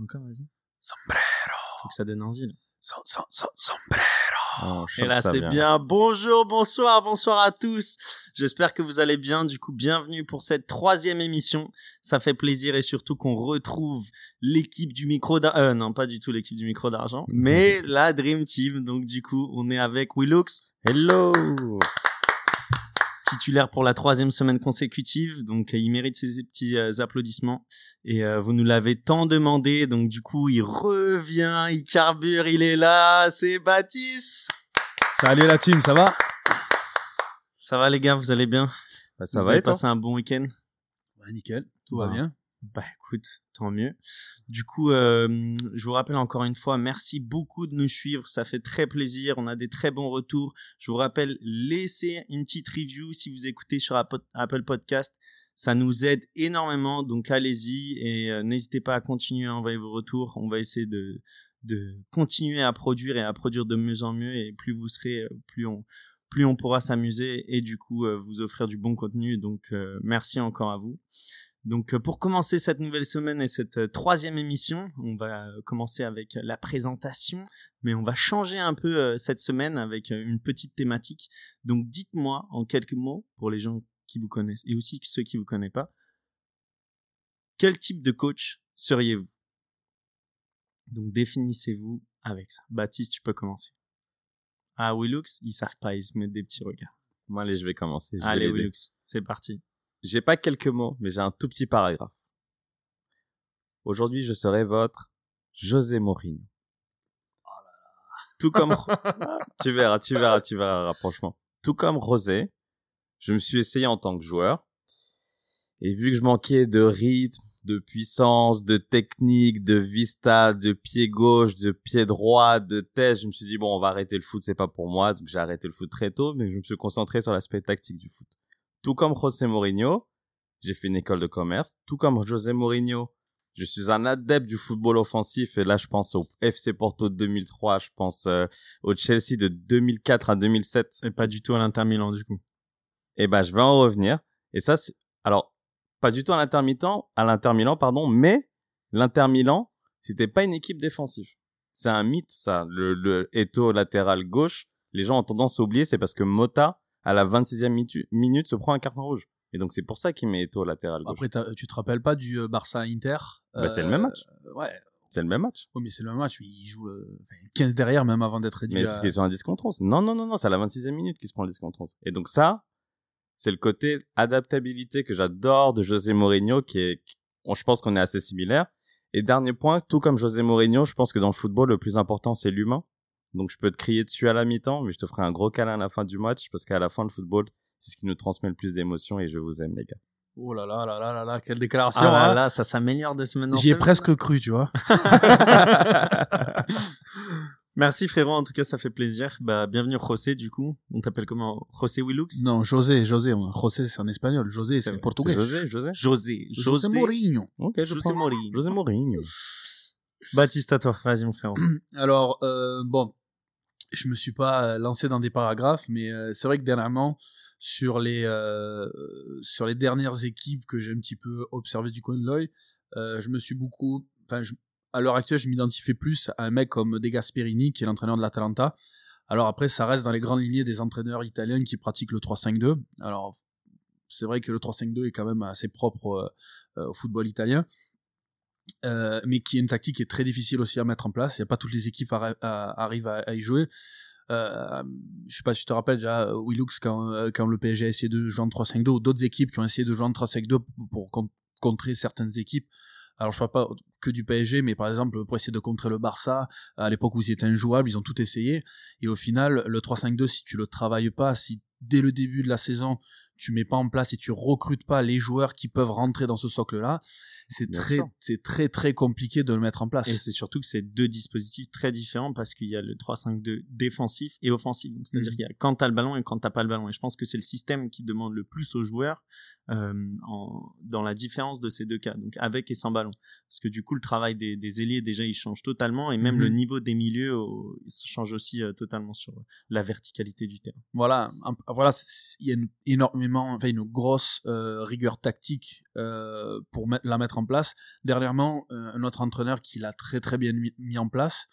Encore, vas-y. Sombrero. Faut que ça donne envie. Là. Som- som- som- sombrero. Oh, Et là, c'est vient. bien. Bonjour, bonsoir, bonsoir à tous. J'espère que vous allez bien. Du coup, bienvenue pour cette troisième émission. Ça fait plaisir et surtout qu'on retrouve l'équipe du micro d'argent. Euh, non, pas du tout l'équipe du micro d'argent, mais la Dream Team. Donc, du coup, on est avec Willux, Hello titulaire pour la troisième semaine consécutive. Donc, euh, il mérite ses petits euh, applaudissements. Et euh, vous nous l'avez tant demandé. Donc, du coup, il revient, il carbure, il est là. C'est Baptiste. Salut la team, ça va? Ça va, les gars? Vous allez bien? Bah, Ça vous va avez et toi? passé un bon week-end? Ouais, Nickel, tout va Bah. bien. Bah écoute, tant mieux. Du coup, euh, je vous rappelle encore une fois, merci beaucoup de nous suivre, ça fait très plaisir, on a des très bons retours. Je vous rappelle, laissez une petite review si vous écoutez sur Apple Podcast, ça nous aide énormément, donc allez-y et euh, n'hésitez pas à continuer à envoyer vos retours. On va essayer de de continuer à produire et à produire de mieux en mieux et plus vous serez, euh, plus on plus on pourra s'amuser et du coup euh, vous offrir du bon contenu. Donc euh, merci encore à vous. Donc euh, pour commencer cette nouvelle semaine et cette euh, troisième émission, on va euh, commencer avec la présentation, mais on va changer un peu cette semaine avec une petite thématique. Donc dites-moi en quelques mots, pour les gens qui vous connaissent et aussi ceux qui vous connaissent pas, quel type de coach seriez-vous? Donc définissez-vous avec ça. Baptiste, tu peux commencer. Ah, Willux, ils savent pas, ils se mettent des petits regards. Moi, allez, je vais commencer. je Allez. Willux, c'est parti. J'ai pas quelques mots, mais j'ai un tout petit paragraphe. Aujourd'hui, je serai votre José Mourinho. Tout comme, tu verras, tu verras, tu verras le rapprochement. Tout comme Rosé, je me suis essayé en tant que joueur. Et vu que je manquais de rythme, de puissance, de technique, de vista, de pied gauche, de pied droit, de tête, je me suis dit, bon, on va arrêter le foot, c'est pas pour moi. Donc j'ai arrêté le foot très tôt, mais je me suis concentré sur l'aspect tactique du foot. Tout comme José Mourinho, j'ai fait une école de commerce. Tout comme José Mourinho, je suis un adepte du football offensif. Et là, je pense au FC Porto de 2003, je pense euh, au Chelsea de 2004 à 2007. Et pas du tout à l'Inter Milan, du coup. Et ben, je vais en revenir. Et ça, c'est, alors, pas du tout à l'intermittent, à l'Inter Milan, pardon, mais l'Inter Milan, c'était pas une équipe défensive. C'est un mythe, ça. Le, le Eto latéral gauche, les gens ont tendance à oublier, c'est parce que Mota, à la 26e mitu- minute, se prend un carton rouge. Et donc, c'est pour ça qu'il met Eto latéral gauche. Après, tu te rappelles pas du euh, Barça-Inter Bah, c'est le même match. Euh, Ouais, C'est le même match. oui, mais c'est le même match. Il joue le... enfin, 15 derrière, même avant d'être réduit Mais à- parce qu'ils sont un disque contre 11. Non, non, non, non, c'est à la 26e minute qu'il se prend le disque contre 11. Et donc ça, c'est le côté adaptabilité que j'adore de José Mourinho, qui est, je pense qu'on est assez similaires. Et dernier point, tout comme José Mourinho, je pense que dans le football, le plus important, c'est l'humain. Donc je peux te crier dessus à la mi-temps, mais je te ferai un gros câlin à la fin du match, parce qu'à la fin, le football, c'est ce qui nous transmet le plus d'émotions, et je vous aime, les gars. Oh là là là là là là, quelle déclaration Ah là hein. là, ça s'améliore de semaine en J'y ai presque cru, tu vois. Merci frérot, en tout cas ça fait plaisir. Bah bienvenue José du coup. On t'appelle comment? José Willux? Non, José, José, José c'est en espagnol, José C'est vrai. portugais. José, José. José, José Mourinho. Ok, je José prends. Mourinho. José Mourinho. Baptiste à toi, vas-y mon frérot. Alors, euh, bon, je me suis pas euh, lancé dans des paragraphes, mais euh, c'est vrai que dernièrement, sur les, euh, sur les dernières équipes que j'ai un petit peu observées du coin de l'œil, je me suis beaucoup, enfin, à l'heure actuelle, je m'identifiais plus à un mec comme De Gasperini, qui est l'entraîneur de l'Atalanta. Alors après, ça reste dans les grandes lignées des entraîneurs italiens qui pratiquent le 3-5-2. Alors, c'est vrai que le 3-5-2 est quand même assez propre au football italien. Euh, mais qui est une tactique qui est très difficile aussi à mettre en place. Il n'y a pas toutes les équipes arri- à- arrivent à, à y jouer. Euh, je sais pas si tu te rappelles déjà, Willux, quand, euh, quand le PSG a essayé de jouer en 3-5-2, ou d'autres équipes qui ont essayé de jouer en 3-5-2 pour, pour con- contrer certaines équipes. Alors je parle pas que du PSG, mais par exemple pour essayer de contrer le Barça, à l'époque où ils étaient injouables, ils ont tout essayé. Et au final, le 3-5-2, si tu le travailles pas, si dès le début de la saison, tu mets pas en place et tu recrutes pas les joueurs qui peuvent rentrer dans ce socle-là, c'est très, c'est très très compliqué de le mettre en place. Et c'est surtout que c'est deux dispositifs très différents parce qu'il y a le 3-5-2 défensif et offensif. Donc, C'est-à-dire Mhm. qu'il y a quand t'as le ballon et quand t'as pas le ballon. Et je pense que c'est le système qui demande le plus aux joueurs euh, en, dans la différence de ces deux cas, donc avec et sans ballon. Parce que du coup, le travail des, des ailiers déjà il change totalement et même Mhm. le niveau des milieux euh, il se change aussi euh, totalement sur la verticalité du terrain. Voilà. Voilà, il y a une, une grosse euh, rigueur tactique euh, pour la mettre en place. Dernièrement, euh, un autre entraîneur qui l'a très très bien mis, en place,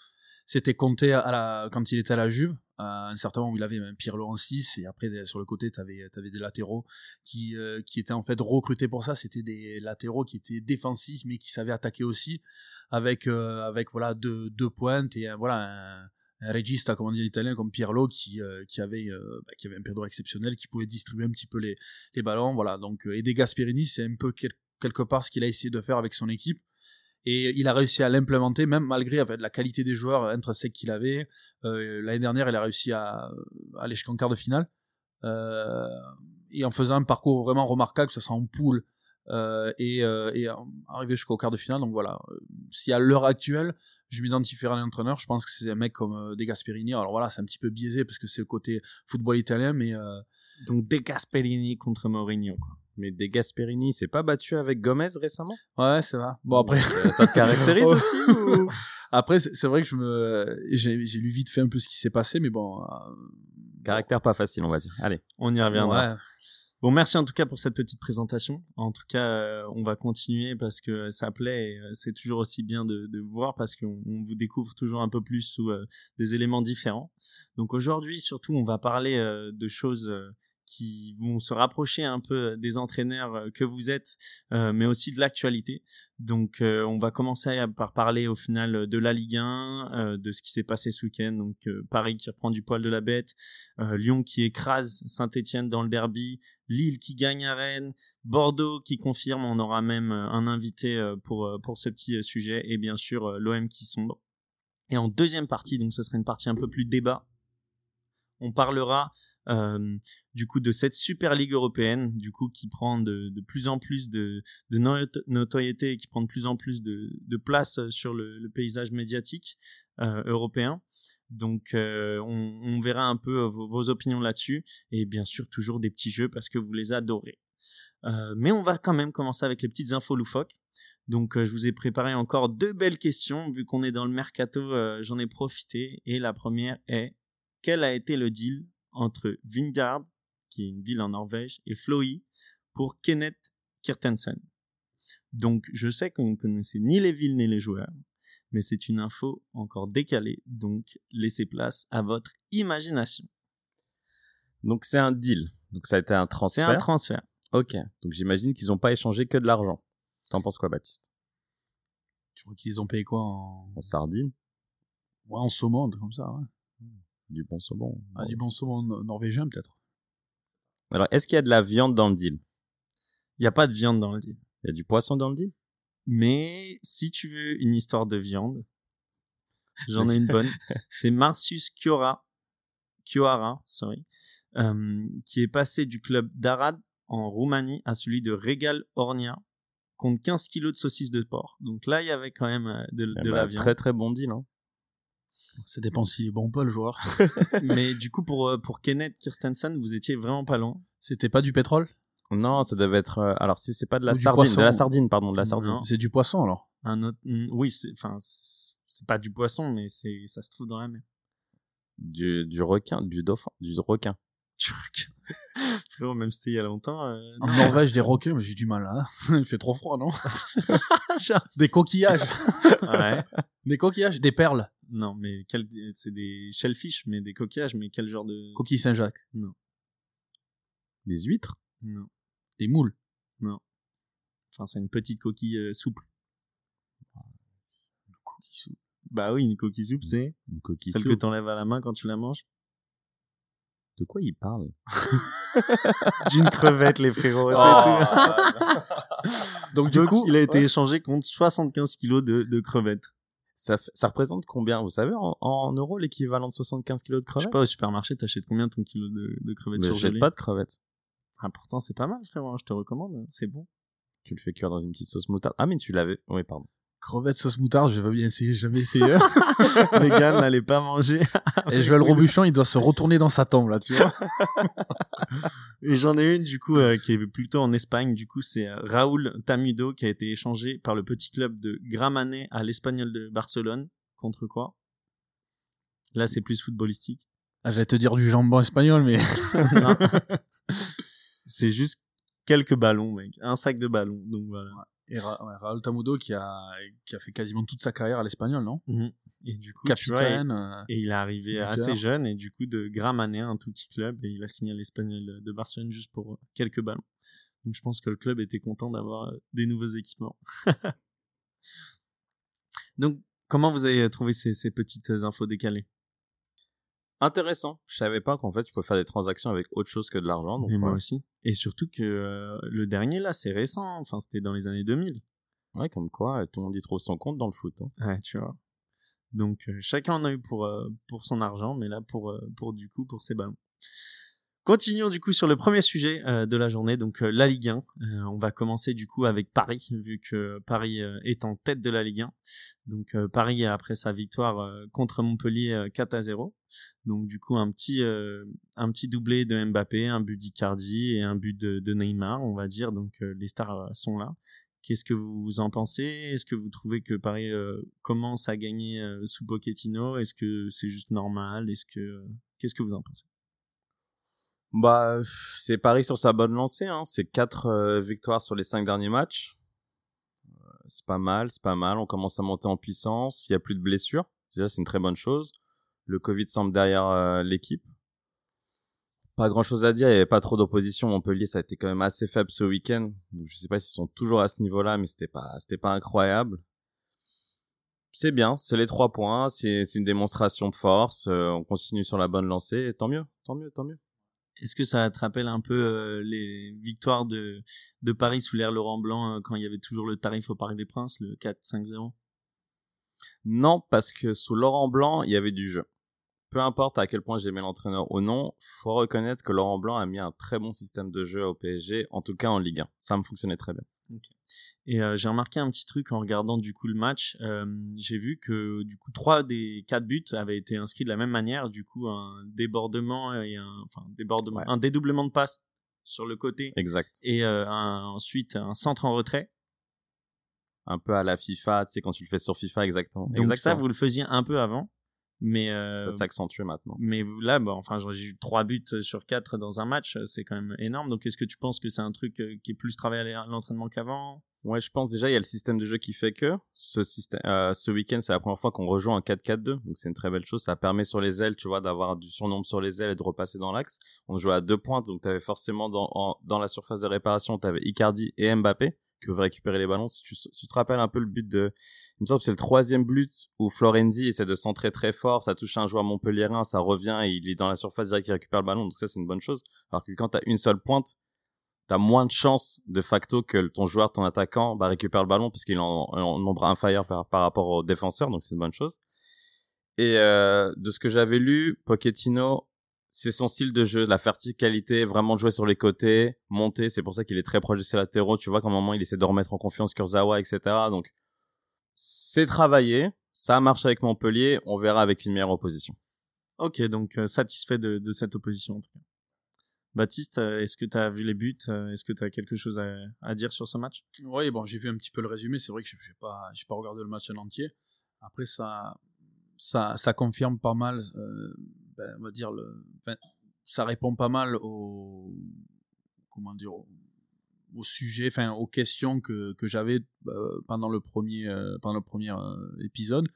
c'était Conte à la, quand il était à la Juve. À un certain moment, où il avait même Pirlo en 6 et après sur le côté, tu avais, des latéraux qui, étaient en fait recrutés pour ça. C'était des latéraux qui étaient défensifs mais qui savaient attaquer aussi avec avec voilà deux, deux pointes et voilà un, un régiste, comme on dit en italien, comme Pirlo, qui, euh, qui, avait, euh, bah, qui avait un pédo exceptionnel, qui pouvait distribuer un petit peu les, les ballons. Voilà. Donc, euh, et des Gasperini, c'est un peu quelque part ce qu'il a essayé de faire avec son équipe. Et il a réussi à l'implémenter, même malgré avec, la qualité des joueurs intrinsèques qu'il avait. L'année dernière, il a réussi à, aller jusqu'en quart de finale. et en faisant un parcours vraiment remarquable, que ce soit en poule, euh, et, euh, et arriver jusqu'au quart de finale. Donc voilà, euh, si à l'heure actuelle, je m'identifierais à un entraîneur, je pense que c'est un mec comme euh, De Gasperini. Alors voilà, c'est un petit peu biaisé parce que c'est le côté football italien, mais donc De Gasperini contre Mourinho. Quoi. Mais De Gasperini, c'est pas battu avec Gomez récemment? Ouais, c'est vrai. Bon après, ça te caractérise aussi ou... Après, c'est vrai que je me, j'ai lu vite fait un peu ce qui s'est passé, mais bon. Caractère pas facile, on va dire. Allez, on y reviendra. Ouais. Bon, merci en tout cas pour cette petite présentation. En tout cas, euh, on va continuer parce que ça plaît et euh, c'est toujours aussi bien de, de voir parce qu'on vous découvre toujours un peu plus sous euh, des éléments différents. Donc aujourd'hui, surtout, on va parler de choses qui vont se rapprocher un peu des entraîneurs euh, que vous êtes, euh, mais aussi de l'actualité. Donc, euh, on va commencer par parler au final de la Ligue 1, de ce qui s'est passé ce week-end. Donc, Paris qui reprend du poil de la bête, Lyon qui écrase Saint-Etienne dans le derby, Lille qui gagne à Rennes, Bordeaux qui confirme. On aura même un invité pour pour ce petit sujet et bien sûr l'OM qui sombre. Et en deuxième partie, donc ce sera une partie un peu plus débat on parlera euh, du coup de cette Super Ligue européenne, du coup qui prend de, plus en plus de, notoriété et qui prend de plus en plus de, place sur le, paysage médiatique euh, européen. Donc euh, on, verra un peu vos, opinions là-dessus et bien sûr toujours des petits jeux parce que vous les adorez. mais on va quand même commencer avec les petites infos loufoques. Donc je vous ai préparé encore deux belles questions vu qu'on est dans le mercato, j'en ai profité et la première est quel a été le deal entre Vingard, qui est une ville en Norvège, et Floy pour Kenneth Kirtensen? Donc, je sais que vous ne connaissez ni les villes ni les joueurs, mais c'est une info encore décalée, donc laissez place à votre imagination. Donc, c'est un deal. Donc, ça a été un transfert. C'est un transfert. Ok. Donc, j'imagine qu'ils n'ont pas échangé que de l'argent. T'en penses quoi, Baptiste? Tu crois qu'ils ont payé quoi en... En sardine Ouais, en saumon, comme ça, ouais. Du bon saumon. Ah, du bon saumon norvégien, peut-être. Alors, est-ce qu'il y a de la viande dans le deal? Il n'y a pas de viande dans le deal. Il y a du poisson dans le deal? Mais si tu veux une histoire de viande, j'en ai une bonne. C'est Marcius Kiora, Kiora, sorry, euh, qui est passé du club d'Arad en Roumanie à celui de Regal Ornia contre 15 kilos de saucisses de porc. Donc là, il y avait quand même euh, de, eh de la ben, viande. Très très bon deal. Hein. Ça dépend s'il est bon ou pas le joueur. Mais du coup, pour, euh, pour Kenneth Kirstensen, vous étiez vraiment pas loin. C'était pas du pétrole? Non, ça devait être. Euh, alors, si c'est pas de la sardine, de la sardine, pardon, de la sardine. C'est du poisson alors Un autre, mm, oui, c'est, enfin, c'est pas du poisson, mais c'est, ça se trouve dans la mer. Du, du requin, du dauphin, du requin. Du requin. Frérot, même c'était il y a longtemps. Euh, en Norvège, des requins, mais j'ai du mal là. il fait trop froid, non? Des coquillages. ouais. Des coquillages, des perles. Non, mais quel... c'est des shellfish, mais des coquillages, mais quel genre de. Coquilles Saint-Jacques. Non. Des huîtres? Non. Des moules? Non. Enfin, c'est une petite coquille euh, souple. Une coquille souple. Bah oui, une coquille souple, c'est. Une coquille Celle que t'enlèves à la main quand tu la manges. De quoi il parle? D'une crevette, les frérots, c'est oh. tout. Donc, du coup, il a été échangé contre 75 kilos de, de crevettes. Ça, ça représente combien, vous savez, en, euros, l'équivalent de 75 kilos de crevettes Je sais pas, au supermarché, t'achètes combien ton kilo de, de crevettes Mais surgelées pas de crevettes. Important, c'est pas mal, frérot, hein, je te recommande, c'est bon. Tu le fais cuire dans une petite sauce moutarde. Ah, mais tu l'avais. Oui, pardon. Crevette sauce moutarde, je vais bien essayer, jamais essayé. Les gars n'allaient pas manger. Et le Robuchon, il doit se retourner dans sa tombe, là, tu vois. Et j'en ai une, du coup, euh, qui est plutôt en Espagne. Du coup, c'est euh, Raúl Tamudo, qui a été échangé par le petit club de Gramané à l'Espagnol de Barcelone. Contre quoi? Là, c'est plus footballistique. Ah, j'allais te dire du jambon espagnol, mais. c'est juste quelques ballons, mec. Un sac de ballons. Donc voilà. Et Raúl Tamudo qui a, qui a fait quasiment toute sa carrière à l'espagnol, non? Mhm. Et du coup, capitaine. Euh, et, il est arrivé assez jeune et du coup de Gramané, un tout petit club, et il a signé à l'espagnol de Barcelone juste pour euh, quelques ballons. Donc je pense que le club était content d'avoir euh, des nouveaux équipements. Donc comment vous avez trouvé ces, ces petites infos décalées? Intéressant. Je savais pas qu'en fait tu peux faire des transactions avec autre chose que de l'argent. Et moi aussi. Et surtout que euh, le dernier là, c'est récent. Enfin, c'était dans les années 2000. Ouais, comme quoi, tout le monde y trouve son compte dans le foot. Hein. Ouais, tu vois. Donc euh, chacun en a eu pour euh, pour son argent, mais là pour pour du coup pour ses ballons. Continuons du coup sur le premier sujet euh, de la journée, donc euh, la Ligue 1. Euh, on va commencer du coup avec Paris, vu que Paris est en tête de la Ligue 1. Donc Paris après sa victoire contre Montpellier 4 à 0. Donc du coup un petit un petit doublé de Mbappé, un but d'Icardi et un but de, Neymar, on va dire. Donc les stars sont là. Qu'est-ce que vous en pensez? Est-ce que vous trouvez que Paris commence à gagner sous Pochettino? Est-ce que c'est juste normal? Est-ce que qu'est-ce que vous en pensez? Bah, c'est Paris sur sa bonne lancée. Hein. C'est quatre euh, victoires sur les cinq derniers matchs. Euh, c'est pas mal, c'est pas mal. On commence à monter en puissance. Il y a plus de blessures. Déjà, c'est une très bonne chose. Le Covid semble derrière euh, l'équipe. Pas grand chose à dire. Il y avait pas trop d'opposition. Montpellier, ça a été quand même assez faible ce week-end. Je sais pas s'ils sont toujours à ce niveau-là, mais c'était pas, c'était pas incroyable. C'est bien, c'est les trois points, c'est, c'est une démonstration de force. on continue sur la bonne lancée. tant mieux, tant mieux, tant mieux. Est-ce que ça te rappelle un peu euh, les victoires de, de Paris sous l'ère Laurent Blanc euh, quand il y avait toujours le tarif au Paris des Princes, le 4-5-0 Non, parce que sous Laurent Blanc, il y avait du jeu. Peu importe à quel point j'aimais l'entraîneur ou non, faut reconnaître que Laurent Blanc a mis un très bon système de jeu au PSG, en tout cas en Ligue 1. Ça me fonctionnait très bien. Et euh, j'ai remarqué un petit truc en regardant du coup le match. Euh, j'ai vu que du coup trois des quatre buts avaient été inscrits de la même manière. Du coup un débordement et un enfin débordement, un dédoublement de passe sur le côté. Exact. Et euh, ensuite un centre en retrait. Un peu à la FIFA, tu sais quand tu le fais sur FIFA exactement. Donc ça vous le faisiez un peu avant? Mais euh, ça s'accentue maintenant. Mais là, bah, enfin, j'ai eu trois buts sur quatre dans un match, c'est quand même énorme. Donc, est-ce que tu penses que c'est un truc euh, qui est plus travaillé à l'entraînement qu'avant? Ouais, je pense déjà il y a le système de jeu qui fait que ce système, euh, ce week-end, c'est la première fois qu'on rejoint un 4-4-2, donc c'est une très belle chose. Ça permet sur les ailes, tu vois, d'avoir du surnombre sur les ailes et de repasser dans l'axe. On jouait à deux pointes, donc tu avais forcément dans, dans la surface de réparation, tu avais Icardi et Mbappé que vous récupérez les ballons. Si tu, te rappelles un peu le but de, il me semble que c'est le troisième but où Florenzi essaie de centrer très fort, ça touche un joueur montpelliérain, ça revient et il est dans la surface direct, il récupère le ballon. Donc ça, c'est une bonne chose. Alors que quand t'as une seule pointe, t'as moins de chances de facto que ton joueur, ton attaquant, bah, récupère le ballon parce qu'il en, nombre inférieur par, par rapport au défenseur. Donc c'est une bonne chose. Et euh, de ce que j'avais lu, Pochettino c'est son style de jeu, la verticalité, vraiment jouer sur les côtés, monter. C'est pour ça qu'il est très proche de ses latéraux. Tu vois qu'à un moment, il essaie de remettre en confiance Kurzawa, etc. Donc, c'est travaillé. Ça marche avec Montpellier. On verra avec une meilleure opposition. Ok, donc euh, satisfait de, cette opposition en tout cas. Baptiste, euh, est-ce que tu as vu les buts euh, Est-ce que tu as quelque chose à, dire sur ce match? Oui, bon, j'ai vu un petit peu le résumé. C'est vrai que je n'ai pas, pas regardé le match en entier. Après, ça, ça, ça confirme pas mal ben, on va dire, le, ça répond pas mal au, comment dire, au, sujet, enfin, aux questions que, que j'avais euh, pendant le premier, euh, pendant le premier euh, épisode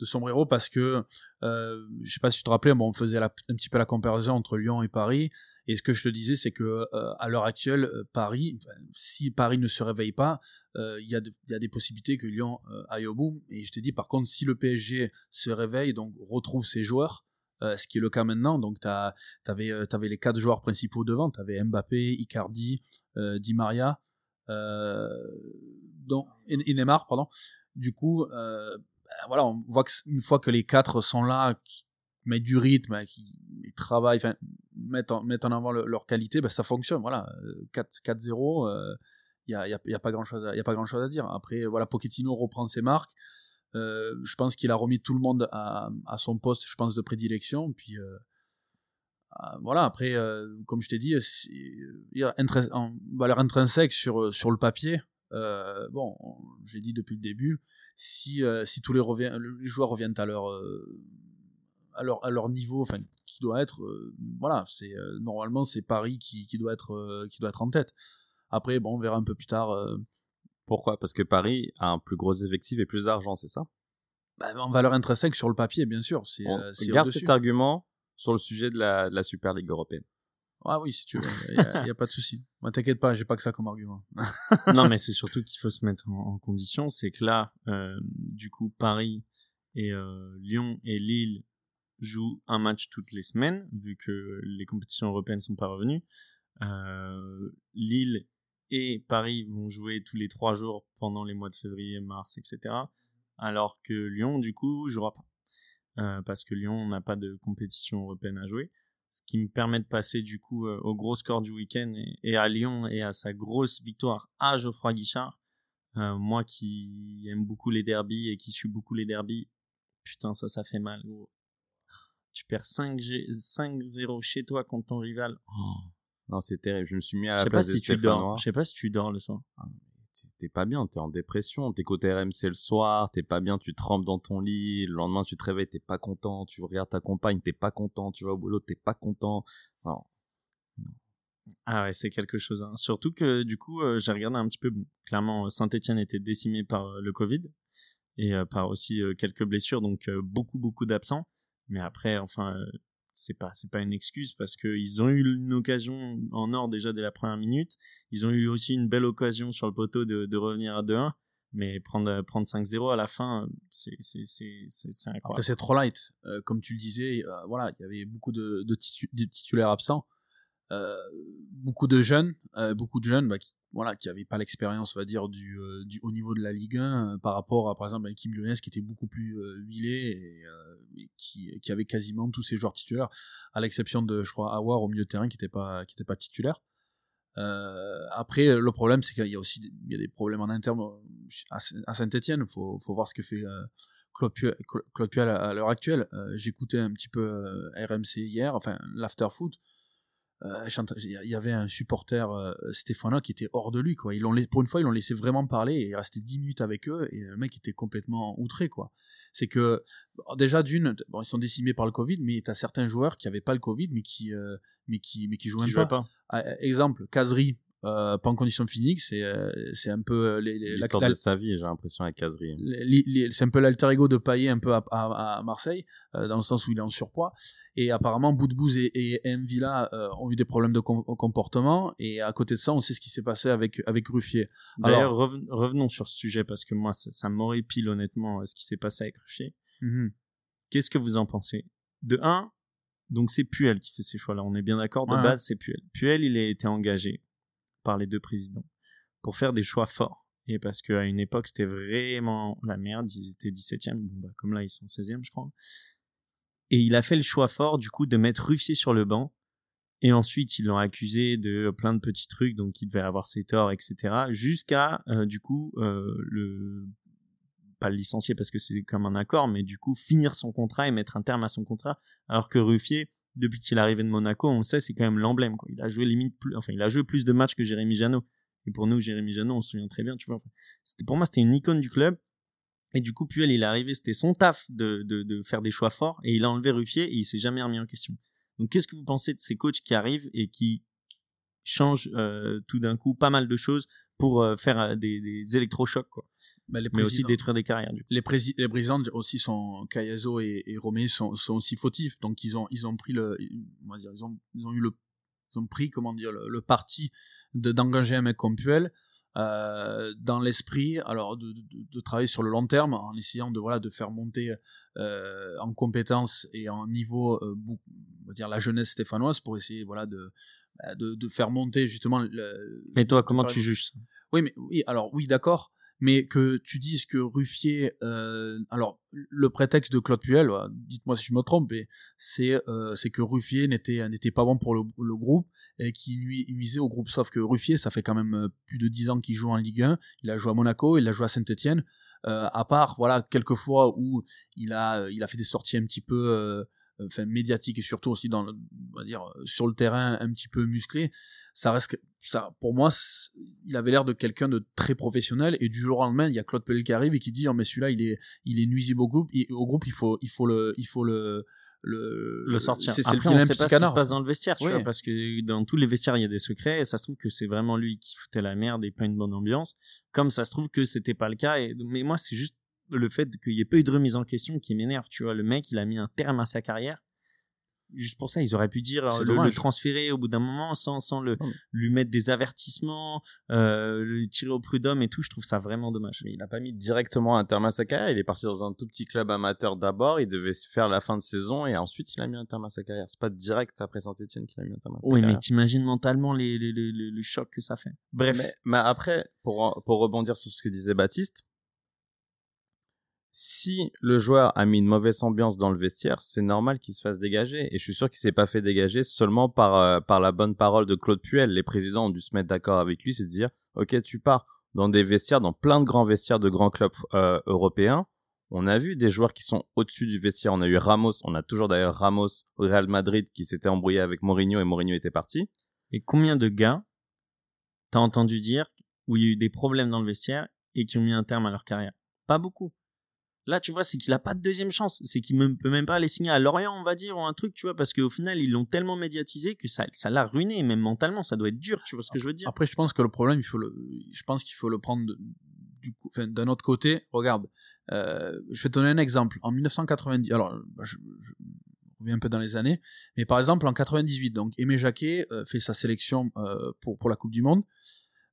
de Sombrero parce que, je sais pas si tu te rappelais, bon, on faisait un petit peu la comparaison entre Lyon et Paris. Et ce que je te disais, c'est que à l'heure actuelle, Paris, si Paris ne se réveille pas, il y, y a des possibilités que Lyon aille au bout. Et je te dis, par contre, si le PSG se réveille, donc retrouve ses joueurs, euh, ce qui est le cas maintenant. Donc, tu avais, euh, les quatre joueurs principaux devant. Tu avais Mbappé, Icardi, euh, Di Maria donc, et, Neymar. Pardon. Du coup, ben, voilà, on voit qu'une fois que les quatre sont là, qui mettent du rythme, qui travaillent, mettent, en, avant leur qualité, ben, ça fonctionne. Voilà, 4-0. il n'y a, pas grand chose à, a pas grand chose à dire après voilà Pochettino reprend ses marques euh, je pense qu'il a remis tout le monde à, son poste, je pense, de prédilection. Puis euh, euh voilà, après, comme je t'ai dit, il y a en valeur intrinsèque sur, sur le papier. Bon, j'ai dit depuis le début, si, si tous les, les, joueurs reviennent à leur, à leur, à leur niveau, enfin, qui doit être, voilà, c'est normalement c'est Paris qui, qui doit être qui doit être en tête. Après, bon, on verra un peu plus tard. Pourquoi? Parce que Paris a un plus gros effectif et plus d'argent, c'est ça? Bah, En valeur intrinsèque sur le papier, bien sûr. C'est, garde cet argument sur le sujet de la, de la Super Ligue européenne. Ah oui, si tu veux, il n'y a, pas de souci. Moi, t'inquiète pas, j'ai pas que ça comme argument. non, mais c'est surtout qu'il faut se mettre en, condition. C'est que là, euh, du coup, Paris et euh, Lyon et Lille jouent un match toutes les semaines, vu que les compétitions européennes sont pas revenues. Euh, Lille et Paris vont jouer tous les trois jours pendant les mois de février, mars, etc. Alors que Lyon, du coup, jouera pas. Euh, parce que Lyon n'a pas de compétition européenne à jouer ce qui me permet de passer du coup euh, au gros score du week-end et, à Lyon et à sa grosse victoire à Geoffroy Guichard. Euh, moi qui aime beaucoup les derbies et qui suis beaucoup les derbies, putain ça ça fait mal Tu perds 5-0 chez toi contre ton rival. Oh. Non c'est terrible, je me suis mis à la place de si Je sais pas si tu dors le soir. Ah, t'es pas bien, t'es en dépression, t'es côté RMC le soir, t'es pas bien, tu trempes dans ton lit, le lendemain tu te réveilles, t'es pas content, tu regardes ta compagne, t'es pas content, tu vas au boulot, t'es pas content. Ah ouais, c'est quelque chose. Hein. Surtout que du coup, euh, j'ai regardé un petit peu. Bon, clairement, Saint-Etienne était décimé par euh, le Covid et euh, par aussi quelques blessures, donc beaucoup beaucoup d'absents. Mais après, enfin, c'est pas c'est pas une excuse parce que ils ont eu une occasion en or déjà dès la première minute. Ils ont eu aussi une belle occasion sur le poteau de, de revenir à 2-1. Mais prendre, prendre 5-0 à la fin, c'est, c'est, c'est, c'est incroyable. Après, c'est trop light. Euh, comme tu le disais, euh, voilà, il y avait beaucoup de, de, titulaires absents. Euh, beaucoup de jeunes, euh, beaucoup de jeunes bah, qui, voilà, qui n'avaient pas l'expérience, on va dire, du, euh, du haut niveau de la Ligue 1 par rapport à, par exemple, à l'équipe lyonnaise qui était beaucoup plus huilée et, qui, avait quasiment tous ses joueurs titulaires, à l'exception de, je crois, Awar au milieu de terrain qui n'était pas, qui était pas titulaire. après, le problème, c'est qu'il y a aussi il y a des problèmes en interne à, Saint-Etienne. Il faut, voir ce que fait Claude Puel, à, l'heure actuelle. J'écoutais un petit peu RMC hier, enfin l'after foot. Euh, il y avait un supporter euh, stéphanois qui était hors de lui quoi. Ils l'ont pour une fois ils l'ont laissé vraiment parler et il restait 10 minutes avec eux et le mec était complètement outré quoi. C'est que déjà d'une bon ils sont décimés par le Covid mais tu as certains joueurs qui avaient pas le Covid mais qui euh, mais qui mais qui jouaient pas. pas. Ah, exemple Kazri pas en condition physique, c'est euh, c'est un peu euh, l'histoire de sa vie, j'ai l'impression avec Caserie. C'est un peu l'alter ego de Payet un peu à, à, Marseille, dans le sens où il est en surpoids. Et apparemment, Boudbouz et, et Mvilla ont eu des problèmes de comportement. Et à côté de ça, on sait ce qui s'est passé avec avec Ruffier. D'ailleurs, revenons sur ce sujet parce que moi, ça, ça m'horripile honnêtement ce qui s'est passé avec Ruffier. Mmh Qu'est-ce que vous en pensez? De un, donc c'est Puel qui fait ces choix-là. On est bien d'accord. De base, c'est Puel. Puel, il a été engagé par les deux présidents pour faire des choix forts. Et parce qu'à une époque, c'était vraiment la merde. Ils étaient 17e. Bon, bah, comme là, ils sont 16e, je crois. Et il a fait le choix fort, du coup, de mettre Ruffier sur le banc. Et ensuite, ils l'ont accusé de plein de petits trucs, donc il devait avoir ses torts, etc. Jusqu'à, euh, du coup, euh, le pas le licencier parce que c'est comme un accord, mais du coup finir son contrat et mettre un terme à son contrat. Alors que Ruffier, depuis qu'il est arrivé de Monaco, on sait, c'est quand même l'emblème. Il a joué limite plus, enfin, il a joué plus de matchs que Jérémy Janot. Et pour nous, Jérémy Janot, on se souvient très bien, tu vois. c'était pour moi, c'était une icône du club. Et du coup, Puel, il est arrivé, c'était son taf de, de, de, faire des choix forts, et il a enlevé Ruffier, et il s'est jamais remis en question. Donc, qu'est-ce que vous pensez de ces coachs qui arrivent et qui changent euh, tout d'un coup pas mal de choses pour euh, faire euh, des, des électrochocs, quoi? Bah, mais aussi détruire des carrières. Du coup. Les, les présidents aussi sont Cayazo et, et Romé sont, sont, aussi fautifs, donc ils ont ils ont pris le, on va dire, ils ont ils ont eu le ils ont pris comment dire le, parti de d'engager un mec comme Puel euh, dans l'esprit alors de, de, de, travailler sur le long terme en essayant de voilà de faire monter euh, en compétences et en niveau euh, on va dire la jeunesse stéphanoise pour essayer voilà de bah, de, de faire monter justement le, mais toi comment tu juges ça? Oui mais oui alors oui d'accord mais que tu dises que Ruffier, euh, alors le prétexte de Claude Puel, dites-moi si je me trompe, c'est euh, c'est que Ruffier n'était pas bon pour le, groupe et qui nuisait au groupe. Sauf que Ruffier, ça fait quand même euh, plus de dix ans qu'il joue en Ligue 1. Il a joué à Monaco, il a joué à Saint-Étienne. Euh, à part voilà quelques fois où il a il a fait des sorties un petit peu enfin médiatique et surtout aussi dans le, on va dire sur le terrain un petit peu musclé ça reste ça pour moi il avait l'air de quelqu'un de très professionnel et du jour au lendemain il y a Claude Pellet qui arrive et qui dit oh mais celui-là il est il est nuisible au groupe au groupe il faut il faut le il faut le le, le sortir. C'est, Après, on sait pas ce qui se passe dans le vestiaire, tu vois, parce que dans tous les vestiaires, il y a des secrets, et ça se trouve que c'est vraiment lui qui foutait la merde et pas une bonne ambiance. Comme ça se trouve que c'était pas le cas, et, mais moi, c'est juste le fait qu'il n'y ait pas eu de remise en question qui m'énerve, tu vois. Le mec, il a mis un terme à sa carrière. Juste pour ça, ils auraient pu dire euh, le, transférer au bout d'un moment sans, sans le, lui mettre des avertissements, euh, le tirer au prud'homme et tout. Je trouve ça vraiment dommage. il n'a pas mis directement un terme à sa carrière. Il est parti dans un tout petit club amateur d'abord. Il devait faire la fin de saison et ensuite il a mis un terme à sa carrière. C'est pas direct après Saint-Etienne qu'il a mis un terme à sa carrière. Oui, mais t'imagines mentalement les, les, les, le choc que ça fait. Bref. mais après, pour, pour rebondir sur ce que disait Baptiste, si le joueur a mis une mauvaise ambiance dans le vestiaire, c'est normal qu'il se fasse dégager. Et je suis sûr qu'il s'est pas fait dégager seulement par euh, par la bonne parole de Claude Puel. Les présidents ont dû se mettre d'accord avec lui, c'est de dire, ok, tu pars dans des vestiaires, dans plein de grands vestiaires de grands clubs euh, européens. On a vu des joueurs qui sont au-dessus du vestiaire. On a eu Ramos, on a toujours d'ailleurs Ramos au Real Madrid qui s'était embrouillé avec Mourinho et Mourinho était parti. Et combien de gars t'as entendu dire où il y a eu des problèmes dans le vestiaire et qui ont mis un terme à leur carrière? Pas beaucoup. Là, tu vois, c'est qu'il a pas de deuxième chance. C'est qu'il ne peut même pas les signer à Lorient, on va dire, ou un truc, tu vois, parce qu'au final, ils l'ont tellement médiatisé que ça, ça l'a ruiné, même mentalement, ça doit être dur, tu vois ce que je veux dire. Après, je pense que le problème, il faut le, je pense qu'il faut le prendre du d'un autre côté. Regarde, euh, je vais te donner un exemple. En 1990, alors, bah, je, reviens un peu dans les années, mais par exemple, en 98, donc, Aimé Jacquet euh, fait sa sélection euh, pour, pour la Coupe du Monde.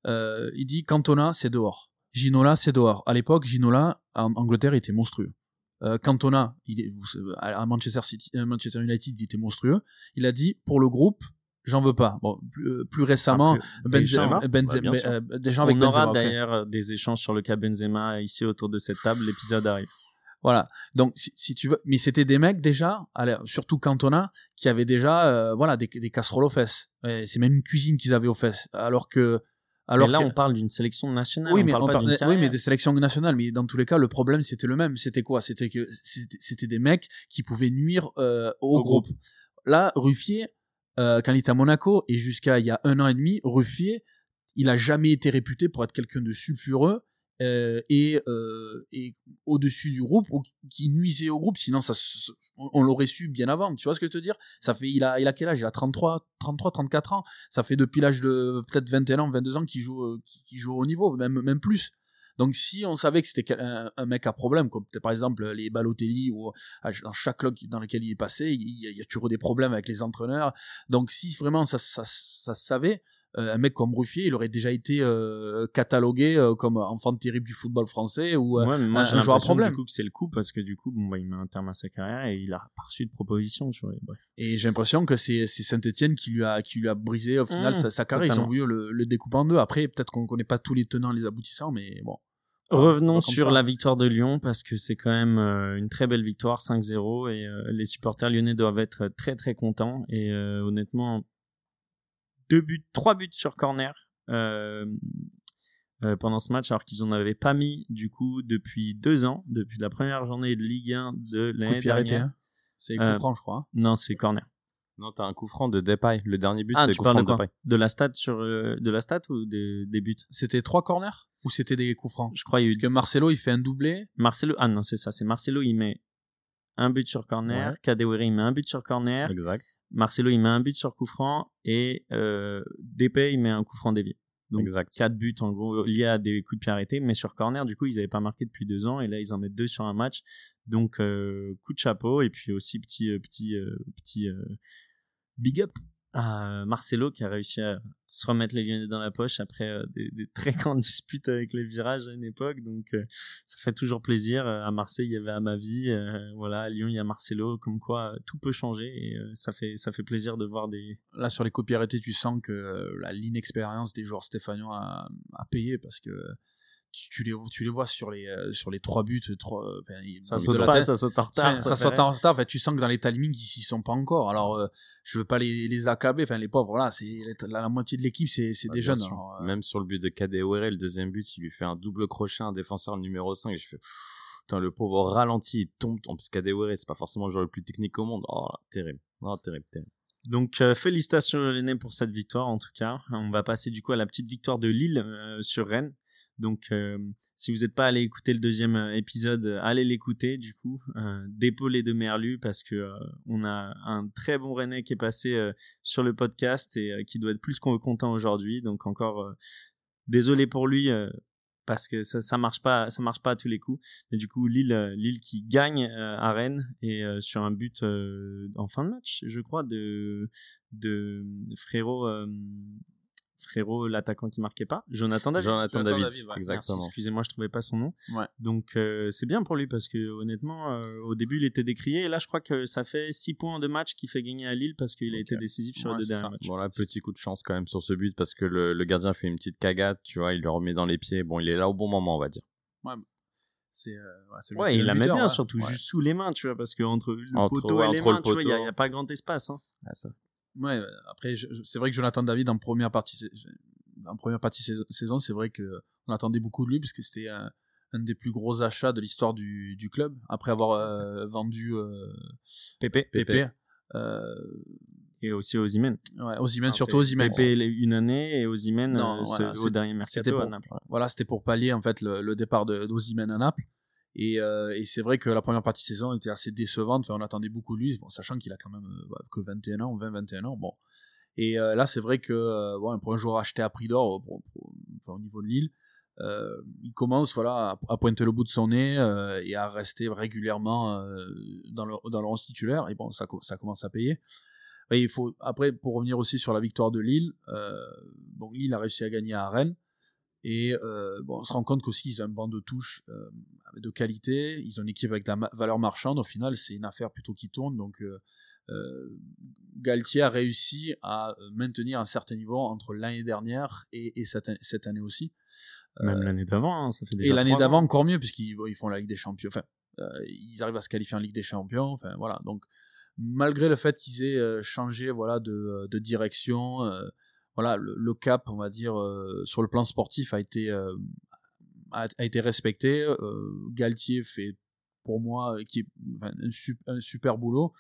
il dit Cantona, c'est dehors. Ginola, c'est dehors. À l'époque, Ginola, en Angleterre, était monstrueux. Euh, Cantona, il est, à Manchester, City, euh, Manchester United, il était monstrueux. Il a dit, pour le groupe, j'en veux pas. Bon, plus, euh, plus récemment, ah, Benzema, Benzema, bah, des gens avec On aura d'ailleurs des échanges sur le cas Benzema ici autour de cette table. L'épisode arrive. Voilà. Donc, si, tu veux, mais c'était des mecs déjà, surtout Cantona, qui avaient déjà, voilà, des, des casseroles aux fesses. C'est même une cuisine qu'ils avaient aux fesses. Alors que alors là, on parle d'une sélection nationale. Oui, mais on parle oui, mais des sélections nationales. Mais dans tous les cas, le problème c'était le même. C'était quoi? C'était que c'était des mecs qui pouvaient nuire euh, au, groupe. Là, Ruffier, euh, quand il était à Monaco et jusqu'à il y a un an et demi, Ruffier, il a jamais été réputé pour être quelqu'un de sulfureux euh, et, euh, et au-dessus du groupe ou qui nuisait au groupe sinon ça on l'aurait su bien avant tu vois ce que je veux te dire? Ça fait il a il a quel âge? Il a 33 33 34 ans. Ça fait depuis l'âge de peut-être 21 ans 22 ans qu'il joue euh, qui, joue au niveau même même plus. Donc si on savait que c'était un, mec à problème, comme par exemple les Balotelli ou dans chaque club dans lequel il est passé, il y, a, il toujours des problèmes avec les entraîneurs. Donc si vraiment ça, ça, ça se savait, un mec comme Ruffier, il aurait déjà été euh, catalogué euh, comme enfant terrible du football français ou ouais, mais moi, un, joueur à problème. Du coup, que c'est le coup parce que du coup, bon, bah, il met un terme à sa carrière et il a pas reçu de proposition. Tu vois, bref. Et j'ai l'impression que c'est Saint-Etienne qui lui a qui lui a brisé au final mmh, sa, carrière. Ils ont voulu le, le découper en deux. Après, peut-être qu'on connaît pas tous les tenants, les aboutissants, mais bon. Revenons sur la victoire de Lyon parce que c'est quand même une très belle victoire 5-0 et les supporters lyonnais doivent être très très contents et honnêtement deux buts, trois buts sur corner euh, euh, pendant ce match, alors qu'ils en avaient pas mis du coup depuis deux ans, depuis la première journée de Ligue 1 de l'année dernière. Hein. c'est coup euh, franc, je crois. Non, c'est corner. Non, t'as un coup franc de Depay. Le dernier but, ah, c'est coup franc de, de De la stat sur de la stat ou des, des buts? C'était trois corners ou c'était des coups francs? Je crois il y a eu... Parce que Marcelo, il fait un doublé. Marcelo, ah non, c'est ça, c'est Marcelo, il met un but sur corner, ouais. il met un but sur corner, exact. Marcelo il met un but sur coup franc et euh, Depay il met un coup franc dévié. Donc exact. quatre buts en gros liés à des coups de pied arrêtés, mais sur corner du coup ils n'avaient pas marqué depuis deux ans et là ils en mettent deux sur un match. Donc euh, coup de chapeau et puis aussi petit euh, petit euh, petit big up à Marcelo qui a réussi à se remettre les Lyonnais dans la poche après euh, des, très grandes disputes avec les virages à une époque. Donc euh, ça fait toujours plaisir. Euh, à Marseille, il y avait à ma vie, voilà, à Lyon, il y a Marcelo. Comme quoi, tout peut changer et ça fait ça fait plaisir de voir des. Là sur les copies arrêtées, tu sens que l'inexpérience des joueurs stéphanois a payé parce que tu, les, tu les vois sur les, euh, sur les trois buts. Trois, euh, ça saute pas, ça saute en retard. Ça, saute en retard. En fait, tu sens que dans les timings, ils s'y sont pas encore. Alors, euh, je veux pas les, les accabler. Enfin, les pauvres, voilà, c'est la, moitié de l'équipe, c'est ah, des jeunes. Même sur le but de KDOR, le deuxième but, il lui fait un double crochet, un défenseur numéro 5. Et je fais, Putain, le pauvre ralenti, il tombe, en plus Kadewere, c'est pas forcément le joueur le plus technique au monde. Oh, terrible. Oh, terrible, terrible. Donc euh, félicitations Lenné pour cette victoire en tout cas. On va passer du coup à la petite victoire de Lille euh, sur Rennes. Donc euh, si vous n'êtes pas allé écouter le deuxième épisode, allez l'écouter du coup. d'épaulé de Merlu parce que on a un très bon Rennais qui est passé sur le podcast et qui doit être plus qu'on content aujourd'hui. Donc encore désolé pour lui parce que ça ça marche pas ça marche pas à tous les coups mais du coup Lille euh, Lille qui gagne euh, à Rennes et euh, sur un but en fin de match je crois de de frérot frérot l'attaquant qui marquait pas Jonathan David. Jonathan, David, exactement. excusez-moi je trouvais pas son nom. Ouais. donc c'est bien pour lui parce que honnêtement au début il était décrié. Et là je crois que ça fait 6 points de match qui fait gagner à Lille parce qu'il a été décisif sur le deux derniers matchs. Bon là petit coup de chance quand même sur ce but parce que le, le, gardien fait une petite cagade tu vois il le remet dans les pieds. Bon il est là au bon moment on va dire. Ouais c'est ouais, ouais il la met bien surtout juste sous les mains tu vois parce que entre le poteau et les mains tu vois il y, a pas grand espace hein. ça Ouais, après, c'est vrai que Jonathan David, en première partie, en première partie de saison, c'est vrai que on attendait beaucoup de lui, puisque c'était un, des plus gros achats de l'histoire du, du, club, après avoir euh, vendu euh, Pépé. Pépé. Euh, et aussi Ozymen. Ouais, Ozymen, surtout Ozymen. Pépé une année et Ozymen euh, au dernier mercato pour, à Naples. Voilà, c'était pour pallier en fait le, le départ d'Ozymen à Naples. Et, euh, et c'est vrai que la première partie de saison était assez décevante. On attendait beaucoup de lui, sachant qu'il a quand même euh, que 21 ans, 20-21 ans. Bon. Et euh, là, c'est vrai que bon, pour un joueur acheté à prix d'or, enfin, au niveau de Lille, il commence voilà à, pointer le bout de son nez et à rester régulièrement dans le dans le titulaire. Et bon, ça, commence à payer. Il faut après pour revenir aussi sur la victoire de Lille. bon, Lille a réussi à gagner à Rennes. Et euh, bon, on se rend compte qu'aussi ils ont un banc de touche euh, de qualité, ils ont une équipe avec de la valeur marchande. Au final, c'est une affaire plutôt qui tourne. Donc, euh, euh Galtier a réussi à maintenir un certain niveau entre l'année dernière et, et cette, cette, année aussi. Même l'année d'avant, hein, ça fait déjà. Et l'année d'avant encore mieux puisqu'ils ils font la Ligue des Champions. Enfin, ils arrivent à se qualifier en Ligue des Champions. Enfin, voilà. Donc, malgré le fait qu'ils aient changé, voilà, de, de direction voilà, le, cap, on va dire, euh, sur le plan sportif a été, euh, a, été respecté. Euh, Galtier fait, pour moi, qui, un, un, super boulot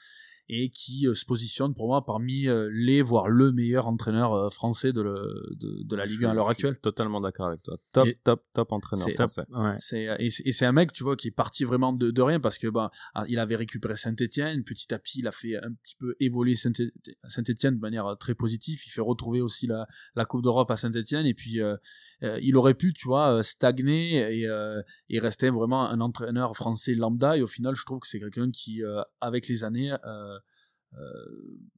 et qui euh, se positionne pour moi parmi euh, les, voire le meilleur entraîneur euh, français de, le, de, de, la Ligue 1 à l'heure actuelle. Totalement d'accord avec toi. Top, top, top entraîneur français. Ouais. C'est, et c'est un mec, tu vois, qui est parti vraiment de, de rien parce que bah, il avait récupéré Saint-Etienne, petit à petit, il a fait un petit peu évoluer Saint-Etienne de manière très positive. Il fait retrouver aussi la, la Coupe d'Europe à Saint-Etienne et puis euh, il aurait pu, tu vois, stagner et, euh, et rester vraiment un entraîneur français lambda. Et au final, je trouve que c'est quelqu'un qui, avec les années, euh,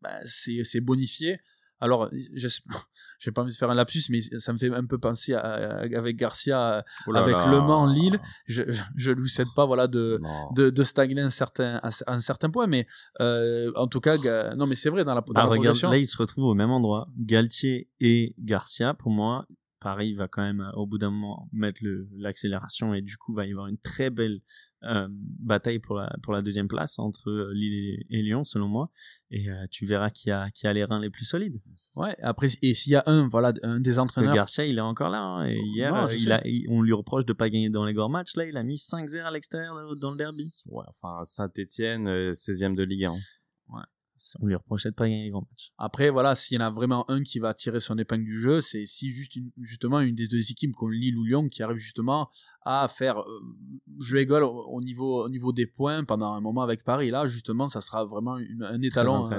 bah, c'est bonifié. Alors, je j'ai pas envie de faire un lapsus, mais ça me fait un peu penser à, avec Garcia, oh avec Le Mans, Lille. Je, je, lui souhaite pas, voilà, de, de, de, stagner un certain, un, certain point, mais euh, en tout cas, non, mais c'est vrai dans la, dans ah, regarde, Là, ils se retrouvent au même endroit. Galtier et Garcia, pour moi, Paris va quand même, au bout d'un moment, mettre l'accélération et du coup, va y avoir une très belle euh, bataille pour la, pour la deuxième place entre euh, Lille et, Lyon, selon moi. Et euh, tu verras qui a, qui a les reins les plus solides. Ouais, après, et s'il y a un, voilà, un des entraîneurs. Parce que Garcia, il est encore là. Hein, et hier, il a, on lui reproche de pas gagner dans les grands matchs. Là, il a mis 5-0 à l'extérieur dans le derby. Ouais, enfin, Saint-Etienne, 16e de Ligue 1 on lui reprochait de pas gagner les grands matchs. Après, voilà, s'il y en a vraiment un qui va tirer son épingle du jeu, c'est si juste justement une des deux équipes comme Lille ou Lyon qui arrive justement à faire euh, jeu égal au, niveau, au niveau des points pendant un moment avec Paris. Là, justement, ça sera vraiment un étalon, euh,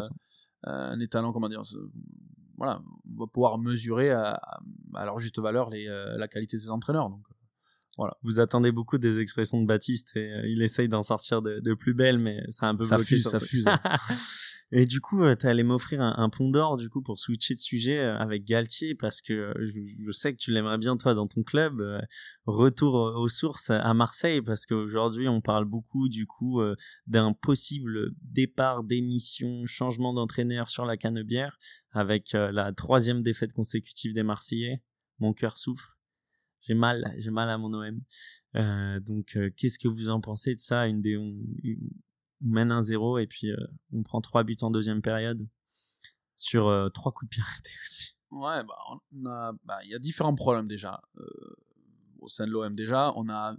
un étalon, comment dire, voilà, on va pouvoir mesurer à, leur juste valeur les, euh, la qualité des entraîneurs. Donc, voilà. Vous attendez beaucoup des expressions de Baptiste et il essaye d'en sortir de, de, plus belles, mais c'est un peu ça bloqué fuse, ça fuse. Et du coup, euh, tu allé m'offrir un, pont d'or du coup pour switcher de sujet euh, avec Galtier parce que euh, je, sais que tu l'aimerais bien toi dans ton club. retour aux sources à Marseille parce qu'aujourd'hui on parle beaucoup du coup d'un possible départ d'émission, changement d'entraîneur sur la Canebière avec la troisième défaite consécutive des Marseillais. Mon cœur souffre. J'ai mal, j'ai mal à mon OM. donc, qu'est-ce que vous en pensez de ça? Une on mène un 0 et puis euh, on prend trois buts en deuxième période sur euh, trois coups de pied arrêtés aussi. Ouais, bah, on bah, il y a différents problèmes déjà euh, au sein de l'OM déjà. On a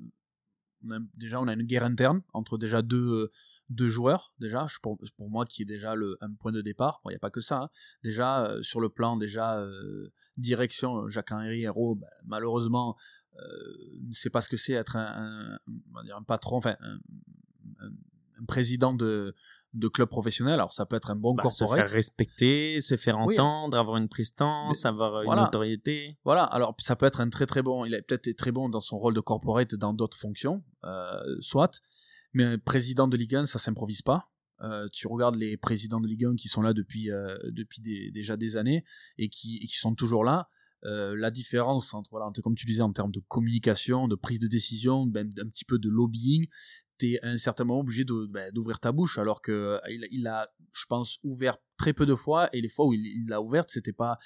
déjà on a une guerre interne entre déjà deux deux joueurs déjà pour, pour moi qui est déjà le un point de départ il n'y a pas que ça hein. déjà euh, sur le plan déjà euh, direction Jacques Henry Hérault ben, malheureusement ne sait pas ce que c'est être un, un, patron enfin président de, de club professionnel. Alors ça peut être un bon bah, corporate. Se faire respecter, se faire entendre, avoir une prestance, avoir une notoriété. Voilà, alors ça peut être un très très bon, il a peut-être été très bon dans son rôle de corporate dans d'autres fonctions, euh, soit, mais président de Ligue 1, ça s'improvise pas. Euh, tu regardes les présidents de Ligue 1 qui sont là depuis, euh, depuis déjà des années et qui, et qui sont toujours là. Euh, la différence entre, voilà, comme tu disais, en termes de communication, de prise de décision, même un petit peu de lobbying, t'es à un certain moment obligé ben, d'ouvrir ta bouche, alors que euh, il, a, je pense, ouvert très peu de fois, et les fois où il l'a ouverte, c'était pas,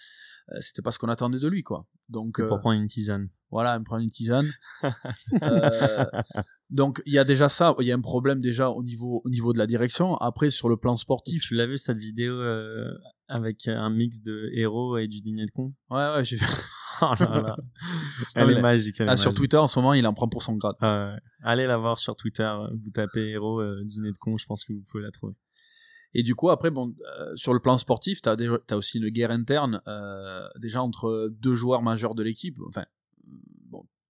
euh, c'était pas ce qu'on attendait de lui, quoi. Donc, pour prendre une tisane. Voilà, prendre une tisane. donc, il y a déjà ça, il y a un problème déjà au niveau, au niveau de la direction. Après, sur le plan sportif. Tu l'as vu cette vidéo avec un mix de héros et du dîner de con? Ouais, ouais, j'ai vu. oh là là. Elle est magique. ah, sur Twitter, en ce moment, il en prend pour son grade. allez la voir sur Twitter. Vous tapez héros euh, dîner de con, je pense que vous pouvez la trouver. Et du coup, après, bon, euh, sur le plan sportif, tu as, aussi une guerre interne, euh, déjà entre deux joueurs majeurs de l'équipe. Enfin,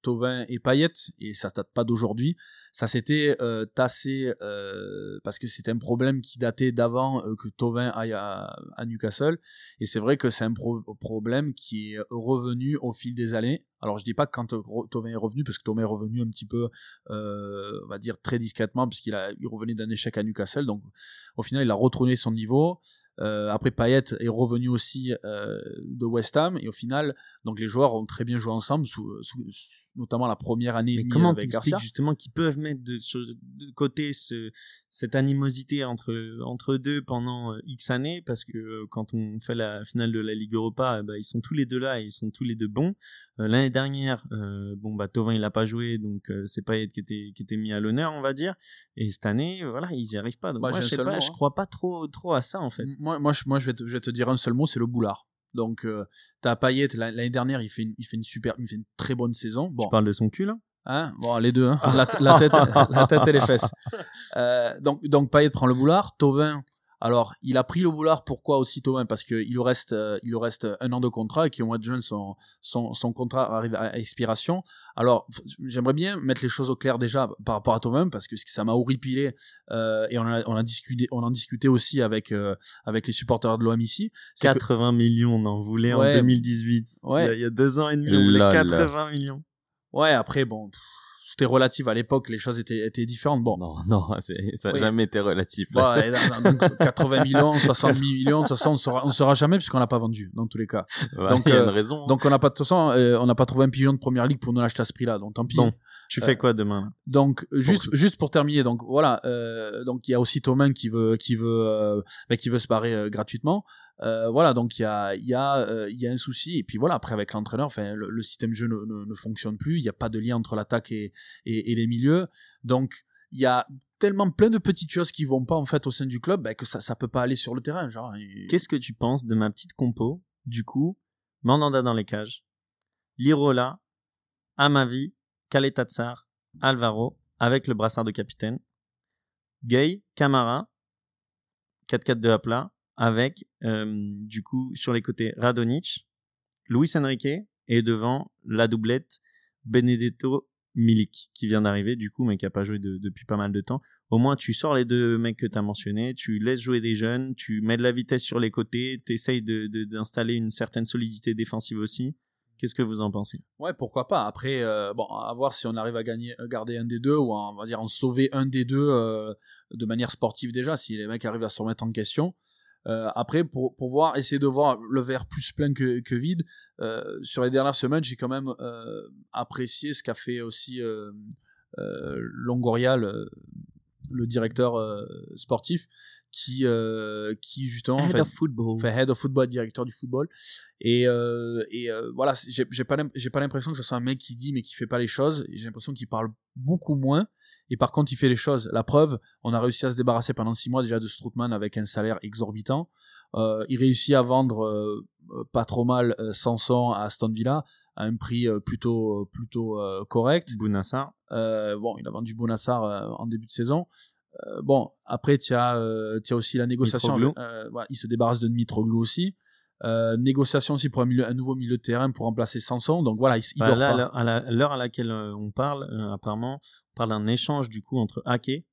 Tovin et Payet, et ça date pas d'aujourd'hui. Ça s'était euh, tassé euh, parce que c'était un problème qui datait d'avant euh, que Tovin aille à, Newcastle. Et c'est vrai que c'est un problème qui est revenu au fil des années. Alors je dis pas quand Tovin est revenu, parce que Tovin est revenu un petit peu, on va dire très discrètement, puisqu'il a, il revenait d'un échec à Newcastle. Donc au final, il a retrouvé son niveau. Après Payet est revenu aussi de West Ham et au final donc les joueurs ont très bien joué ensemble notamment la première année Mais comment tu expliques justement qu'ils peuvent mettre de, de côté ce, cette animosité entre entre deux pendant euh, X années? Parce que quand on fait la finale de la Ligue Europa bah, ils sont tous les deux là et ils sont tous les deux bons. L'année dernière bon bah Tovin il a pas joué donc c'est Payet qui était qui était mis à l'honneur on va dire. Et cette année voilà ils y arrivent pas. Donc moi, je sais pas hein. crois pas trop trop à ça en fait. Moi, moi, je, moi je, vais te, je vais te dire un seul mot, c'est le boulard. Donc, euh, t'as Payet, l'année dernière, il fait, une, il fait une super, il fait une très bonne saison. Bon. Tu parles de son cul, là? Hein? Bon, les deux, hein. la, la, tête, la tête et les fesses. Euh, donc, donc Payet prend le boulard. Tovin, alors, il a pris le boulard, pourquoi aussi Thomas? Parce qu'il lui reste, euh, il lui reste un an de contrat et qu'au mois de juin, son, son, son contrat arrive à expiration. Alors, j'aimerais bien mettre les choses au clair déjà par rapport à Thomas parce que ça m'a horripilé euh, et on a, on a discuté, on en discutait aussi avec euh, avec les supporters de l'OM ici. 80 millions, on en voulait en 2018. Ouais. Il, y a, deux ans et demi, on voulait 80 millions. Ouais, après bon tout est relatif. À l'époque, les choses étaient, étaient différentes. Bon. Non, non, ça n'a jamais été relatif. Bon, 80 millions, 70 millions, de toute façon, on saura, on saura jamais puisqu'on l'a pas vendu, dans tous les cas. donc, il y a une euh, raison. Donc, on n'a pas, de toute façon, euh, on n'a pas trouvé un pigeon de première ligue pour nous l'acheter à ce prix-là. Donc, tant pis. Bon, tu fais euh, quoi demain? Donc, juste, juste pour terminer. Donc, voilà. donc, il y a aussi Thomas qui veut, qui veut, bah, qui veut se barrer gratuitement. Euh, voilà, donc il y a, y, a, euh, y a un souci. Et puis voilà, après avec l'entraîneur, enfin, le, système jeu ne, ne, fonctionne plus. Il n'y a pas de lien entre l'attaque et, et, les milieux. Donc il y a tellement plein de petites choses qui vont pas en fait au sein du club bah, que ça ça peut pas aller sur le terrain genre qu'est-ce que tu penses de ma petite compo du coup Mandanda dans les cages Lirola Amavi Kaletatsar Alvaro avec le brassard de capitaine Gay Camara 4-4-2 à plat avec euh, du coup sur les côtés Radonic, Luis Enrique et devant la doublette Benedetto Milik qui vient d'arriver du coup mais qui a pas joué depuis pas mal de temps. Au moins tu sors les deux mecs que tu as mentionnés, tu laisses jouer des jeunes, tu mets de la vitesse sur les côtés, tu essayes d'installer une certaine solidité défensive aussi. Qu'est-ce que vous en pensez? Ouais, pourquoi pas. Après, euh, bon, à voir si on arrive à gagner, garder un des deux ou on va dire en sauver un des deux euh, de manière sportive déjà, si les mecs arrivent à se remettre en question. Euh, après, pour, pour voir, essayer de voir le verre plus plein que, que vide, euh, sur les dernières semaines, j'ai quand même euh, apprécié ce qu'a fait aussi euh, euh, Longoria, le, le directeur sportif, qui qui justement head of football fait head of football directeur du football et et voilà j'ai pas j'ai pas l'impression que ce soit un mec qui dit mais qui fait pas les choses j'ai l'impression qu'il parle beaucoup moins et par contre il fait les choses. La preuve, on a réussi à se débarrasser pendant six mois déjà de Strootman avec un salaire exorbitant. Euh, il réussit à vendre euh, pas trop mal euh, Sanson à Aston Villa. À un prix plutôt plutôt correct. Bounassar. bon, il a vendu Bounassar en début de saison. bon, après, tu as, as aussi la négociation. Voilà, il se débarrasse de Mitroglou aussi. Euh, négociation aussi pour un, milieu, un, nouveau milieu de terrain pour remplacer Sanson. Donc voilà, il, il bah, là, À l'heure à laquelle euh, on parle, euh, apparemment, on parle d'un échange du coup entre Ake,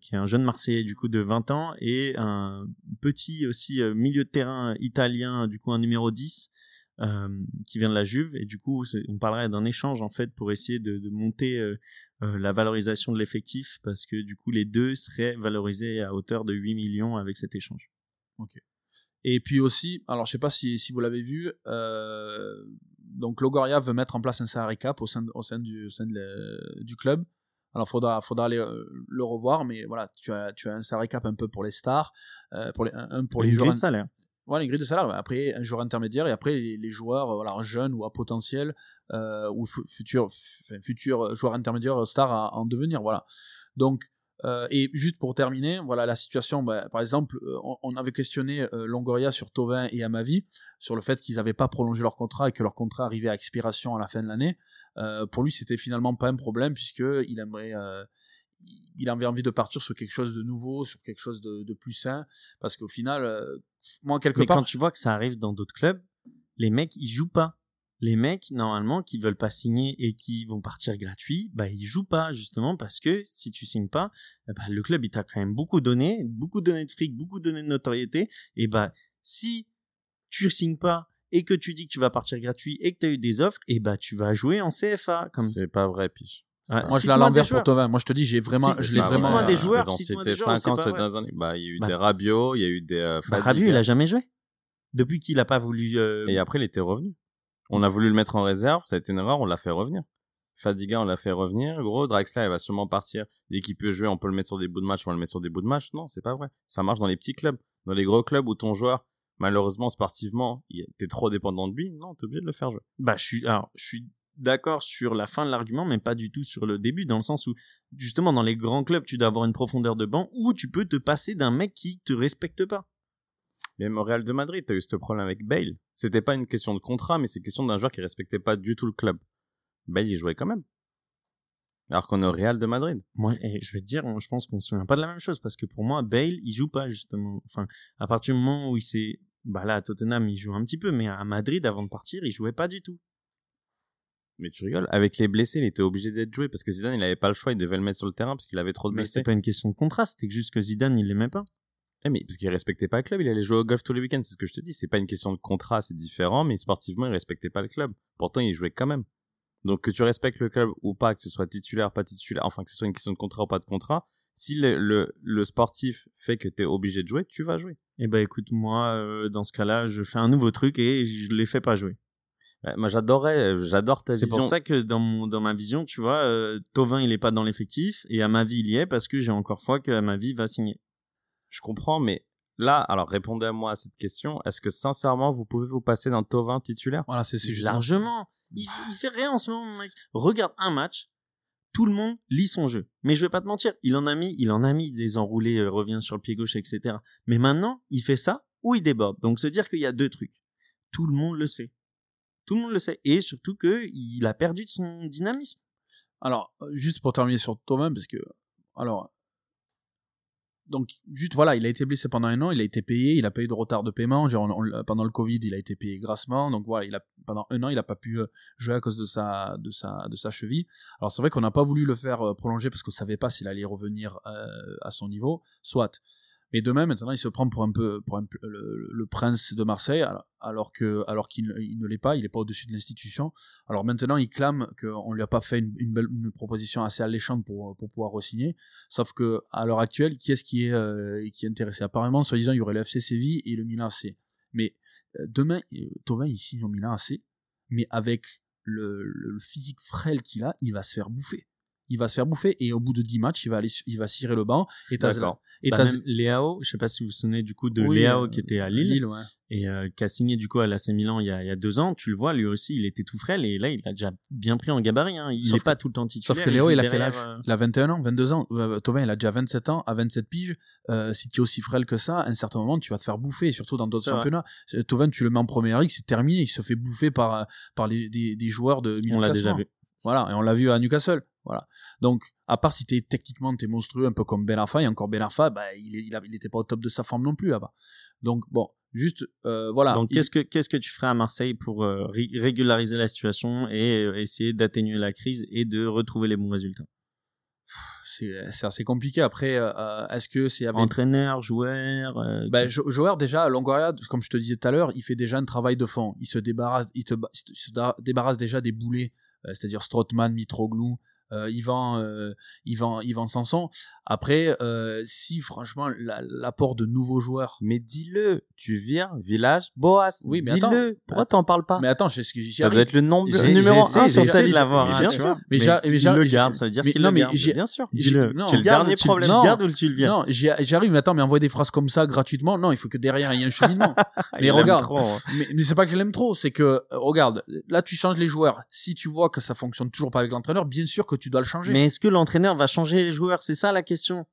qui est un jeune Marseillais du coup de 20 ans, et un petit aussi milieu de terrain italien, du coup un numéro 10, qui vient de la Juve. Et du coup, on parlerait d'un échange en fait pour essayer de, de monter la valorisation de l'effectif, parce que du coup les deux seraient valorisés à hauteur de 8 millions avec cet échange. Ok. Et puis aussi, alors je sais pas si, si vous l'avez vu, euh, donc Logoria veut mettre en place un salary cap au sein, au sein, du, sein du club. Alors faudra faudra aller euh, le revoir, mais voilà, tu as tu as un salary cap un peu pour les stars, euh, pour les un, pour les joueurs. de salaire. Voilà, les grilles de salaire. Après, un joueur intermédiaire et après les, joueurs voilà jeunes ou à potentiel ou futurs futurs joueurs intermédiaires stars en devenir. Voilà. Donc euh, et juste pour terminer, voilà la situation. Bah, par exemple, euh, on, avait questionné euh, Longoria sur Tovin et Amavi sur le fait qu'ils n'avaient pas prolongé leur contrat et que leur contrat arrivait à expiration à la fin de l'année. pour lui, c'était finalement pas un problème puisque il aimerait, il avait envie de partir sur quelque chose de nouveau, sur quelque chose de, plus sain, parce qu'au final, moi quelque Mais part. quand tu vois que ça arrive dans d'autres clubs, les mecs ils jouent pas les mecs normalement qui veulent pas signer et qui vont partir gratuits, bah ils jouent pas justement parce que si tu signes pas, eh bah, le club il t'a quand même beaucoup donné, beaucoup donné de fric, beaucoup donné de notoriété et bah si tu signes pas et que tu dis que tu vas partir gratuit et que tu as eu des offres, et bah tu vas jouer en CFA comme C'est pas vrai piche. Moi je l'ai à l'envers pour Tovin. Moi je te dis j'ai vraiment je l'ai vraiment des joueurs, c'était 5 ans ces dernières années. Bah il y a eu des Rabiot, il y a eu des euh, bah, Rabiot il a jamais joué. Depuis qu'il a pas voulu euh, Et après il était revenu. On a voulu le mettre en réserve, ça a été une erreur, on l'a fait revenir. Fadiga, on l'a fait revenir. Gros, Draxler, il va sûrement partir. Dès qu'il peut jouer, on peut le mettre sur des bouts de match, on va le mettre sur des bouts de match. Non, c'est pas vrai. Ça marche dans les petits clubs. Dans les gros clubs où ton joueur, malheureusement, sportivement, t'es trop dépendant de lui, non, t'es obligé de le faire jouer. Bah, je suis, alors, je suis d'accord sur la fin de l'argument, mais pas du tout sur le début, dans le sens où, justement, dans les grands clubs, tu dois avoir une profondeur de banc où tu peux te passer d'un mec qui te respecte pas. Même au Real de Madrid, t'as eu ce problème avec Bale. C'était pas une question de contrat, mais c'est une question d'un joueur qui respectait pas du tout le club. Bale, il jouait quand même. Alors qu'on est au Real de Madrid. Moi, et je vais te dire, je pense qu'on se souvient pas de la même chose, parce que pour moi, Bale, il joue pas, justement. Enfin, à partir du moment où il s'est, bah là, à Tottenham, il joue un petit peu, mais à Madrid, avant de partir, il jouait pas du tout. Mais tu rigoles, avec les blessés, il était obligé d'être joué, parce que Zidane, il avait pas le choix, il devait le mettre sur le terrain, parce qu'il avait trop de blessés. Mais c'était pas une question de contrat, c'était juste que Zidane, il l'aimait pas. Eh, mais parce qu'il respectait pas le club, il allait jouer au golf tous les week-ends, c'est ce que je te dis. C'est pas une question de contrat, c'est différent, mais sportivement, il respectait pas le club. Pourtant, il jouait quand même. Donc, que tu respectes le club ou pas, que ce soit titulaire, pas titulaire, enfin, que ce soit une question de contrat ou pas de contrat, si le, le, sportif fait que tu es obligé de jouer, tu vas jouer. Eh ben, écoute, moi, euh, dans ce cas-là, je fais un nouveau truc et je les fais pas jouer. Moi, j'adorais, euh, j'adore ta vision. C'est pour ça que dans, mon, dans ma vision, tu vois, euh, Tovin, il est pas dans l'effectif et à ma vie, il y est parce que j'ai encore foi que à ma vie va signer. Je comprends, mais là, alors répondez à moi à cette question. Est-ce que sincèrement, vous pouvez vous passer d'un Tovin titulaire? Voilà, c'est juste largement. Il, fait rien en ce moment, mec. Regarde un match, tout le monde lit son jeu. Mais je vais pas te mentir, il en a mis, il en a mis des enroulés, euh, revient sur le pied gauche, etc. Mais maintenant, il fait ça ou il déborde. Donc se dire qu'il y a deux trucs. Tout le monde le sait. Tout le monde le sait. Et surtout qu'il a perdu de son dynamisme. Alors, euh, juste pour terminer sur Tovin, parce que, alors, donc juste voilà, il a été blessé pendant un an, il a été payé, il a eu de retard de paiement. Pendant le Covid, il a été payé grassement. Donc voilà, il a pendant un an, il a pas pu euh, jouer à cause de sa de sa de sa cheville. Alors c'est vrai qu'on n'a pas voulu le faire euh, prolonger parce qu'on savait pas s'il allait revenir à son niveau. Soit. Mais demain, maintenant, il se prend pour un peu le, prince de Marseille, alors que alors qu'il ne l'est pas, il n'est pas au-dessus de l'institution. Alors maintenant, il clame qu'on lui a pas fait une, belle proposition assez alléchante pour pour pouvoir re-signer. Sauf que à l'heure actuelle, qui est-ce qui est euh, qui est intéressé? Apparemment, soi-disant, il y aurait le FC Séville et le Milan AC. Mais euh, demain, euh, Thomas, il signe au Milan AC, mais avec le physique frêle qu'il a, il va se faire bouffer il va se faire bouffer et au bout de 10 matchs, il va aller, il va cirer le banc et t'as et Bah, même Léao, je sais pas si vous vous souvenez du coup de Oui, Léao euh, qui était à Lille, ouais. et euh, qui a signé du coup à l'AC Milan il y, a, il y a deux ans. Tu le vois, lui aussi, il était tout frêle et là, il a déjà bien pris en gabarit. Hein. Il Sauf que- pas tout le temps titulaire. Sauf que Léo, il a quel âge? euh, Il a 21 ans, 22 ans. Euh, Thauvin, il a déjà 27 ans. À 27 piges, si tu es aussi frêle que ça, à un certain moment, tu vas te faire bouffer, surtout dans d'autres championnats. Thauvin, tu le mets en première ligue, c'est terminé. Il se fait bouffer par, par les, des, des joueurs de milieu On l'a déjà vu. Voilà, et on l'a vu à Newcastle. Voilà. Donc, à part si t'es techniquement t'es monstrueux, un peu comme Ben Arfa, et encore Ben Arfa, bah, il, est- il, a- il était pas au top de sa forme non plus là-bas. Donc, bon, juste, euh, voilà. Donc, qu'est-ce que qu'est-ce que tu ferais à Marseille pour euh, ré- régulariser la situation et euh, essayer d'atténuer la crise et de retrouver les bons résultats? C'est c'est assez compliqué. Après, euh, est-ce que c'est avec Entraîneur, joueur. euh, Ben, Jo- Joer, déjà, Longoria, comme je te disais tout à l'heure, il fait déjà un travail de fond. Il se débarrasse, il te, il se débarrasse déjà des boulets, euh, c'est-à-dire Strootman, Mitroglou, Yvan, euh, Yvan, Yvan Sanson. Après, euh, si franchement la- l'apport de nouveaux joueurs. Mais dis-le, tu viens, village, Boas. Oui, mais dis-le. Pourquoi t'en parles pas? Mais attends, je sais ce que j'y Ça doit être le nombre numéro j'essaie- 1 sur ta liste. l'avoir, bien sûr. Mais Mais j'a- mais il j'a- le garde, ça veut dire mais qu'il non, le mais garde. j'ai- Bien sûr. Dis-le. Tu le dernier problème. Tu Non. le gardes ou tu le viens? Non, j'y j'y arrive, mais attends, mais envoyer des phrases comme ça gratuitement, non, il faut que derrière il y ait un cheminement. Mais regarde. hein. mais mais c'est pas que je l'aime trop, c'est que, euh, regarde, là tu changes les joueurs. Si tu vois que ça fonctionne toujours pas avec l'entraîneur, bien sûr que tu dois le changer. Mais est-ce que l'entraîneur va changer les joueurs? C'est ça la question.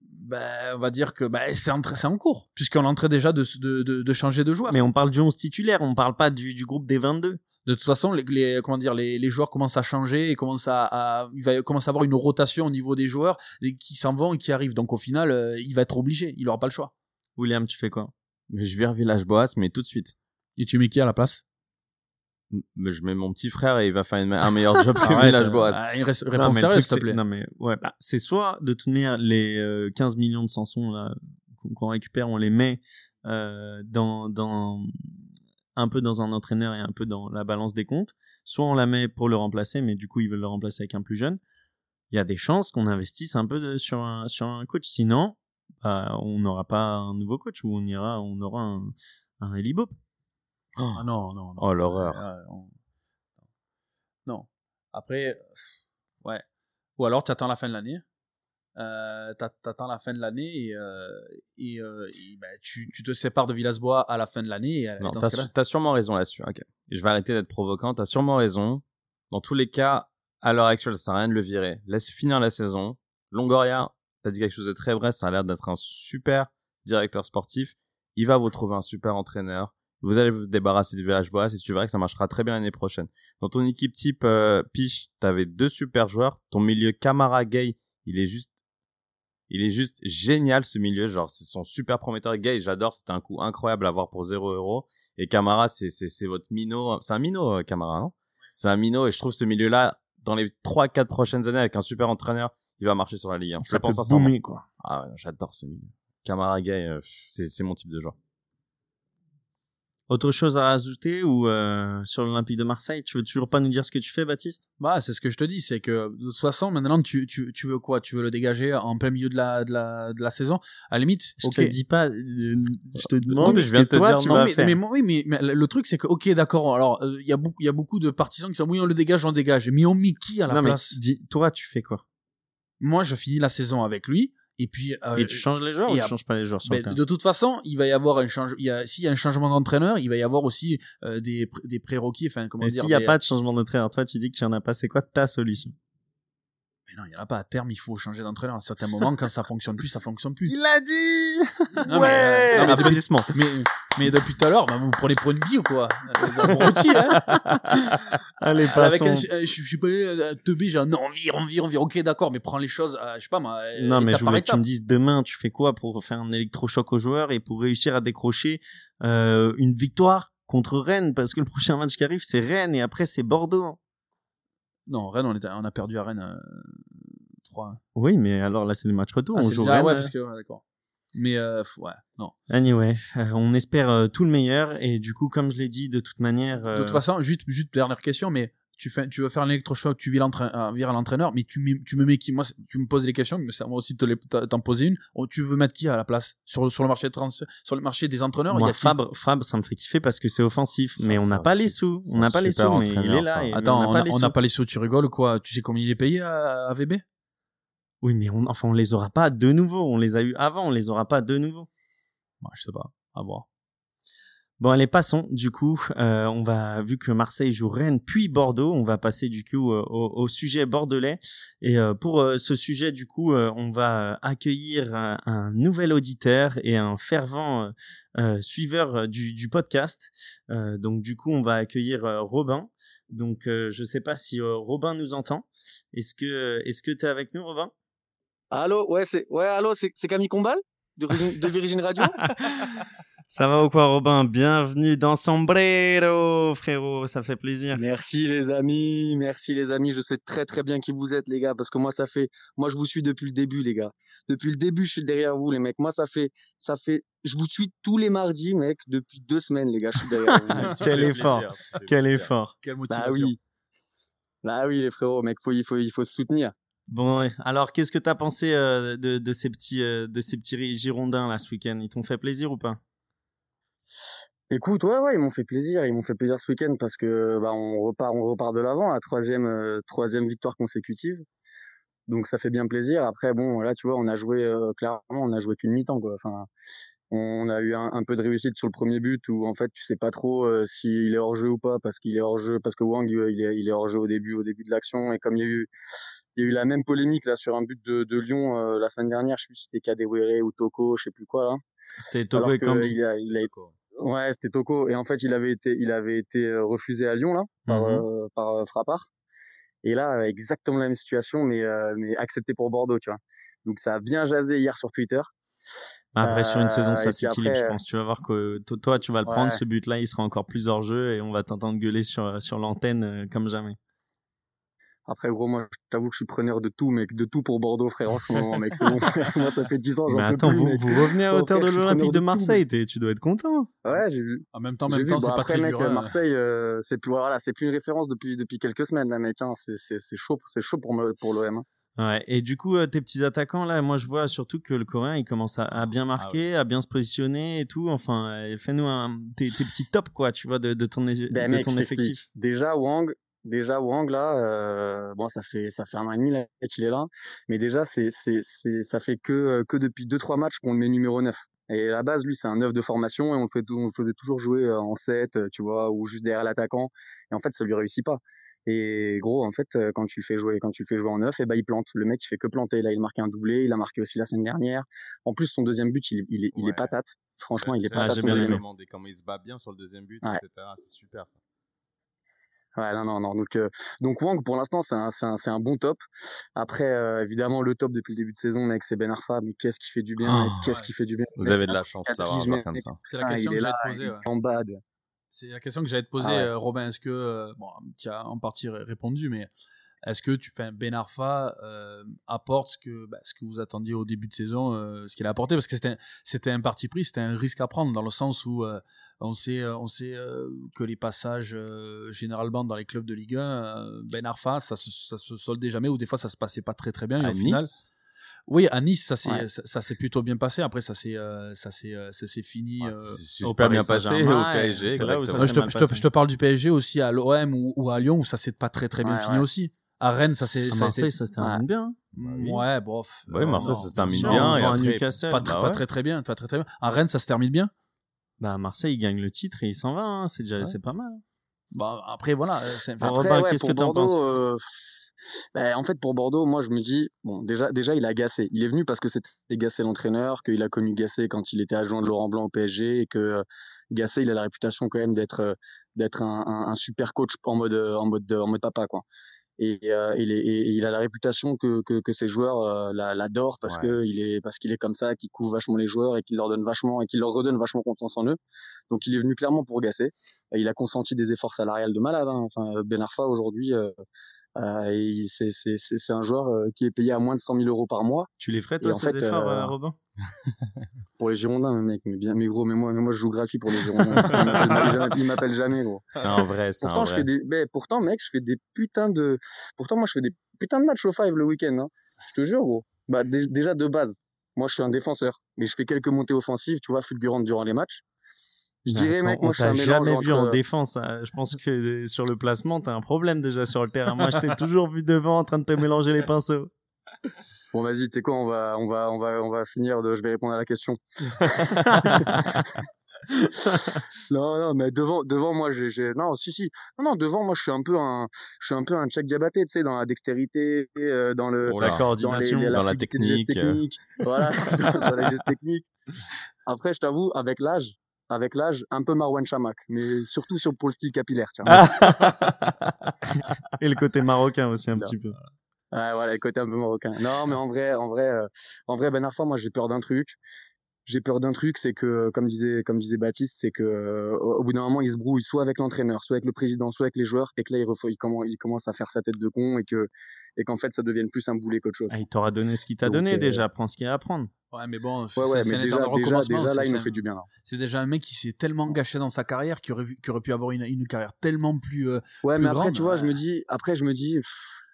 ben, on va dire que ben, c'est en, en cours, puisqu'on est en train déjà de, de, de, de changer de joueur. Mais on parle du 11 titulaire, on parle pas du, du groupe des 22. De toute façon, les, les- comment dire, les, les joueurs commencent à changer et commencent à, à- il va commencer à avoir une rotation au niveau des joueurs et qui s'en vont et qui arrivent. Donc au final, euh, il va être obligé, il aura pas le choix. William, tu fais quoi? Mais je vire village Boas, mais tout de suite. Et tu mets qui à la place? Je mets mon petit frère et il va faire une- un meilleur job que village Boas. Non, réponse sérieuse, s'il te c'est- plaît. non, mais ouais, bah, c'est soit de toute manière les euh, 15 millions de Samson là qu'on récupère, on les met euh, dans dans un peu dans un entraîneur et un peu dans la balance des comptes. Soit on la met pour le remplacer, mais du coup ils veulent le remplacer avec un plus jeune. Il y a des chances qu'on investisse un peu de- sur un sur un coach. Sinon, bah, on n'aura pas un nouveau coach ou on ira, on aura un un Eli Ah non, non, non. Oh l'horreur. Euh, on- Non. Après, euh, ouais. Ou alors, tu attends la fin de l'année. Euh, t'a- T'attends la fin de l'année et, euh, et, euh, et, ben, tu, tu te sépares de Villas-Bois à la fin de l'année. Non, t'as su- t'as sûrement raison là-dessus. Ok. Je vais arrêter d'être provocant. T'as sûrement raison. Dans tous les cas, à l'heure actuelle, ça sert à rien de le virer. Laisse finir la saison. Longoria, t'as dit quelque chose de très vrai. Ça a l'air d'être un super directeur sportif. Il va vous trouver un super entraîneur. Vous allez vous débarrasser du village bois et tu verras que ça marchera très bien l'année prochaine. Dans ton équipe type euh, Piche, t'avais deux super joueurs. Ton milieu Camara Gay, il est juste, il est juste génial ce milieu. Genre, c'est son super prometteur. Gay, j'adore. C'était un coup incroyable à voir pour 0 euros. Et Camara, c'est, c'est, c'est votre minot. C'est un minot, euh, Camara, non? C'est un minot. Et je trouve ce milieu-là, dans les 3-4 prochaines années, avec un super entraîneur, il va marcher sur la Ligue 1. Je Ça pense peut boomer quoi. Ah, j'adore ce milieu. Camara Gay, euh, c'est, c'est mon type de joueur. Autre chose à rajouter ou euh, sur l'Olympique de Marseille? Tu veux toujours pas nous dire ce que tu fais, Baptiste? Bah, c'est ce que je te dis, c'est que de toute façon, maintenant, tu, tu, tu veux quoi? Tu veux le dégager en plein milieu de la, de la, de la saison? À la limite, Je ok. te dis pas, je te demande mais je viens te toi dire tu non, vas mais, faire. mais, oui, mais, mais le truc, c'est que, ok, d'accord, alors, euh, il y, a beaucoup- il y a beaucoup de partisans qui sont, oui, on le dégage, on le dégage. Mais on met qui à la non mais place? dis, toi tu fais quoi? Moi, je finis la saison avec lui, et puis. euh, Et tu changes les joueurs ou tu ap- changes pas les joueurs ben, de toute façon, il va y avoir un change. Il y a, s'il y a un changement d'entraîneur, il va y avoir aussi euh, des, des prérequis. Enfin, comment Et dire s'il n'y a des- pas de changement d'entraîneur, toi tu dis qu'il y en a pas, c'est quoi ta solution? Mais non, il y en a pas. À terme, il faut changer d'entraîneur. À un certain moment, quand ça fonctionne plus, ça fonctionne plus. Il a dit Non, mais, euh, non, mais depuis, mais, mais depuis tout à l'heure, bah, vous prenez pour une bille ou quoi? Hein Allez, Avec passons. un, euh, je, je suis pas euh, teubé, genre non, on vire, on vire, on vire. Ok, d'accord, mais prends les choses, euh, je sais pas moi. Non, mais je voulais que tu me dises demain, tu fais quoi pour faire un électrochoc aux joueurs et pour réussir à décrocher euh, une victoire contre Rennes? Parce que le prochain match qui arrive, c'est Rennes et après c'est Bordeaux. Non, Rennes, on, était- on a perdu à Rennes euh, 3 Oui, mais alors là, c'est le match retour. Ah, on joue déjà- Rennes. ouais, euh. parce que, ouais, d'accord. Mais, euh, ouais, non. Anyway, euh, on espère euh, tout le meilleur et du coup, comme je l'ai dit, de toute manière. euh, De toute façon, juste, juste dernière question, mais tu fais, tu veux faire un électrochoc, tu vires l'entraîneur, mais tu, tu me mets qui? Moi, tu me poses des questions, mais c'est moi aussi de t'en poser une. Oh, tu veux mettre qui à la place? Sur, sur le marché de trans, sur le marché des entraîneurs Moi, Fabre, Fabre, ça me fait kiffer parce que c'est offensif, mais on n'a pas les sous. On n'a pas les sous, mais il est là. Attends, on n'a pas, les sous, tu rigoles quoi? Tu sais combien il est payé à, VB Oui, mais on, enfin, on les aura pas de nouveau. On les a eu avant, on les aura pas de nouveau. Moi, je sais pas. À voir. Bon, allez, passons. Du coup, euh, on va, vu que Marseille joue Rennes puis Bordeaux, on va passer du coup euh, au, sujet bordelais. Et euh, pour ce sujet, du coup, on va accueillir un, nouvel auditeur et un fervent suiveur du, du podcast. donc, du coup, on va accueillir Robin. Donc, je sais pas si Robin nous entend. Est-ce que, est-ce que t'es avec nous, Robin? Allô, ouais, c'est, ouais, allô, c'est, Camille Combal? De, de Virgin Radio? Ça va ou quoi, Robin? Bienvenue dans Sombrero, frérot. Ça fait plaisir. Merci les amis, merci les amis. Je sais très très bien qui vous êtes, les gars, parce que moi ça fait, moi je vous suis depuis le début, les gars. Depuis le début, je suis derrière vous, les mecs. Moi ça fait, ça fait, je vous suis tous les mardis, mec, depuis deux semaines, les gars. Je suis derrière vous. Quel effort, quel effort, quelle motivation. Bah oui, bah oui, les frérots, mec, faut, il faut, il faut se soutenir. Bon, alors qu'est-ce que t'as pensé euh, de, de, ces petits, euh, de ces petits Girondins là ce week-end? Ils t'ont fait plaisir ou pas? Écoute, ouais, ouais, ils m'ont fait plaisir. Ils m'ont fait plaisir ce week-end parce que bah, on repart, on repart de l'avant, la troisième, euh, troisième victoire consécutive. Donc ça fait bien plaisir. Après, bon, là, tu vois, on a joué euh, clairement, on a joué qu'une mi-temps, quoi. Enfin, on a eu un, peu de réussite sur le premier but où en fait tu sais pas trop euh, s'il est hors jeu ou pas parce qu'il est hors jeu parce que Wang il est, il est hors jeu au début au début de l'action et comme il y a eu il y a eu la même polémique là sur un but de, de Lyon la semaine dernière, je sais plus si c'était Kadewere ou Toko, je sais plus quoi là. C'était Toko et Kambi. Il a, il a, Ouais, c'était Toko. Et en fait, il avait été, il avait été euh, refusé à Lyon là par, mmh euh, par euh, Frappard. Et là, exactement la même situation, mais mais accepté pour Bordeaux, tu vois. Donc ça a bien jasé hier sur Twitter. Bah, après, sur une saison, ça s'équilibre, je pense. Tu vas voir que toi, tu vas le prendre, ce but-là, il sera encore plus hors jeu et on va t'entendre gueuler sur, sur l'antenne comme jamais. Après, gros, moi, je t'avoue que je suis preneur de tout, mec, de tout pour Bordeaux, frère, en ce moment, mec. C'est bon, Moi, ça fait 10 ans, j'en Mais attends, vous, vous revenez à hauteur de l'Olympique de, Marseille, tu dois être content. Ouais, j'ai vu. En même temps, même temps, c'est pas après, très mec, Marseille, euh, c'est plus, voilà, c'est plus une référence depuis, depuis quelques semaines, là, mec, hein. C'est, c'est, c'est chaud, c'est chaud pour, pour l'OM, hein. Ouais, et du coup, euh, tes petits attaquants, là, moi, je vois surtout que le Coréen, il commence à, à bien ah marquer, à bien se positionner et tout. Enfin, euh, fais-nous un, tes, tes petits tops, quoi, tu vois, de, de ton, ben, de ton effectif. Déjà, Wang, déjà Wang là euh, bon ça fait ça fait un an et demi qu'il est là. Mais déjà c'est c'est c'est ça fait que euh, que depuis deux trois matchs qu'on le met numéro 9 et à la base lui c'est un 9 de formation et on le fait on le faisait toujours jouer euh, en 7 tu vois ou juste derrière l'attaquant. Et en fait ça lui réussit pas. Et gros en fait quand tu le fais jouer quand tu le fais jouer en 9 et ben il plante. Le mec il fait que planter. Là il marque un doublé. Il a marqué aussi la semaine dernière. En plus son deuxième but il, il est il est patate. Franchement il est patate j'ai bien aimé comment il se bat bien sur le deuxième but. Etc c'est super ça Ouais, non, non, non. Donc, euh, donc Wang, pour l'instant, c'est un, un, un, bon top. Après, euh, évidemment, le top depuis le début de saison, mec, c'est Ben Arfa. Mais qu'est-ce qui fait du bien oh, Qu'est-ce qui fait du bien? Vous avez de la chance d'avoir un joueur comme ça. C'est la question que j'allais te poser. En. C'est la question que j'allais te poser, ah euh, Robin. Est-ce que, bon, tu as en partie répondu, mais est-ce que tu, fais Ben Arfa euh, apporte ce que, bah, ce que vous attendiez au début de saison, euh, ce qu'il a apporté? Parce que c'était, c'était un parti pris, c'était un risque à prendre dans le sens où euh, on sait, on sait que les passages généralement dans les clubs de Ligue 1, Ben Arfa, ça se, ça se soldait jamais ou des fois ça se passait pas très très bien. À au nice? Final, oui, à Nice, ça s'est ça, s'est plutôt bien passé. Après, ça s'est ça s'est ça s'est fini. Super bien passé au PSG. je, te, je, te, je, te, parle du PSG aussi à l'OM ou, ou, à Lyon où ça s'est pas très très bien fini aussi. À Rennes, ça c'est. Marseille, ça se termine bien. Ouais, bof. Ouais, Marseille, ça se termine bien. Et après, Newcastle, pas, bah pas très très bien, pas très très bien. À Rennes, ça se termine bien. Bah Marseille, il gagne le titre et il s'en va. Hein. C'est déjà, c'est pas mal. Bah après voilà. Après, qu'est-ce que t'en penses euh... bah, en fait, pour Bordeaux, moi, je me dis, bon, déjà, déjà, il a Gassé. Il est venu parce que c'était Gassé l'entraîneur, qu'il a connu Gassé quand il était adjoint de Laurent Blanc au PSG et que euh, Gassé, il a la réputation quand même d'être, euh, d'être un, un, un, super coach en mode, en mode, en mode papa, quoi et, euh, il, est, il a la réputation que, que, que ses joueurs euh, l'adorent parce que il est parce qu'il est comme ça, qu'il couvre vachement les joueurs et qu'il leur donne vachement et qu'il leur redonne vachement confiance en eux. Donc il est venu clairement pour gasser. Il a consenti des efforts salariales de malade. Hein. Enfin, Ben Arfa aujourd'hui, euh, Euh, c'est un joueur euh, qui est payé à moins de 100 000 euros par mois. Tu les ferais toi ces efforts, euh, Robin Pour les Girondins, mec, mais bien, mais gros, mais moi, mais moi je joue gratuit pour les Girondins. il m'appelle jamais, gros. C'est un vrai, c'est pourtant, un vrai. Je fais des, mais pourtant, mec, je fais des putains de, pourtant, moi, je fais des putains de matchs au five le week-end, hein. Je te jure, gros. Bah, déjà de base, moi, je suis un défenseur, mais je fais quelques montées offensives, tu vois, fulgurantes durant les matchs. Je dirais, mec, moi, je suis jamais vu en défense. Hein. Je pense que sur le placement, t'as un problème déjà sur le terrain. Moi, je t'ai toujours vu devant en train de te mélanger les pinceaux. Bon, vas-y, tu sais quoi, on va, on va, on va, on va finir de, je vais répondre à la question. non, non, mais devant, devant moi, j'ai, non, si, si, non, non, devant moi, je suis un peu un, je suis un peu un check Diabaté, tu sais, dans la dextérité, euh, dans le, oh la coordination, dans, dans la technique, technique voilà, dans, la geste technique. Après, je t'avoue, avec l'âge, avec l'âge, un peu Marwan Chamak, mais surtout sur, pour le style capillaire. Tiens. Et le côté marocain aussi un petit peu. Ouais, voilà, le côté un peu marocain. Non, mais en vrai, en vrai, euh, en vrai, Ben Arfa, moi, j'ai peur d'un truc. J'ai peur d'un truc, c'est que, comme disait, comme disait Baptiste, c'est que euh, au bout d'un moment, il se brouille soit avec l'entraîneur, soit avec le président, soit avec les joueurs, et que là, il, il, commence, il commence à faire sa tête de con et que, et qu'en fait, ça devienne plus un boulet qu'autre chose. Ah, il t'aura donné ce qu'il t'a donné euh, déjà. Prends ce qu'il y a à prendre. Ouais, mais bon, ouais, ouais, mais déjà, déjà, déjà, là, il me fait du bien. C'est déjà un mec qui s'est tellement gâché dans sa carrière, qui aurait, qui aurait pu avoir une, une carrière tellement plus. Euh, ouais, plus mais après, tu vois, je me dis, après, je me dis,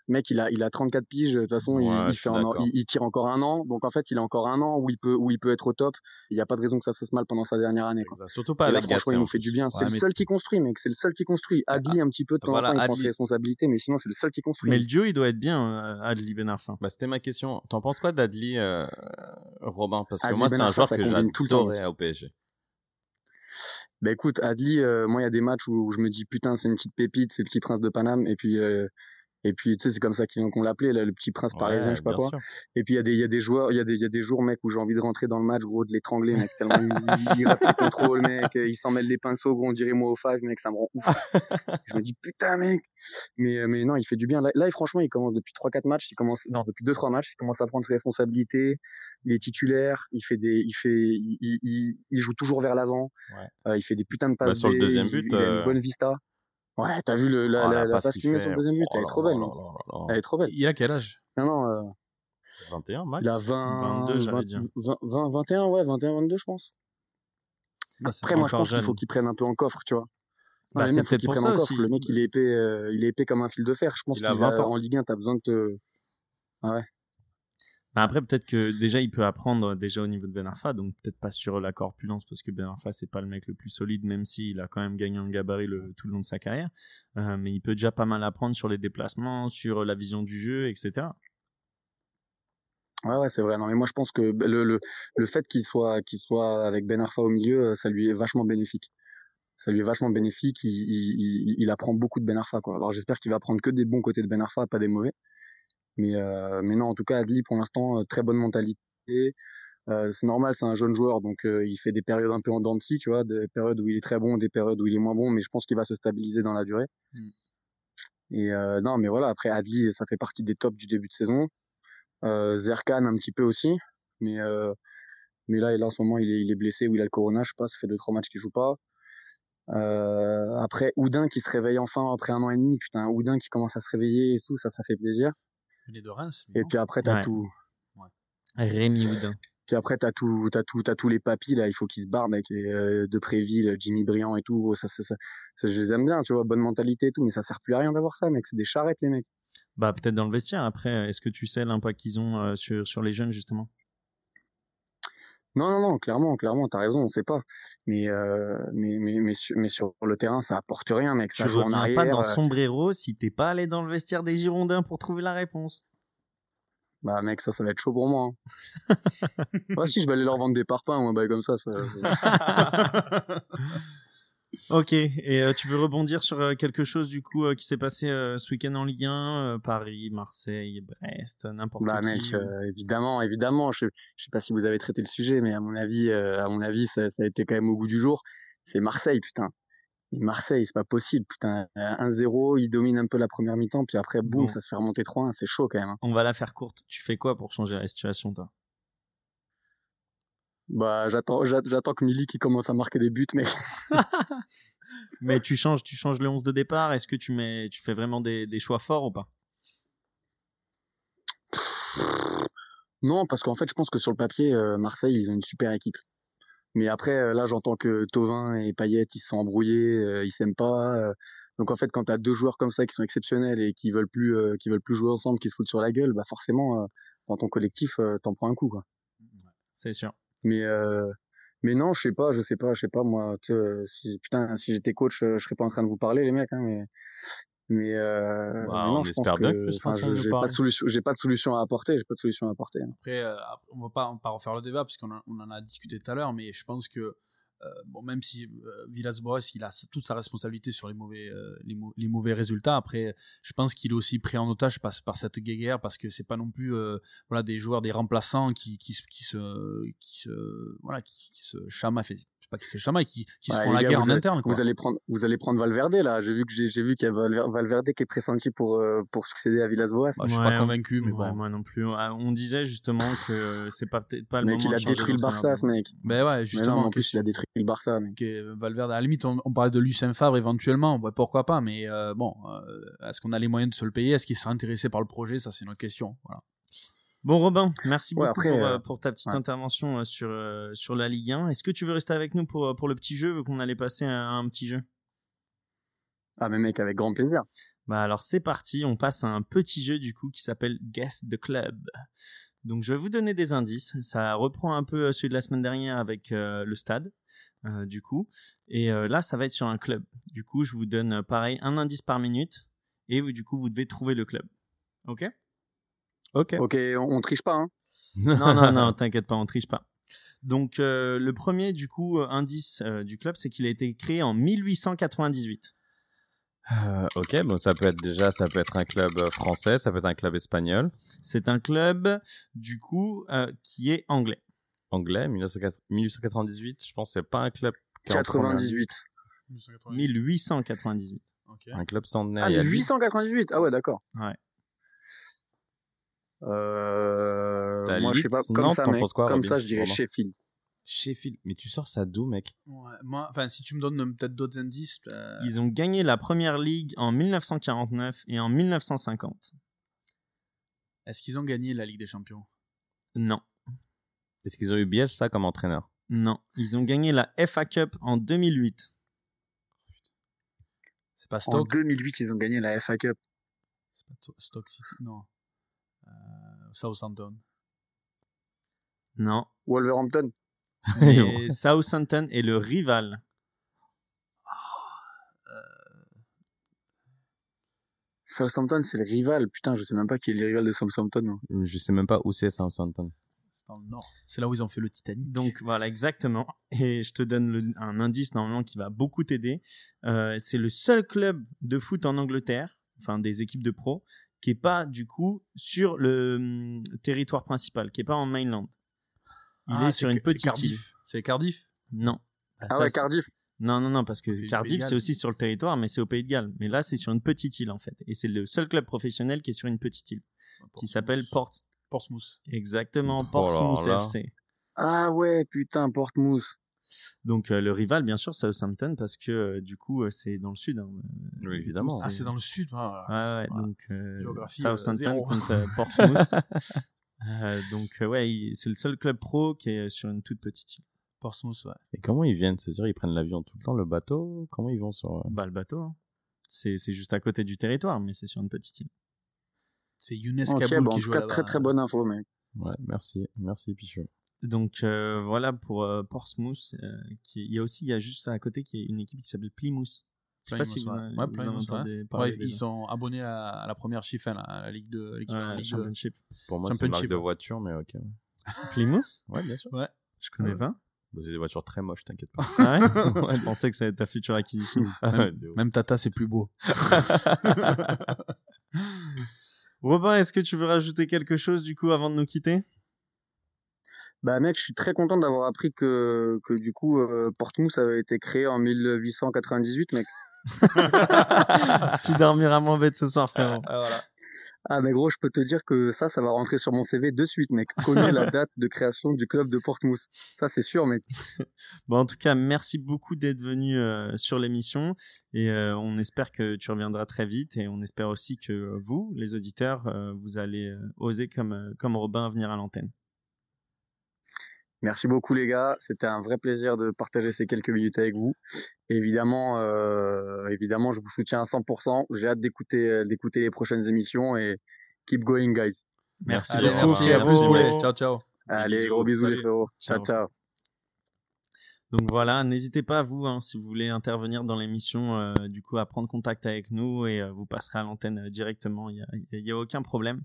mec, il a, il a 34 piges. De toute façon, il, fait il, tire encore un an. Donc, en fait, il a encore un an où il peut, où il peut être au top. Il n'y a pas de raison que ça se fasse mal pendant sa dernière année. Quoi. Surtout pas avec Franchement, il nous fait du bien. c'est le seul qui construit, mec. C'est le seul qui construit. Ah, Adli, un petit peu de temps en temps, il prend ses responsabilités, mais sinon, c'est le seul qui construit. Mais le duo, il doit être bien, euh, Adli Benarfin. Bah, c'était ma question. T'en penses quoi d'Adli, euh, Robin? Parce que moi, c'était un joueur que j'adorais au PSG. Bah écoute, Adli, euh, moi il y a des matchs où, je me dis putain c'est une petite pépite, c'est le petit prince de Paname, et puis et puis, tu sais, c'est comme ça qu'on l'appelait, le petit prince parisien, je sais pas quoi. Et puis, il y a des, il y a des joueurs, il y a des, il y a des jours, mec, où j'ai envie de rentrer dans le match, gros, de l'étrangler, mec, tellement il, il rate ses contrôles, mec, il s'en mêle les pinceaux, gros, on dirait moi au five, mec, ça me rend ouf. je me dis, putain, mec. Mais, mais non, il fait du bien. Là, là franchement, il commence depuis 3-4 matchs, il commence, non, depuis 2-3 matchs, il commence à prendre ses responsabilités, il est titulaire, il fait des, il fait, il, il, il joue toujours vers l'avant, ouais. euh, il fait des putains de passes. Bah, sur le deuxième but, il, a une euh, bonne vista. Ouais, t'as vu le, la, oh, la, la passe qu'il met sur le deuxième but, oh, elle est trop belle. Oh elle est trop belle. Il a quel âge? Non, non. Euh... 21, max? Il a 20, 22, 20, 20, 20, 21, ouais, 21, 22, je pense. Bah, Après, moi, je pense qu'il faut qu'il prenne un peu en coffre, tu vois. Bah, c'est peut-être pour ça aussi. Le mec, il est épais, euh, il est épais comme un fil de fer. Je pense qu'il a 20 ans. En Ligue 1, t'as besoin de te. Ah ouais. Après, peut-être que déjà, il peut apprendre déjà au niveau de Ben Arfa, donc peut-être pas sur la corpulence, parce que Ben Arfa, c'est pas le mec le plus solide, même s'il a quand même gagné un gabarit le, tout le long de sa carrière. Euh, mais il peut déjà pas mal apprendre sur les déplacements, sur la vision du jeu, etc. Ouais, ouais, c'est vrai. Non, mais moi, je pense que le, le, le fait qu'il soit, qu'il soit avec Ben Arfa au milieu, ça lui est vachement bénéfique. Ça lui est vachement bénéfique. Il, il, il, apprend beaucoup de Ben Arfa, quoi. Alors, j'espère qu'il va prendre que des bons côtés de Ben Arfa, pas des mauvais. Mais, euh, mais non, en tout cas, Adli, pour l'instant, euh, très bonne mentalité. Euh, c'est normal, c'est un jeune joueur, donc euh, il fait des périodes un peu en dents de scie, tu vois, des périodes où il est très bon, des périodes où il est moins bon, mais je pense qu'il va se stabiliser dans la durée. Mm. Et euh, non, mais voilà, après Adli, ça fait partie des tops du début de saison. Zerkan un petit peu aussi, mais mais là, là en ce moment, il est, il est blessé ou il a le corona, je sais pas, ça fait deux trois matchs qu'il joue pas. après Oudin qui se réveille enfin après un an et demi, putain, Oudin qui commence à se réveiller et tout, ça, ça fait plaisir. Il est de Reims. Et puis après, t'as ouais. tout. Ouais. Rémi Houdin. Puis après, t'as tout, t'as tout, t'as tous les papis là. Il faut qu'ils se barrent avec euh, De Préville, Jimmy Briand et tout. Ça, ça, ça, ça, je les aime bien, tu vois, bonne mentalité et tout. Mais ça sert plus à rien d'avoir ça, mec. C'est des charrettes, les mecs. Bah peut-être dans le vestiaire. Après, est-ce que tu sais l'impact qu'ils ont euh, sur sur les jeunes justement? Non, non, non, clairement, clairement, t'as raison, on sait pas. Mais, euh, mais, mais, mais, sur, mais sur le terrain, ça apporte rien, mec. Ça tu joue en arrière. pas dans euh, Sombrero si t'es pas allé dans le vestiaire des Girondins pour trouver la réponse. Bah mec, ça, ça va être chaud pour moi. Hein. ouais, si, je vais aller leur vendre des parpaings ou un bail comme ça. ça ok, et euh, tu veux rebondir sur euh, quelque chose du coup euh, qui s'est passé ce week-end en Ligue 1, euh, Paris, Marseille, Brest, n'importe Bah qui. mec, évidemment, évidemment. Je, je sais pas si vous avez traité le sujet, mais à mon avis, à mon avis, ça, ça a été quand même au goût du jour. C'est Marseille, putain. Et Marseille, c'est pas possible, putain. 1-0, il domine un peu la première mi-temps, puis après, boum, Bon. ça se fait remonter 3-1, c'est chaud quand même. hein. On va la faire courte. Tu fais quoi pour changer la situation, toi? Bah, j'attends, j'a- j'attends que Milik il commence à marquer des buts, mais Mais tu changes, tu changes le 11 de départ. Est-ce que tu mets, tu fais vraiment des, des choix forts ou pas? Non, parce qu'en fait, je pense que sur le papier, euh, Marseille, ils ont une super équipe. Mais après, euh, là, j'entends que Tovin et Payet, ils se sont embrouillés, euh, ils s'aiment pas. donc en fait, quand t'as deux joueurs comme ça qui sont exceptionnels et qui veulent plus, qui veulent plus jouer ensemble, qui se foutent sur la gueule, bah forcément, dans ton collectif, t'en prends un coup. Quoi. C'est sûr. Mais euh, mais non, je sais pas, je sais pas, je sais pas moi. Tu sais, si putain, si j'étais coach, euh, je serais pas en train de vous parler, les mecs. Hein, mais mais, euh, Bah, mais non, on je espère pense bien que, que tu j'ai pas parler. de solution, j'ai pas de solution à apporter, j'ai pas de solution à apporter. hein. Après, euh, on va pas, on va pas refaire le débat parce qu'on en- on en a discuté tout à l'heure, mais je pense que euh, bon, même si euh, Villas-Boas il a toute sa responsabilité sur les mauvais, euh, les, mau- les mauvais résultats, après, je pense qu'il est aussi pris en otage par, cette guéguerre parce que c'est pas non plus euh, voilà des joueurs, des remplaçants qui, se- qui voilà, qui, se pas qui se chamaillent, qui, qui se font la gars, guerre en allez- interne. Quoi. Vous allez prendre, vous allez prendre Valverde là. J'ai vu que j'ai j'ai vu qu'il y a Valver- Valverde qui est pressenti pour euh, pour succéder à Villas-Boas. Bah, je suis Ouais, pas convaincu, mais Ouais, bon. moi non plus. Ah, On disait justement que c'est pas peut-être pas le mec, moment il a détruit le. Barça, ce mec. Mais ouais, Mais justement. non, en plus, il a détruit le Barça, mec. que Valverde, à la limite, on, on parlait de Lucien Favre éventuellement, ouais, pourquoi pas, mais euh, bon, euh, est-ce qu'on a les moyens de se le payer? Est-ce qu'il sera intéressé par le projet? Ça, c'est une autre question. Voilà. Bon Robin, merci Ouais, beaucoup après, pour, euh, euh, pour ta petite ouais. intervention euh, sur euh, sur la Ligue 1. Est-ce que tu veux rester avec nous pour pour le petit jeu vu qu'on allait passer à un petit jeu? Ah, mais mec, avec grand plaisir. Bah alors c'est parti, on passe à un petit jeu du coup qui s'appelle Guess the Club. Donc je vais vous donner des indices. Ça reprend un peu celui de la semaine dernière avec euh, le stade, du coup. Et là, ça va être sur un club. Du coup, je vous donne pareil un indice par minute. Et du coup, vous devez trouver le club. Ok? Ok. Ok, on, on triche pas, hein. Non, non, non, t'inquiète pas, on triche pas. Donc euh, le premier, du coup, euh, indice euh, du club, c'est qu'il a été créé en 1898. Euh, ok, bon, ça peut être déjà, ça peut être un club français, ça peut être un club espagnol, C'est un club, du coup, euh, qui est anglais. anglais, 1904 1898. Je pense que c'est pas un club qui est en première ligue. 98. 1898. Ok. un club centenaire. Ah, il y a Leeds. 898. Ah ouais, d'accord. Ouais. Euh, moi, je sais Leeds, pas, comme Nantes, ça, t'en mec. penses quoi, comme Robin ça, je dirais Romain Sheffield. Sheffield. Mais tu sors ça d'où, mec? Ouais, moi, enfin, si tu me donnes euh, peut-être d'autres indices. euh, Ils ont gagné la première ligue en 1949 et en 1950. Est-ce qu'ils ont gagné la Ligue des Champions? Non, Est-ce qu'ils ont eu Bielsa comme entraîneur? Non. Ils ont gagné la FA Cup en 2008. C'est pas En Stoke? 2008, ils ont gagné la FA Cup. C'est pas To- Stoke City Non. Euh, Southampton. Non. Wolverhampton. Et Southampton est le rival. Southampton, c'est le rival. Putain, je sais même pas qui est le rival de Southampton. Je sais même pas où c'est Southampton. C'est dans le nord. C'est là où ils ont fait le Titanic. Donc voilà, exactement. Et je te donne le- un indice normalement qui va beaucoup t'aider. Euh, c'est le seul club de foot en Angleterre, enfin des équipes de pro, qui est pas du coup sur le hum, territoire principal, qui est pas en mainland. Il Ah, est sur une c'est petite île. Cardiff. C'est Cardiff? Non. Bah, Ah ça, ouais, c'est- Cardiff. Non, non, non, parce que Pays de Cardiff, Galles. c'est aussi sur le territoire, mais c'est au Pays de Galles. Mais là, c'est sur une petite île, en fait. Et c'est le seul club professionnel qui est sur une petite île, qui s'appelle Port... Portsmouth. Exactement, Oh là Portsmouth là. FC. Ah ouais, putain, Portsmouth. Donc, euh, le rival, bien sûr, Southampton, parce que, euh, du coup, euh, c'est dans le sud. hein. Oui, évidemment. Ah, c'est dans le sud. ah, Ouais, Voilà. donc euh, Géographie, euh, Southampton contre euh, Portsmouth. Euh, donc, euh, ouais, c'est le seul club pro qui est sur une toute petite île. Portsmouth, ouais. Et comment ils viennent? C'est-à-dire, ils prennent l'avion tout le temps, le bateau? Comment ils vont sur. Bah, le bateau, hein. c'est c'est juste à côté du territoire, mais c'est sur une petite île. C'est Younes Ok, Kaboul bon, en qui tout joue cas, là-bas. très très bonne info, mec. Ouais, merci. Merci, Pichot. Donc euh, voilà pour euh, Portsmouth. euh, qui, il y a aussi, il y a juste à côté qui est une équipe qui s'appelle Plymouth. Je sais pas si vous, en- ouais. vous en Plymouth, ouais. entendez parler. Ouais, ils déjà. sont abonnés à, à la première chiffre, hein, à la Ligue 2. Ligue, Ouais, la Ligue 2. Championship. Pour moi, c'est une marque de voiture, mais ok. Plymouth? Ouais, bien sûr. Ouais. Je connais Ouais. pas. Bon, c'est des voitures très moches, t'inquiète pas. Ah ouais? Ouais, Je pensais que ça allait être ta future acquisition. De ouf. Même Tata, c'est plus beau. Robin, est-ce que tu veux rajouter quelque chose du coup avant de nous quitter? Bah mec, je suis très content d'avoir appris que, que du coup, euh, Portsmouth avait été créé en 1898, mec. Tu dormiras moins bête ce soir, frérot. Ah, voilà. Ah mais gros, je peux te dire que ça, ça va rentrer sur mon CV de suite, mec. Connais la date de création du club de Portmouth. Ça, c'est sûr, mec. bon, en tout cas, merci beaucoup d'être venu euh, sur l'émission et euh, on espère que tu reviendras très vite et on espère aussi que vous, les auditeurs, euh, vous allez oser comme comme Robin venir à l'antenne. Merci beaucoup les gars, c'était un vrai plaisir de partager ces quelques minutes avec vous. Évidemment, euh, évidemment, je vous soutiens à 100%. J'ai hâte d'écouter euh, d'écouter les prochaines émissions et keep going guys. Merci Allez, beaucoup. Merci à vous. Ciao ciao. Allez, gros bisous les frérots. Ciao ciao. Donc voilà, n'hésitez pas vous hein, si vous voulez intervenir dans l'émission, euh, du coup à prendre contact avec nous et euh, vous passerez à l'antenne euh, directement. Il y a, y a aucun problème.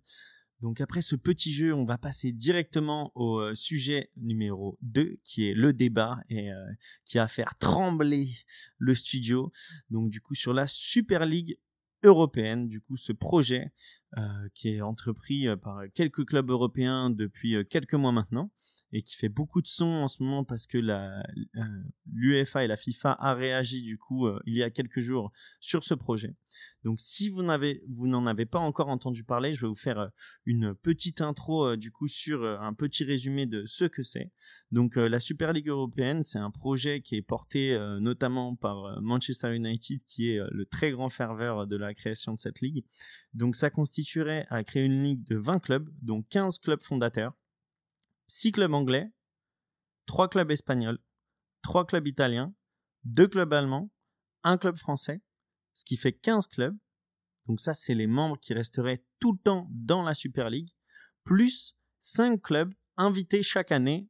Donc après ce petit jeu, on va passer directement au euh, sujet numéro 2 qui est le débat et euh, qui va faire trembler le studio. Donc du coup sur la Super League européenne, du coup ce projet euh, qui est entrepris euh, par quelques clubs européens depuis euh, quelques mois maintenant et qui fait beaucoup de son en ce moment parce que l'UEFA et la FIFA a réagi du coup il y a quelques jours sur ce projet. Donc si vous n'avez vous n'en avez pas encore entendu parler, je vais vous faire une petite intro du coup sur un petit résumé de ce que c'est. Donc la Super League européenne, c'est un projet qui est porté notamment par Manchester United qui est le très grand ferveur de la création de cette ligue. Donc ça à créer une ligue de 20 clubs, dont 15 clubs fondateurs, 6 clubs anglais, 3 clubs espagnols, 3 clubs italiens, 2 clubs allemands, 1 club français, ce qui fait 15 clubs. Donc ça, c'est les membres qui resteraient tout le temps dans la Super League, plus 5 clubs invités chaque année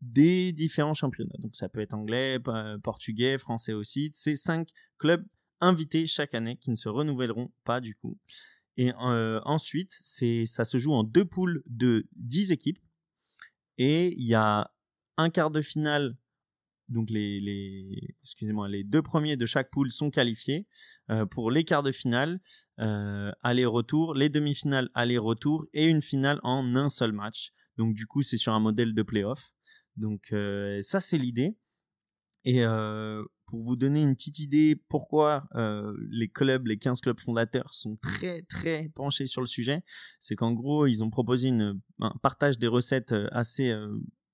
des différents championnats. Donc ça peut être anglais, portugais, français aussi. C'est 5 clubs invités chaque année qui ne se renouvelleront pas du coup. Et euh, ensuite, ça se joue en deux poules de 10 équipes et il y a un quart de finale donc les, les excusez-moi les deux premiers de chaque poule sont qualifiés euh, pour les quarts de finale euh, aller-retour, les demi-finales aller-retour et une finale en un seul match. Donc du coup, c'est sur un modèle de playoff. Donc ça c'est l'idée. Et pour vous donner une petite idée pourquoi euh, les clubs, les 15 clubs fondateurs sont très très penchés sur le sujet, c'est qu'en gros ils ont proposé un partage des recettes euh, assez euh,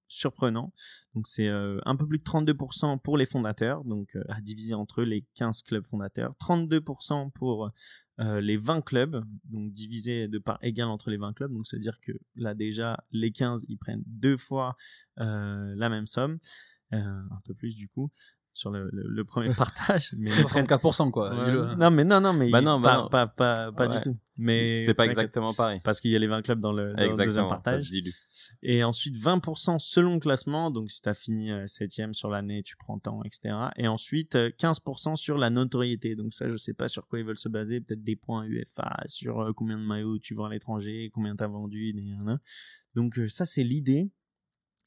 surprenant. Donc c'est un peu plus de 32% pour les fondateurs, donc à diviser entre les 15 clubs fondateurs, 32% pour les 20 clubs, donc divisé de part égale entre les 20 clubs. Donc c'est-à-dire que là déjà les 15 ils prennent deux fois la même somme. un peu plus du coup sur le, le, le premier partage. Mais 64% quoi. Ouais. Non mais non non mais bah non, bah pas, non. pas pas pas Ouais. du tout. Mais C'est pas exactement pareil. parce qu'il y a les 20 clubs dans le, dans le deuxième Exactement, ça partage. se dilue. Et ensuite 20% selon le classement. Donc si tu as fini euh, septième sur l'année, tu prends temps, etc. Et ensuite euh, 15% sur la notoriété. Donc ça, je sais pas sur quoi ils veulent se baser. Peut-être des points UFA, sur euh, combien de maillots tu vends à l'étranger, combien t'as vendu. Donc euh, ça, c'est l'idée.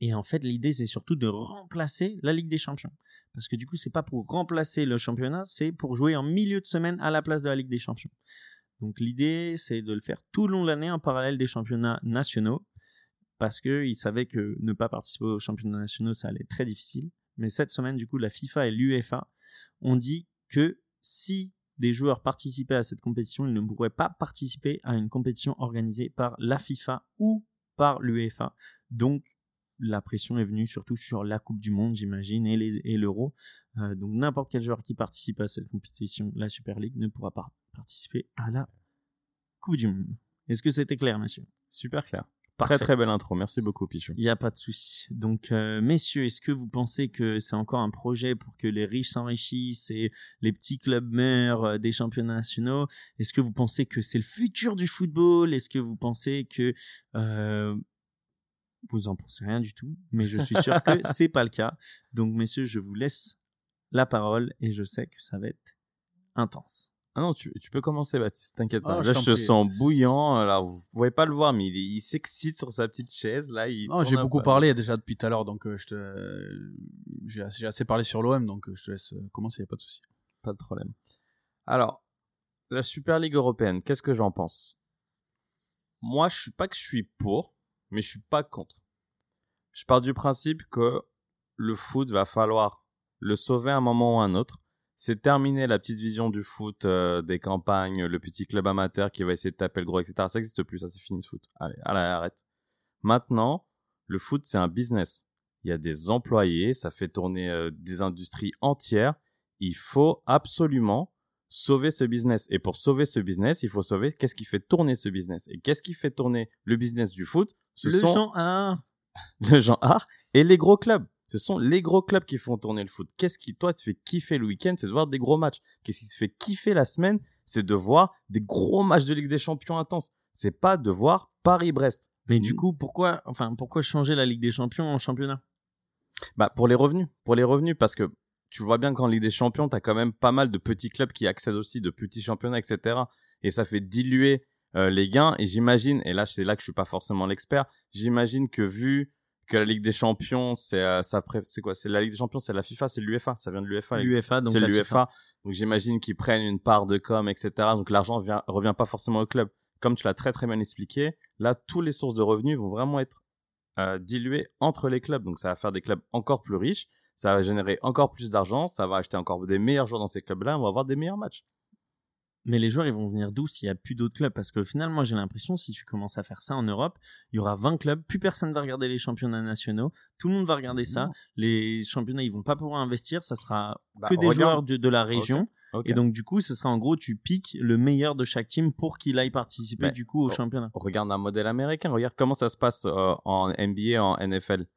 Et en fait, l'idée, c'est surtout de remplacer la Ligue des Champions. Parce que du coup, c'est pas pour remplacer le championnat, c'est pour jouer en milieu de semaine à la place de la Ligue des Champions. Donc l'idée, c'est de le faire tout le long de l'année en parallèle des championnats nationaux, parce que ils savaient que ne pas participer aux championnats nationaux, ça allait être très difficile. Mais cette semaine, du coup, la FIFA et l'UEFA ont dit que si des joueurs participaient à cette compétition, ils ne pourraient pas participer à une compétition organisée par la FIFA ou par l'UEFA. Donc la pression est venue surtout sur la Coupe du Monde, j'imagine, et les- et l'Euro. Euh, donc n'importe quel joueur qui participe à cette compétition, la Super League, ne pourra pas participer à la Coupe du Monde. Est-ce que c'était clair, monsieur Super clair. Parfait. Très très belle intro. Merci beaucoup, Pichou. Il n'y a pas de souci. Donc, euh, messieurs, est-ce que vous pensez que c'est encore un projet pour que les riches s'enrichissent et les petits clubs meurent euh, des championnats nationaux? Est-ce que vous pensez que c'est le futur du football? Est-ce que vous pensez que euh, vous en pensez rien du tout Mais je suis sûr que c'est pas le cas. Donc, messieurs, je vous laisse la parole et je sais que ça va être intense. Ah non, tu, tu peux commencer, Baptiste. T'inquiète pas. Ah, je là, je te sens bouillant. Alors, vous pouvez pas le voir, mais il, il s'excite sur sa petite chaise. Là, il j'ai beaucoup peu. parlé déjà depuis tout à l'heure, donc euh, je te, euh, j'ai assez, parlé sur l'OM, donc euh, je te laisse euh, commencer, y a pas de souci. Pas de problème. Alors, la Super Ligue européenne, qu'est-ce que j'en pense? Moi, je suis pas que je suis pour, mais je suis pas contre. Je pars du principe que le foot va falloir le sauver à un moment ou à un autre. C'est terminé la petite vision du foot, euh, des campagnes, le petit club amateur qui va essayer de taper le gros, etc. Ça n'existe plus, ça c'est fini ce foot. Allez, allez, arrête. Maintenant, le foot c'est un business. Il y a des employés, ça fait tourner euh, des industries entières. Il faut absolument sauver ce business. Et pour sauver ce business, il faut sauver qu'est-ce qui fait tourner ce business. Et qu'est-ce qui fait tourner le business du foot? Ce le sont genre art. le genre art et les gros clubs. Ce sont les gros clubs qui font tourner le foot. Qu'est-ce qui, toi, te fait kiffer le week-end C'est de voir des gros matchs. Qu'est-ce qui te fait kiffer la semaine C'est de voir des gros matchs de Ligue des Champions intenses. C'est pas de voir Paris-Brest. Mais du coup, pourquoi, enfin, pourquoi changer la Ligue des Champions en championnat? Bah, pour les revenus. Pour les revenus, parce que tu vois bien qu'en Ligue des Champions, t'as quand même pas mal de petits clubs qui accèdent aussi, de petits championnats, etc. Et ça fait diluer euh, les gains. Et j'imagine, et là, c'est là que je suis pas forcément l'expert, j'imagine que vu que la Ligue des Champions, c'est euh, ça c'est quoi? C'est la Ligue des Champions, c'est la FIFA, c'est l'UEFA, ça vient de l'UEFA. L'UEFA, donc c'est l'UEFA. Donc j'imagine qu'ils prennent une part de com, etc. Donc l'argent vient revient pas forcément au club. Comme tu l'as très très bien expliqué, là tous les sources de revenus vont vraiment être euh, diluées entre les clubs. Donc ça va faire des clubs encore plus riches, ça va générer encore plus d'argent, ça va acheter encore des meilleurs joueurs dans ces clubs-là, on va avoir des meilleurs matchs. Mais les joueurs, ils vont venir d'où s'il n'y a plus d'autres clubs? Parce que finalement, moi, j'ai l'impression, si tu commences à faire ça en Europe, il y aura 20 clubs, plus personne va regarder les championnats nationaux, tout le monde va regarder ça. Les championnats, ils vont pas pouvoir investir, ça sera bah, que des joueurs de, de, la région. Et donc, du coup, ce sera en gros, tu piques le meilleur de chaque team pour qu'il aille participer, du coup, au championnat. Regarde un modèle américain, regarde comment ça se passe euh, en NBA, en NFL.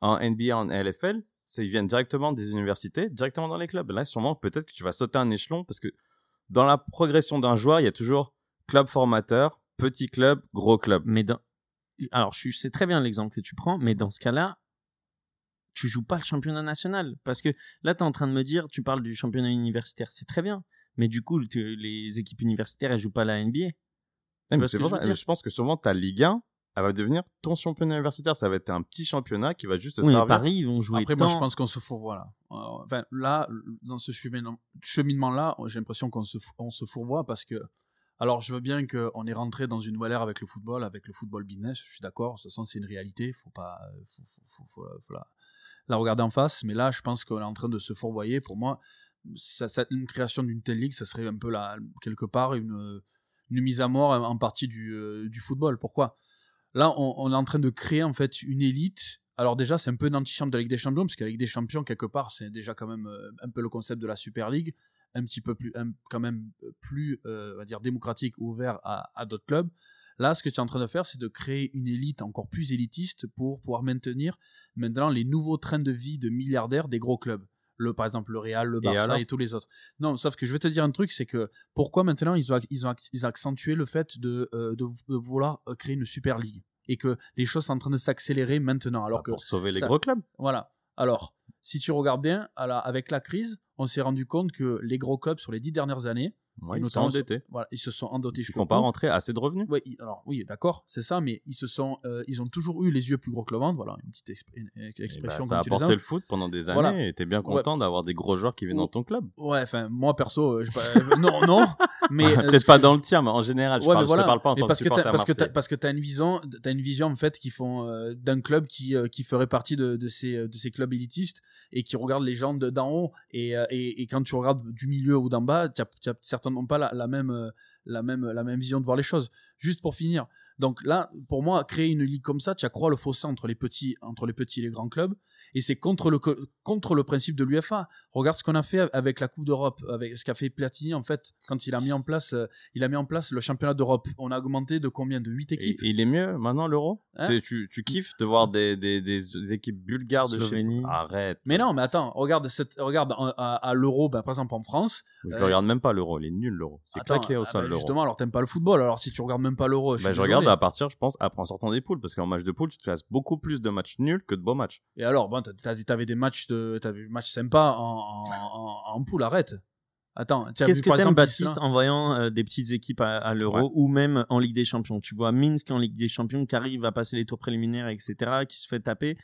En NBA, en LFL, ils viennent directement des universités, directement dans les clubs. Là, sûrement, peut-être que tu vas sauter un échelon parce que dans la progression d'un joueur, il y a toujours club formateur, petit club, gros club. Mais dans... alors, je sais très bien l'exemple que tu prends, mais dans ce cas-là, tu joues pas le championnat national parce que là, tu es en train de me dire, tu parles du championnat universitaire, c'est très bien, mais du coup, les équipes universitaires, elles jouent pas la NBA. pour ça. Je, pense que souvent, ta Ligue 1, elle va devenir ton championnat universitaire. Ça va être un petit championnat qui va juste oui, servir. Paris, ils vont jouer. Après, moi, je pense qu'on se fourvoie là. Euh, enfin, là, dans ce cheminement-là, j'ai l'impression qu'on se, on se fourvoie parce que. Alors, je veux bien qu'on est rentré dans une nouvelle ère avec le football, avec le football business. Je suis d'accord. De toute façon, c'est une réalité. Faut pas, faut, faut, faut, faut la, la, regarder en face. Mais là, je pense qu'on est en train de se fourvoyer. Pour moi, ça, ça, une création d'une telle ligue, ça serait un peu là, quelque part une, une mise à mort en partie du, euh, du football. Pourquoi? Là, on, est en train de créer en fait une élite. Alors déjà, c'est un peu une antichambre de la Ligue des Champions, parce que des Champions, quelque part, c'est déjà quand même euh, un peu le concept de la Super League, un petit peu plus, quand même plus, euh, on va dire, démocratique, ouvert à d'autres clubs. Là, ce que tu es en train de faire, c'est de créer une élite encore plus élitiste pour pouvoir maintenir maintenant les nouveaux trains de vie de milliardaires des gros clubs. Le, par exemple le Real, le Barça et, tous les autres. Non, sauf que je vais te dire un truc, c'est que pourquoi maintenant ils ont, ils ont, ils ont accentué le fait de, euh, de, vouloir euh, créer une Super League et que les choses sont en train de s'accélérer maintenant. Alors bah, que pour sauver les gros clubs. Voilà. Alors, si tu regardes bien, avec la crise, on s'est rendu compte que les gros clubs sur les dix dernières années, ils, sont endettés. Voilà, ils se sont endettés. Ils font pas rentrer assez de revenus. Oui, alors oui, d'accord, c'est ça, mais ils se sont, euh, ils ont toujours eu les yeux plus gros que le ventre. Voilà, une petite eh ben, expression. ça a apporté le foot pendant des années. Et t'es bien content d'avoir des gros joueurs qui viennent dans ton club. Ouais, enfin moi perso, euh, euh, non, non, mais peut-être pas dans le tien, mais en général, je, parle, te parle pas en tant parce que, que parce que parce que t'as une vision, t'as une vision en fait qui font d'un club qui qui ferait partie de, de ces de ces clubs élitistes et qui regarde les gens d'en haut. Et, et, quand tu regardes du milieu ou d'en bas, tu n'as certainement pas la, la même euh, la même, la même vision de voir les choses. Juste pour finir. Donc là, pour moi, créer une ligue comme ça, tu accrois le fossé entre les petits, entre les petits et les grands clubs? Et c'est contre le, contre le principe de l'UFA. Regarde ce qu'on a fait avec la Coupe d'Europe, avec ce qu'a fait Platini, en fait, quand il a mis en place, euh, il a mis en place le championnat d'Europe. On a augmenté de combien? De 8 équipes? Et, il est mieux maintenant, l'Euro? Hein? Tu, tu kiffes de voir des, des, des, équipes bulgares de Slovénie. Arrête. Mais non, mais attends, regarde cette, regarde à, l'Euro, ben, par exemple en France. Je ne regarde même pas l'Euro, il est nul l'Euro. C'est claqué au ah, sol, Justement, alors t'aimes pas le football. Alors si tu regardes même pas l'Euro, je, bah, je regarde à partir, je pense, après en sortant des poules, parce qu'en match de poule, tu te fasses beaucoup plus de matchs nuls que de beaux matchs. Et alors, bon, t'avais des matchs de, t'avais des matchs sympas en, en, en, poule, arrête. Attends, qu'est-ce que t'aimes Baptiste en voyant euh, des petites équipes à, l'Euro ou même en Ligue des Champions? Tu vois Minsk en Ligue des Champions qui arrive à passer les tours préliminaires, etc., qui se fait taper.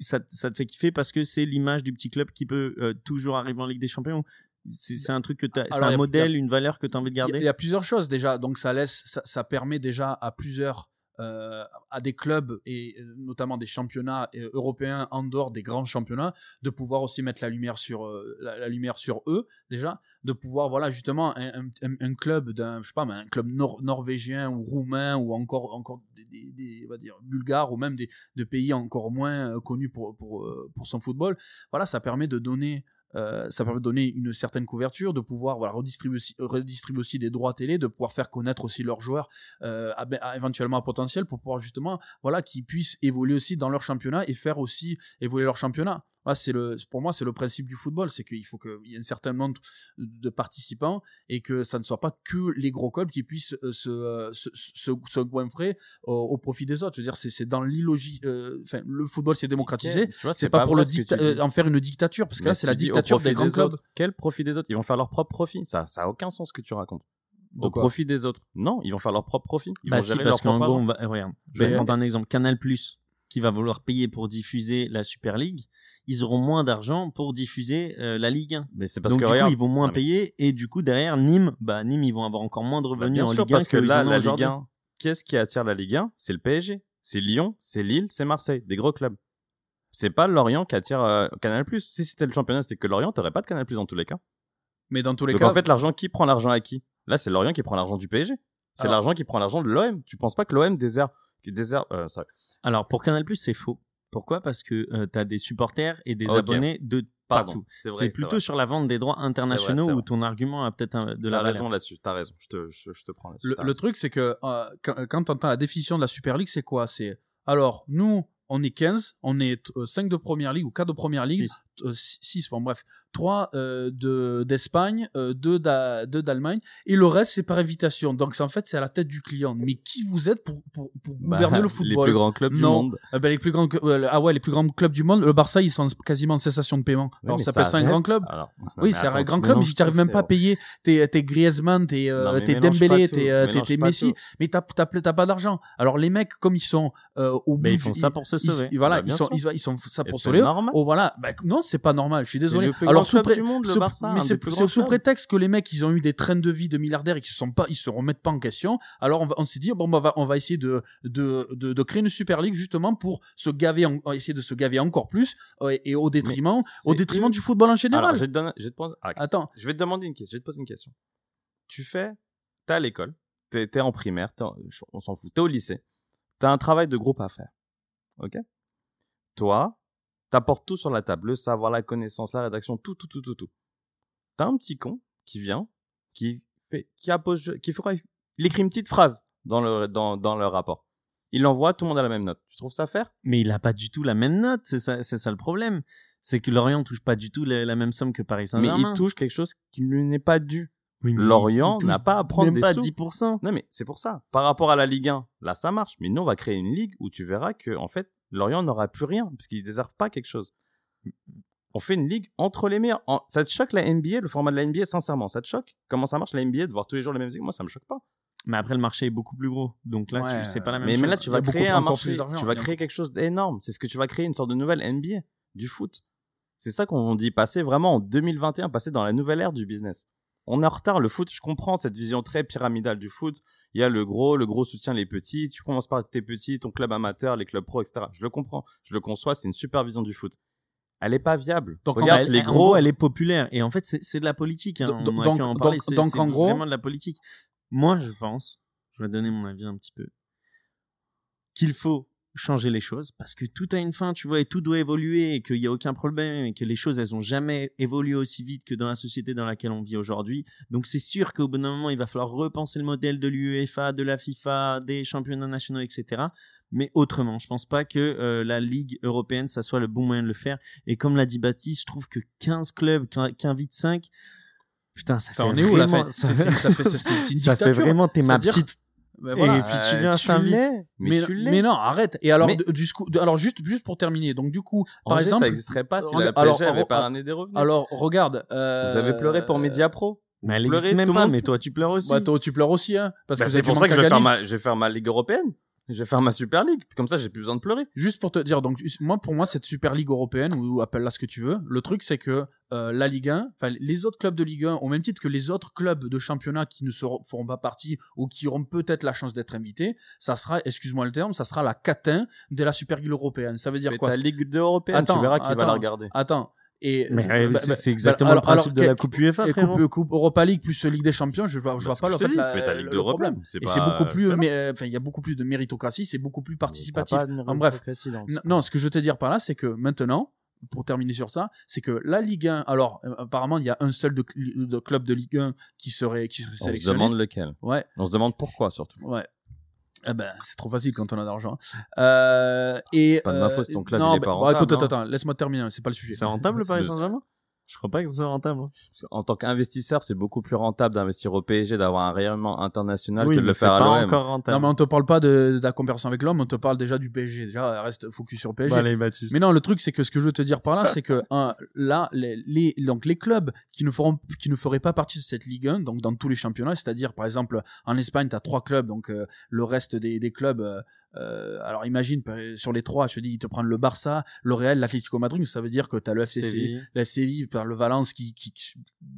Ça, ça te fait kiffer parce que c'est l'image du petit club qui peut euh, toujours arriver en Ligue des Champions? C'est un truc que tu c'est un modèle, une valeur que tu as envie de garder? Il y, a plusieurs choses déjà. Donc ça laisse, ça, ça permet déjà à plusieurs euh, à des clubs et euh, notamment des championnats euh, européens en dehors des grands championnats de pouvoir aussi mettre la lumière sur euh, la, la lumière sur eux déjà de pouvoir voilà justement un, un- un- un club d'un je sais pas mais un club nor- norvégien ou roumain ou encore encore des, des- des- on va dire bulgares ou même des de pays encore moins connus pour pour pour son football voilà ça permet de donner euh, ça permet de donner une certaine couverture, de pouvoir voilà, redistribuer, aussi, redistribuer aussi des droits télé, de pouvoir faire connaître aussi leurs joueurs euh, à- à- éventuellement à potentiel pour pouvoir justement voilà qu'ils puissent évoluer aussi dans leur championnat et faire aussi évoluer leur championnat. Voilà, c'est le pour moi c'est le principe du football, c'est qu'il faut qu'il y ait un certain nombre de participants et que ça ne soit pas que les gros clubs qui puissent euh, se euh, se, se, se goinfrer au, au profit des autres. Je veux dire c'est c'est dans l'illogie euh, enfin le football s'est démocratisé, c'est pas, pour vrai le euh, en faire une dictature parce que Mais là c'est la dictature profit des grands clubs. Quel profit des autres? Ils vont faire leur propre profit. Ça, ça a aucun sens ce que tu racontes. De Au quoi profit des autres. Non, ils vont faire leur propre profit. Ils Bah vont si, gérer parce qu'en gros, argent. on va, regarde, je vais prendre un exemple. Canal+, qui va vouloir payer pour diffuser la Super League, ils auront moins d'argent pour diffuser euh, la Ligue 1. Mais c'est parce Donc que du regarde. coup, ils vont moins payer et du coup derrière Nîmes, bah Nîmes ils vont avoir encore moins de Bah, revenus en sûr, Ligue 1 parce que là, la Ligue aujourd'hui. 1, qu'est-ce qui attire la Ligue 1 C'est le PSG, c'est Lyon, c'est Lille, c'est Marseille, des gros clubs. C'est pas Lorient qui attire euh, Canal+. Si c'était le championnat, c'était que Lorient, t'aurais pas de Canal+, dans tous les cas. Mais dans tous les Donc cas en fait, l'argent, qui prend l'argent à qui? Là, c'est Lorient qui prend l'argent du PSG. C'est l'argent qui prend l'argent de l'OM. Tu penses pas que l'OM désert, qui désert, euh. Alors pour Canal+, c'est faux. Pourquoi? Parce que euh, tu as des supporters et des abonnés de partout. C'est plutôt vrai. sur la vente des droits internationaux où ton argument a peut-être de la T'as valeur. raison là-dessus, t'as raison. Je te, je, je te prends là-dessus. Le, truc, c'est que euh, quand, quand tu entends la définition de la Super League, c'est quoi? C'est alors, nous, on est 15, on est 5 de première ligue ou 4 de première ligue. 6, bon bref, 3 euh, de d'Espagne, 2 d'Allemagne, et le reste, c'est par invitation. Donc, c'est- en fait, c'est à la tête du client. Mais qui vous êtes pour, pour, pour Bah, gouverner le Les football? plus grands clubs du Non. monde. Eh ben, les plus grands, euh, ah ouais, les plus grands clubs du monde, le Barça, ils sont quasiment en cessation de paiement. Oui, Alors, ça s'appelle ça un grand club Alors, non, oui, c'est un grand club, mais si tu n'arrives même pas à payer tes, tes Griezmann, tes, euh, tes Dembélé, tes, euh, Messi, tout. mais t'as pas d'argent. Alors les mecs, comme ils sont euh, au bout, Mais ils du- font ça pour se ils- sauver. ils- voilà, Bah, ils sont, ils, ils ça pour c'est sauver. Oh voilà, bah, non, c'est pas normal. Je suis désolé. Le plus Alors sous, pré- du monde, le Barça, mais des c'est sous prétexte que les mecs, ils ont eu des trains de vie de milliardaires et qu'ils sont pas, ils se remettent pas en question. Alors on, on s'est dit bon, bah, on va, on va essayer de, de, de, de créer une Super League justement pour se gaver, en- essayer de se gaver encore plus et, et au détriment, au détriment du football en général. Alors, je vais te donner, je vais te poser, Attends, je vais te demander une question, je vais te poser une question. Tu fais, t'es à l'école, t'es, t'es en primaire, en- on s'en fout, t'es au lycée, t'as un travail de groupe à faire. Ok? Toi, t'apportes tout sur la table, le savoir, la connaissance, la rédaction, tout, tout, tout, tout, tout. T'as un petit con qui vient, qui fait, qui appose, qui fera, il écrit une petite phrase dans le, dans, dans le rapport. Il l'envoie, tout le monde a la même note. Tu trouves ça faire? Mais il a pas du tout la même note, c'est ça, c'est ça le problème. C'est que Lorient touche pas du tout la, la même somme que Paris Mais Saint-Germain. il touche quelque chose qui ne lui n'est pas dû. Oui, mais Lorient n'a pas à prendre même des pas sous. 10%. Non, mais c'est pour ça. Par rapport à la Ligue 1, là, ça marche. Mais nous, on va créer une ligue où tu verras que, en fait, Lorient n'aura plus rien parce qu'ils ne déservent pas quelque chose. On fait une ligue entre les meilleurs. En- Ça te choque la NBA, le format de la NBA, sincèrement Ça te choque? Comment ça marche la NBA de voir tous les jours les mêmes équipes? Moi, ça me choque pas. Mais après, le marché est beaucoup plus gros. Donc là, Ouais, tu c'est pas la même Mais, chose. mais là, tu vas créer un marché. Tu vas créer quelque chose d'énorme. C'est ce que tu vas créer, une sorte de nouvelle NBA du foot. C'est ça qu'on dit passer vraiment en 2021, passer dans la nouvelle ère du business. On est en retard, le foot, je comprends cette vision très pyramidale du foot. Il y a le gros, le gros soutient les petits. Tu commences par tes petits, ton club amateur, les clubs pro, etc. Je le comprends, je le conçois, c'est une super vision du foot. Elle est pas viable. Donc, Regarde Elle- les gros. elle est populaire. Et en fait, c'est de la politique. Hein. Donc- en parler. donc- C'est- donc, en gros- vraiment de la politique. Moi, je pense, je vais donner mon avis un petit peu, qu'il faut changer les choses parce que tout a une fin, tu vois, et tout doit évoluer et qu'il n'y a aucun problème et que les choses, elles ont jamais évolué aussi vite que dans la société dans laquelle on vit aujourd'hui. Donc c'est sûr qu'au bout d'un moment, il va falloir repenser le modèle de l'UEFA, de la FIFA, des championnats nationaux, etc. Mais autrement, je pense pas que euh, la Ligue européenne, ça soit le bon moyen de le faire. Et comme l'a dit Baptiste, je trouve que 15 clubs qui qui invitent 5, putain, ça fait Enfin, on est où là vraiment- Ça fait ça fait vraiment, t'es ma C'est-à-dire- Et puis tu viens, Euh, je t'invite. Mais, mais, tu l'es. mais non, arrête. Et alors, Mais- du coup, de- alors juste, juste pour terminer. Donc du coup, par exemple, ça n'existerait pas si la PSG alors, avait pas ramené des revenus. alors regarde. euh, Vous avez pleuré pour Mediapro. Mais elle existe même tout le pas, monde mais toi, tu pleures aussi. Bah, toi, tu pleures aussi, hein, parce Bah, que c'est pour du ça que je vais, faire ma, je vais faire ma ligue européenne. Je vais faire ma Super League. Comme ça, j'ai plus besoin de pleurer. Juste pour te dire, donc moi pour moi cette Super League européenne ou appelle-la ce que tu veux, le truc c'est que euh, la Ligue 1, enfin les autres clubs de Ligue 1, au même titre que les autres clubs de championnat qui ne seront, feront pas partie ou qui auront peut-être la chance d'être invités, ça sera, excuse-moi le terme, ça sera la catin de la Super League européenne. Ça veut dire Mais quoi ta Ligue 2 européenne, Attends, tu verras qui va la regarder. Attends. Et Mais bah, euh, bah, c'est bah, c'est exactement alors- le principe alors, de la Coupe UEFA, frérot. coupe, coupe Europa League plus Ligue des Champions, je vois, je vois Bah, pas en fait dis, la- Ligue le 2 problème. C'est Et pas- c'est beaucoup plus, euh, enfin il y a beaucoup plus de méritocratie, c'est beaucoup plus participatif. En bref. Non, ce que je veux te dire par là, c'est que maintenant, pour terminer sur ça, c'est que la Ligue 1, alors euh, apparemment il y a un seul de, cl- de club de Ligue 1 qui serait qui serait On se sélectionné. demande lequel. Ouais, On se demande pourquoi surtout. ouais. Eh ben, c'est trop facile quand on a d'argent. Euh, et pas de ma euh, faute ton club, non, il est bah, pas rentable, écoute, hein. attends, attends, laisse-moi terminer, c'est pas le sujet. C'est rentable le Paris Saint-Germain? Je crois pas que c'est rentable. hein. En tant qu'investisseur, c'est beaucoup plus rentable d'investir au PSG, d'avoir un rayonnement international Oui, que de le faire à pas l'OM. encore rentable. Non, mais on te parle pas de, de la comparaison avec l'homme, on te parle déjà du PSG. Déjà, reste focus sur PSG. Bah, allez, Baptiste. Mais non, le truc, c'est que ce que je veux te dire par là, c'est que un, là, les, les- donc les clubs qui ne feront, qui ne feraient pas partie de cette Ligue 1, donc dans tous les championnats, c'est-à-dire par exemple en Espagne, tu as trois clubs, donc euh, le reste des, des clubs. Euh, alors imagine par- sur les trois, je te dis, ils te prennent le Barça, le Real, l'Atlético Madrid, ça veut dire que tu as le FCC, Séville. la Séville, le Valence qui, qui,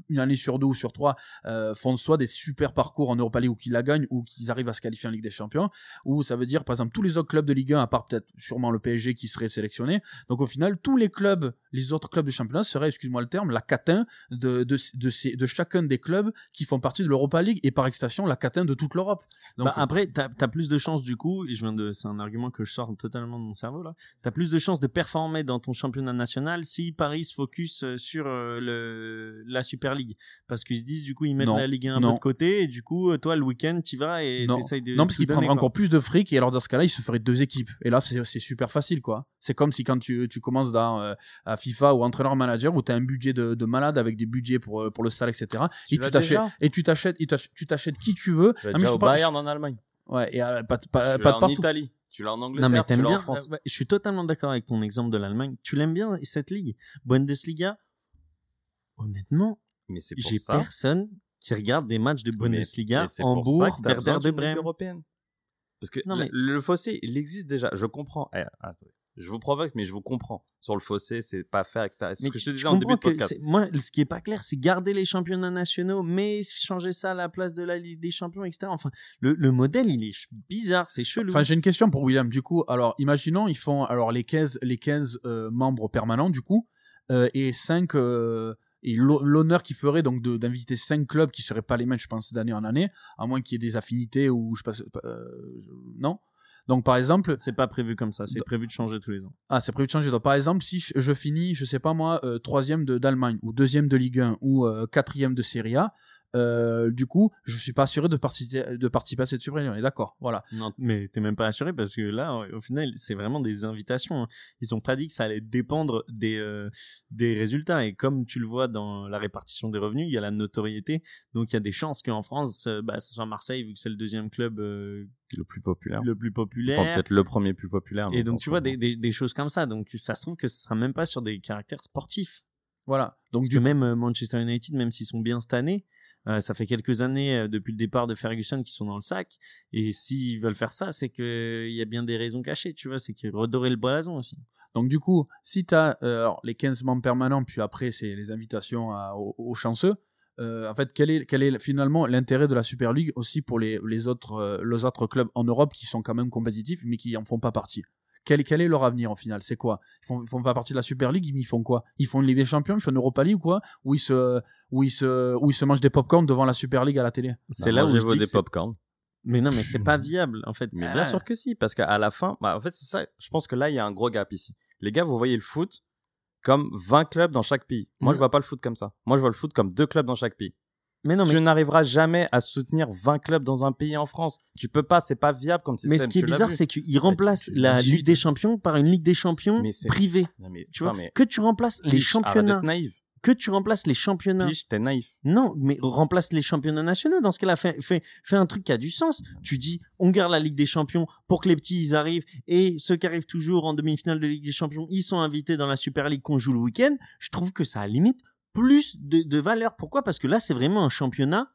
une année sur deux ou sur trois euh, font soit des super parcours en Europa League ou qui la gagnent ou qu'ils arrivent à se qualifier en Ligue des Champions ou ça veut dire par exemple tous les autres clubs de Ligue 1 à part peut-être sûrement le PSG qui serait sélectionné donc au final tous les clubs les autres clubs du championnat seraient excuse-moi le terme la catin de de, de, ces, de chacun des clubs qui font partie de l'Europa League et par extension la catin de toute l'Europe donc Bah, après, t'as as plus de chances du coup, et je viens de, c'est un argument que je sors totalement de mon cerveau là. T'as plus de chances de performer dans ton championnat national si Paris se focus euh, sur euh, le la Super League, parce qu'ils se disent du coup ils mettent Non, la Ligue 1 un non. peu de côté et du coup toi le week-end tu vas et non, t'essayes de non parce tout qu'il donner, prendra quoi. encore plus de fric et alors dans ce cas-là il se ferait deux équipes et là c'est c'est super facile quoi c'est comme si quand tu, tu commences dans euh, à FIFA ou entraîneur manager où tu as un budget de, de malade avec des budgets pour pour le salaire etc Tu et tu t'achètes et tu t'achètes et tu t'achètes qui tu veux Tu vas mais déjà je au Bayern en Allemagne. Ouais et euh, pas pas, tu pas l'as de en partout Italie. Tu l'as en Angleterre. Non mais tu t'aimes l'as en bien. France. euh, je suis totalement d'accord avec ton exemple de l'Allemagne. Tu l'aimes bien cette ligue, Bundesliga? Honnêtement, Mais c'est pour j'ai ça. personne qui regarde des matchs de Bundesliga en pour ça Bourg, que t'as besoin Werder de Brême. européenne. Parce que Non, le- mais- le, fossé, il existe déjà. Je comprends. Eh, attendez. Je vous provoque, mais je vous comprends. Sur le fossé, c'est pas faire, etc. C'est ce que je te disais en début de podcast. Moi, ce qui est pas clair, c'est garder les championnats nationaux, mais changer ça à la place de la Ligue des Champions, etc. Enfin, le, le modèle, il est bizarre, c'est chelou. Enfin, j'ai une question pour William. Du coup, alors, imaginons, ils font alors les 15, les 15 euh, membres permanents, du coup, euh, et 5 et l'ho- l'honneur qui ferait donc de- d'inviter 5 clubs qui seraient pas les mêmes, je pense, d'année en année, à moins qu'il y ait des affinités ou je sais pas, euh, je- non? Donc, par exemple, c'est pas prévu comme ça, c'est prévu de changer tous les ans. ah, c'est prévu de changer. Donc, par exemple, si je, je finis, je sais pas moi, euh, troisième de d'Allemagne ou deuxième de Ligue 1 ou euh, quatrième de Serie A, euh, du coup, je suis pas assuré de participer, de participer à cette Super League. On est d'accord, voilà. Non, mais t'es même pas assuré parce que là, au final, c'est vraiment des invitations. hein. Ils ont pas dit que ça allait dépendre des euh, des résultats. Et comme tu le vois dans la répartition des revenus, il y a la notoriété. Donc il y a des chances qu'en France, euh, bah, ce soit Marseille vu que c'est le deuxième club euh, Le plus populaire. le plus populaire. Enfin, peut-être le premier plus populaire. Et donc tu vois des, des, des choses comme ça. Donc ça se trouve que ce sera même pas sur des caractères sportifs. Voilà. Donc, Parce du que même Manchester United, même s'ils sont bien cette année, euh, ça fait quelques années euh, depuis le départ de Ferguson qu'ils sont dans le sac. Et s'ils veulent faire ça, c'est que il y a bien des raisons cachées, tu vois. C'est qu'ils redorer le blason aussi. Donc du coup, si tu as les 15 membres permanents, puis après c'est les invitations aux, chanceux, euh, en fait, quel est, finalement l'intérêt de la Super League aussi pour les, autres, euh, les autres clubs en Europe qui sont quand même compétitifs mais qui en font pas partie? Quel, quel est leur avenir au final C'est quoi? Ils font, ils font pas partie de la Super League, mais ils font quoi? Ils font une Ligue des Champions, ils font une Europa League ou quoi? Où ils se, où ils se, où ils se mangent des popcorn devant la Super League à la télé? C'est là où je que des popcorn. Mais non, mais c'est pas viable en fait. Mais Ah. bien sûr que si, parce qu'à la fin, bah, en fait, c'est ça. Je pense que là, il y a un gros gap ici. Les gars, vous voyez le foot comme 20 clubs dans chaque pays. Moi, Mhm. je vois pas le foot comme ça. Moi, je vois le foot comme deux clubs dans chaque pays. Mais non, mais Tu n'arriveras jamais à soutenir 20 clubs dans un pays en France. Tu peux pas, c'est pas viable comme système. mais ce qui est tu bizarre, c'est qu'ils remplacent tu- la 18. Ligue des Champions par une Ligue des Champions Mais privée. Non, mais, Tu vois, mais que tu remplaces les Piche, championnats, naïf. que tu remplaces les championnats. Piche, t'es naïf. Non, mais remplace les championnats nationaux. Dans ce cas-là, fais, fais, fais un truc qui a du sens. Tu dis, on garde la Ligue des Champions pour que les petits ils arrivent et ceux qui arrivent toujours en demi-finale de Ligue des Champions, ils sont invités dans la Super League qu'on joue le week-end. Je trouve que ça a limite plus de, de valeur. Pourquoi? Parce que là, c'est vraiment un championnat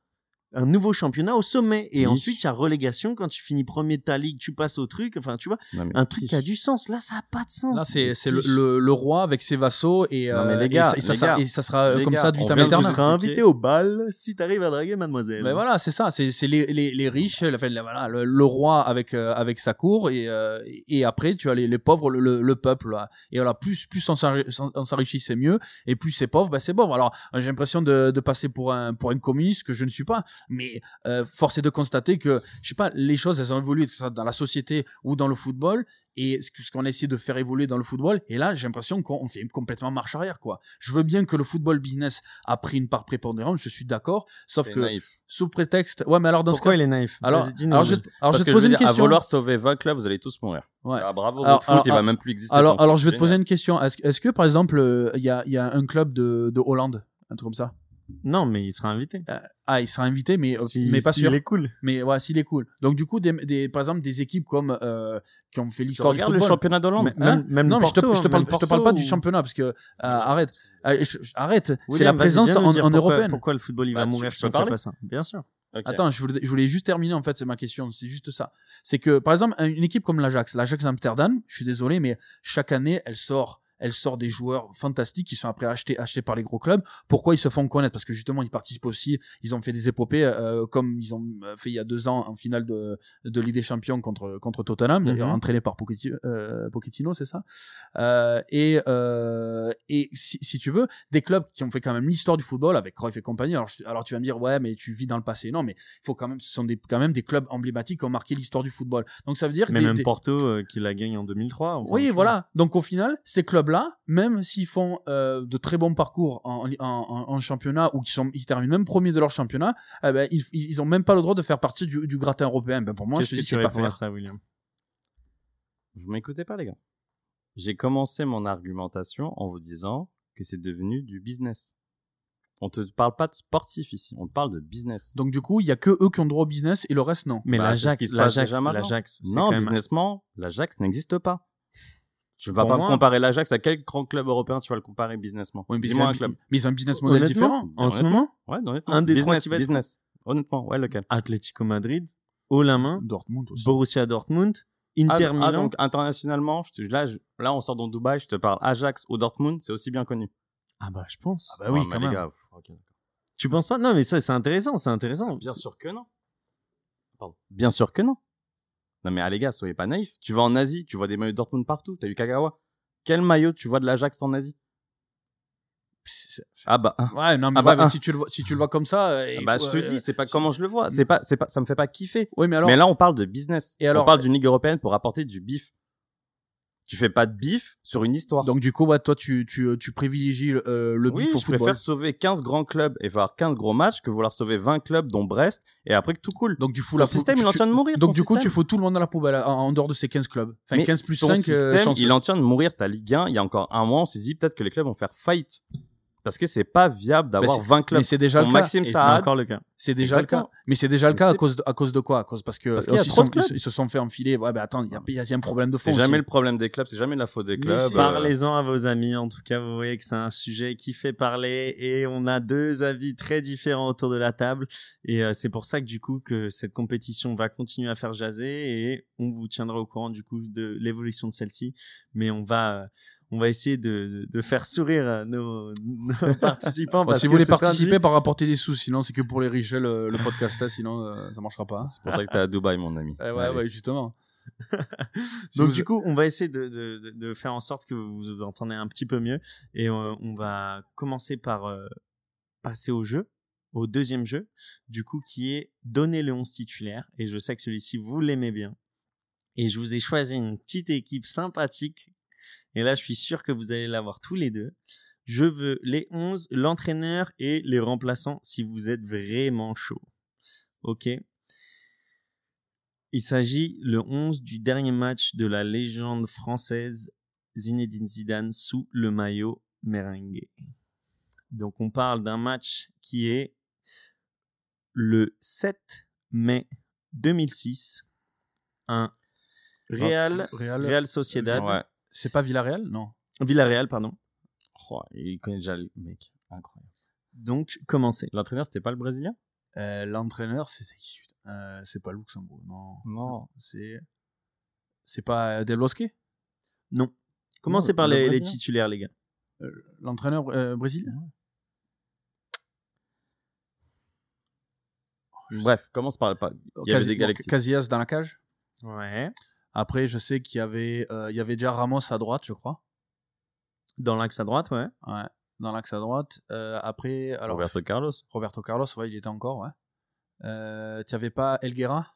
un nouveau championnat au sommet. Et Oui. ensuite, il y a relégation. Quand tu finis premier de ta ligue, tu passes au truc. Enfin, tu vois, Non, mais- un truc qui a du sens. Là, ça a pas de sens. Là, c'est c'est le, le, le roi avec ses vassaux et, Non, mais euh, les gars, ça, et ça les sera- gars, et ça sera les comme gars, ça de tu tout éternel. seras invité au bal si t'arrives à draguer mademoiselle. Mais voilà, c'est ça, c'est c'est les, les, les riches, enfin, le- voilà, le, le roi avec euh, avec sa cour et euh, et après tu as les, les pauvres, le, le, le peuple. là. Et voilà, plus plus on s'enri- on s'enrichit c'est mieux, et plus c'est pauvre, bah c'est pauvre. Alors j'ai l'impression de, de passer pour un pour un communiste que je ne suis pas, mais euh, force est de constater que je sais pas, les choses elles ont évolué que ce soit dans la société ou dans le football et ce qu'on a essayé de faire évoluer dans le football et là j'ai l'impression qu'on fait complètement marche arrière quoi. Je veux bien que le football business a pris une part prépondérante, je suis d'accord, sauf que naïf. sous prétexte, ouais mais alors dans Pourquoi ce cas, il est naïf? Alors, alors je, alors je te poser veux une dire, question. À vouloir sauver 20 clubs, vous allez tous mourir. Ouais. Ah, bravo, Alors- votre foot, alors- il va même plus exister. Alors, alors foot, je vais te poser une question. Est-ce que par exemple euh, il y a il y a un club de de Hollande, un truc comme ça? Non, mais il sera invité. Ah, il sera invité, mais euh, Si- mais pas s'il sûr. est cool. Mais ouais, s'il est cool. Donc du coup, des, des par exemple des équipes comme euh, qui ont fait Tu l'histoire du regardes le football. championnat d'Hollande Hein même, même non, mais je te, Porto, je te hein, parle, même je te parle pas du championnat parce que euh, arrête, Euh, je- arrête. C'est la présence en, en pourquoi, européenne. Pourquoi le football il va Bah, mourir je si peux on fait pas ça Bien sûr. Attends, je voulais, je voulais juste terminer en fait c'est ma question. C'est juste ça. C'est que par exemple un- une équipe comme l'Ajax, l'Ajax Amsterdam, je suis désolé, mais chaque année elle sort, elle sort des joueurs fantastiques qui sont après achetés, achetés par les gros clubs. Pourquoi ils se font connaître? Parce que justement ils participent aussi. Ils ont fait des épopées euh, comme ils ont fait il y a deux ans en finale de de Ligue des Champions contre contre Tottenham, d'ailleurs Mhm. entraîné par Pochettino, euh, Pochettino, c'est ça? Euh, et euh, et si, si tu veux, des clubs qui ont fait quand même l'histoire du football avec Cruyff et compagnie. Alors, alors tu vas me dire ouais, mais tu vis dans le passé. Non, mais il faut quand même, ce sont des, quand même des clubs emblématiques qui ont marqué l'histoire du football. Donc ça veut dire Mais des- même des- Porto euh, qui la gagne en 2003. enfin, oui, voilà. Donc au final, ces clubs-là, même s'ils font euh, de très bons parcours en, en, en- en championnat ou qui sont, ils terminent même premier de leur championnat, eh ben, ils, ils ont même pas le droit de faire partie du, du gratin européen. Ben pour moi, je c'est pas faire. ça, William? Vous m'écoutez pas, les gars? J'ai commencé mon argumentation en vous disant que c'est devenu du business. On te parle pas de sportif ici, on te parle de business. Donc du coup, il y a que eux qui ont droit au business et le reste non. Mais Bah, l'Ajax, l'Ajax, l'Ajax, Non, businessment, l'Ajax n'existe pas. Tu vas pas moi- comparer l'Ajax à quel grand club européen tu vas le comparer businessment? Oui, mais Dis-moi un, club. mais ils ont un business model Honnêtement, différent. En ce moment, Ouais, honnêtement. Un des trois business, être- business. Honnêtement, ouais, lequel? Atlético Madrid, haut la main, Dortmund aussi. Borussia Dortmund, ah, Inter ah, Milan. donc internationalement, je te- là, je- là, on sort dans Dubaï, je te parle Ajax ou Dortmund, c'est aussi bien connu. Ah bah je pense. bah oui, Ah, mais quand les même. gars, pff, ok. Tu penses pas? Non, mais ça c'est intéressant, c'est intéressant. Bien sûr que non. Pardon. Bien sûr que non. Non mais ah, les gars, soyez pas naïfs. Tu vas en Asie, tu vois des maillots de Dortmund partout. T'as eu Kagawa. Quel maillot tu vois de l'Ajax en Asie? Ah bah, hein. Ouais, non, mais, Ah bah, ouais, mais un. si tu le vois, si tu le vois comme ça, euh, Ah bah je te ouais, dis, c'est pas comment je le vois. C'est pas, c'est pas, ça me fait pas kiffer. Oui, mais alors, mais là, on parle de business. Et alors- on parle d'une ligue européenne pour apporter du bif. Tu fais pas de bif sur une histoire. donc du coup, ouais, toi, tu, tu, tu privilégies euh, le oui, bif au je football. préfère sauver 15 grands clubs et voir 15 gros matchs que vouloir sauver 20 clubs dont Brest et après que tout coule. Donc du coup, Ton la système, tu- il est en train de mourir. Donc du coup, tu système. fous tout le monde dans la poubelle en, en dehors de ces 15 clubs. Enfin, Mais 15 plus ton 5 système, il est en train de mourir ta Ligue 1. Il y a encore un mois, on s'est dit peut-être que les clubs vont faire faillite. Parce que c'est pas viable d'avoir Mais 20 clubs. Mais c'est déjà le cas. C'est encore le cas. C'est déjà le cas. Mais c'est déjà le cas à cause de, à cause de quoi? À cause parce que Parce a ils, trop sont- de clubs. ils se sont fait enfiler. Ouais, ben attends, il y a, y un problème de fond. c'est jamais le problème des clubs, c'est jamais la faute des clubs. euh, Parlez-en à vos amis. En tout cas, vous voyez que c'est un sujet qui fait parler et on a deux avis très différents autour de la table. Et euh, c'est pour ça que du coup que cette compétition va continuer à faire jaser et on vous tiendra au courant du coup de l'évolution de celle-ci. Mais on va euh, on va essayer de, de, de faire sourire euh, nos, nos participants. Bon, parce si vous voulez participer, par rapporter des sous. Sinon, c'est que pour les riches, le, le podcast, là, sinon, euh, ça marchera pas. hein. C'est pour ça que t'es à Dubaï, mon ami. Eh ouais, Allez. ouais, justement. Si Donc vous- du coup, on va essayer de, de, de- de faire en sorte que vous vous entendez un petit peu mieux et euh, on va commencer par euh, passer au jeu, au deuxième jeu, du coup qui est donner le 11 titulaire et je sais que celui-ci vous l'aimez bien et je vous ai choisi une petite équipe sympathique et là je suis sûr que vous allez l'avoir tous les deux. Je veux les 11, l'entraîneur et les remplaçants si vous êtes vraiment chaud. OK il s'agit le 11 du dernier match de la légende française Zinedine Zidane sous le maillot merengue. Donc on parle d'un match qui est le 7 mai 2006, un Real, Real, Real Sociedad, Ouais. C'est pas Villarreal? Non. Villarreal, pardon. Oh, il connaît déjà le mec. Incroyable. Donc commencez. L'entraîneur, c'était pas le Brésilien? Euh, L'entraîneur, c'était qui euh, C'est pas Luxembourg, non. Non. C'est. C'est pas euh, Del Bosque? Non. Commencez Non, par le les, titulaires, les gars? L'entraîneur euh, brésilien? Bref, commence par. par- Il y avait Casi- des bon, Galactiques. Casillas dans la cage? Ouais. Après, je sais qu'il y avait, euh, il y avait déjà Ramos à droite, je crois. Dans l'axe à droite, ouais. Ouais, dans l'axe à droite. Euh, après, alors Roberto Carlos. Roberto Carlos, ouais, il était encore, ouais. Euh, tu avais pas Elguera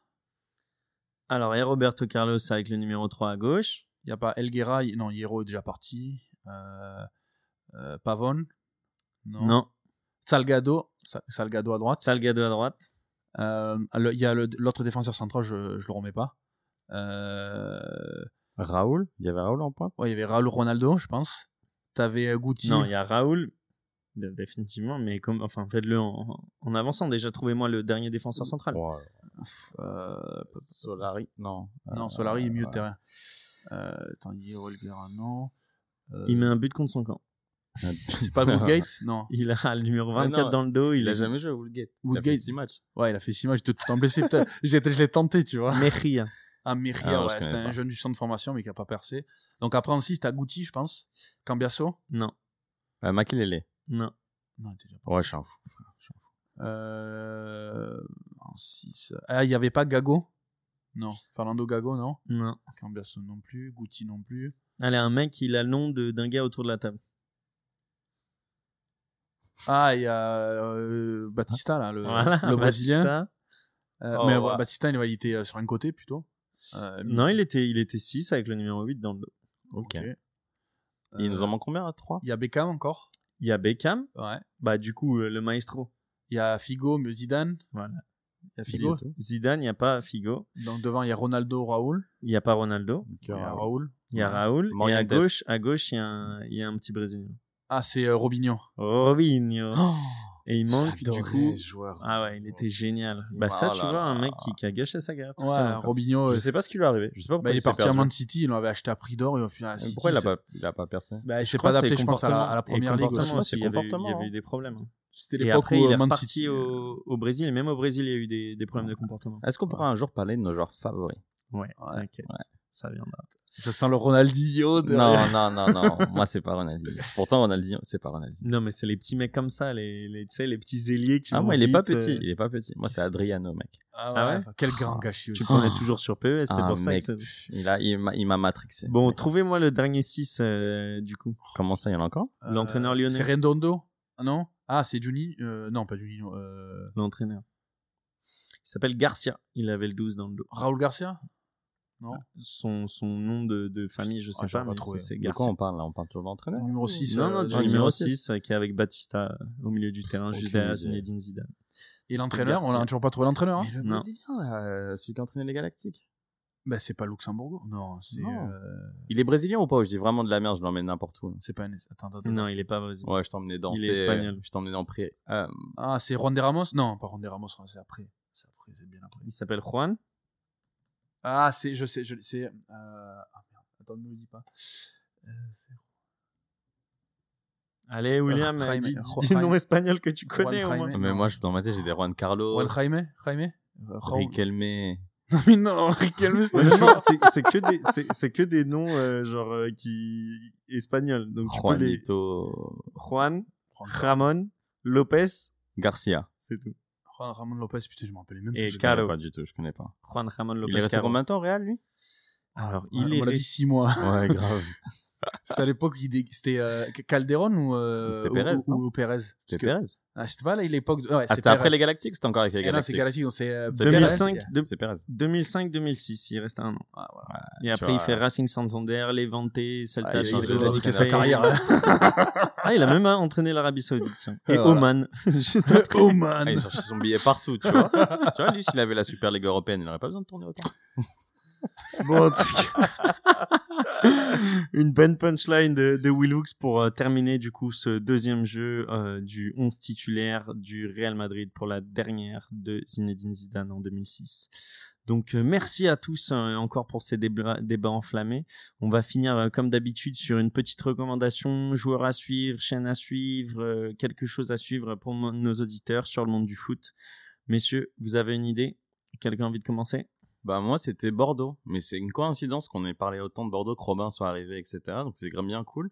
Alors, il y a Roberto Carlos avec le numéro 3 à gauche. Il y a pas Elguera, non, Hierro est déjà parti. Euh, euh, Pavon Non. Non. Salgado, Sa- Salgado à droite. Salgado à droite. Euh, Il y a l'autre défenseur central, je, je le remets pas. Euh, Raoul? Il y avait Raoul en pointe? ouais, il y avait Raúl Ronaldo, je pense. T'avais euh, Guti. Non, il y a Raoul. Bien, Définitivement, mais comme, enfin, faites-le en, en avançant. Déjà, trouvez-moi le dernier défenseur central. Ouais. Euh, Solari. Non. non, Euh, Solari est milieu de ouais. terrain. Euh, attends, non. Euh, Il met un but contre son camp. C'est pas Woodgate? Non. Il a le numéro Mais 24 non, dans le dos. Il, Il a a jamais joué à Woodgate. Woodgate. Il a fait six matchs. Ouais, il a fait 6 matchs, j'étais tout le temps blessé. Je l'ai tenté, tu vois. Mejia. Ah, Mejia, Ah, ouais, c'était un pas. jeune du centre de formation, mais qui a pas percé. Donc après, en 6, t'as Guti, je pense. Cambiasso? Non. Euh, Makelele. Non. Non, déjà pas. Ouais, je suis un fou, frère. Je suis un fou. Euh, en 6. Ah, il y avait pas Gago? Non. Fernando Gago, non? Non. Cambiasso non plus. Guti non plus. Allez, un mec, il a le nom d'un gars autour de la table. Ah, il y a euh, Batista, là, le, Voilà, le Brésilien. Batista. Euh, Oh, mais ouais. Batista, il était euh, sur un côté plutôt. Euh, Non, il était, il était 6 avec le numéro 8 dans le dos. Ok. Il nous en Euh, manque combien 3 Il y a Beckham encore. Il y a Beckham. Ouais. Bah, du coup, euh, le maestro. Il y a Figo, mais Zidane. Voilà. Il y a Figo. Zidane, il n'y a pas Figo. Donc devant, il y a Ronaldo, Raoul. Il n'y a pas Ronaldo. Il y a Raoul. Il y a Ouais. Raoul. Et à gauche, à gauche, il y a un, il y a un petit Brésilien. Ah, c'est euh, Robinho. Robinho. Oh, Et il manque, du coup. ce joueur. Ah ouais, il était génial. Bah, ça, Oh tu vois, un mec qui, qui a gâché sa carrière. Ouais, quoi. Robinho. Je euh, sais pas ce qui lui est arrivé. Je sais pas pourquoi bah, il est parti à. Man City, il l'avait acheté à prix d'or et au final, City, Pourquoi il a pas, il a pas percé bah, il s'est pas adapté, je pense, à la, à la première ligue aussi. aussi, il y avait Il y avait hein. eu des problèmes. C'était Et l'époque où il est Man City. euh, au, au Brésil. Et même au Brésil, il y a eu des, des problèmes de comportement. Est-ce qu'on pourra un jour parler de nos joueurs favoris? Ouais, Ouais. t'inquiète. Ça viendra. Ça sent le Ronaldinho. de- Non, non, non, non. Moi, c'est pas Ronaldinho. Pourtant, Ronaldinho, c'est pas Ronaldinho. Non, mais c'est les petits mecs comme ça, les, les, tu sais, les petits ailiers qui Ah, moi, il est pas petit. euh, Il est pas petit. Moi, c'est Adriano, mec. Ah Ah ouais, ouais Quel grand gâchis Tu prenais toujours sur PES, c'est Ah, pour ça mec, que c'est... pff, il a, il m'a, il m'a matrixé. Bon, trouvez-moi le dernier 6, du coup. Comment ça, il y en a encore? Euh, l'entraîneur lyonnais. C'est Redondo Ah non? Ah, c'est Juni euh, Non, pas. Euh... L'entraîneur. Il s'appelle Garcia. Il avait le 12 dans le dos. Raoul Garcia? Non Son, son nom de, de famille, je sais Ah, j'aurais pas, pas mais c'est De quoi on parle là? On parle toujours de l'entraîneur Numéro 6. Non, non, euh, du dans le numéro numéro 6, qui est avec Batista euh, au milieu du terrain, juste derrière. Zinedine Zidane. Et l'entraîneur, on Garcia. a toujours pas trouvé l'entraîneur. Hein? Le Non. Brésilien, là, euh, celui qui a entraîné les Galactiques. bah, c'est pas Luxembourg. Non, c'est. Euh, Il est brésilien ou pas? Je dis vraiment de la merde, je l'emmène n'importe où. C'est pas. Attends, attends, attends. Non, il est pas brésilien. Ouais, je t'emmenais danser. Il est espagnol. Je t'emmenais dans Pré. Euh, Ah, c'est Juan de Ramos? Non, pas Juan de Ramos, c'est après. C'est après, c'est bien après. Il s'appelle Juan. Ah, c'est. Je sais, je c'est. Euh... Ah merde, attends, ne me le dis pas. Euh, Allez, William, Jaime- dis, dis des noms espagnols que tu Juan connais au moins. Jaime. mais non. moi, je, dans ma tête, j'ai des Juan Carlos, Juan Jaime Jaime Riquelme. Non, mais non, Riquelme, c'est c'est que des c'est c'est que des noms euh, genre euh, qui espagnols. Donc tu peux les Juanito Juan, Juan- Ramon, Lopez, Garcia. c'est tout. Juan Ramon Lopez, putain, je m'en rappelais même Et plus. Je Caro. connais pas du tout, je connais pas. Juan Ramon Lopez. Il est resté Caro. combien de temps au Real, lui? Alors, il est avis, resté- 6 mois. Ouais, grave. C'était à l'époque, c'était euh, Calderon ou, euh, ou- Pérez, ou, non ou Pérez? C'était Parce que- Pérez. Ah, c'était pas là, l'époque. de- Ouais, Ah, c'était après les Galactiques c'était encore avec les Eh non, c'est Galactiques c'est. euh, C'est Pérez. 2005, de- C'est Pérez. 2005-2006, il reste un an. Ah, voilà. Et après, vois. il fait Racing Santander, Levante, Celta Ah, il, il Vigo, sa carrière. Ah, il a même entraîné l'Arabie Saoudite, tiens. Et Ah, voilà. Oman. Juste après. oh Ah, il cherchait son billet partout, tu vois. tu vois, lui, s'il avait la Super League européenne, il n'aurait pas besoin de tourner autant. Bon, en tout cas, une bonne punchline de, de pour euh, terminer du coup ce deuxième jeu euh, du 11 titulaire du Real Madrid pour la dernière de Zinedine Zidane en 2006. Donc euh, merci à tous encore pour ces débats, enflammés. On va finir comme d'habitude sur une petite recommandation, joueur à suivre, chaîne à suivre, quelque chose à suivre pour nos auditeurs sur le monde du foot. Messieurs, vous avez une idée? Quelqu'un a envie de commencer? Bah moi c'était Bordeaux, mais c'est une coïncidence qu'on ait parlé autant de Bordeaux que Robin soit arrivé, etc. Donc c'est bien cool.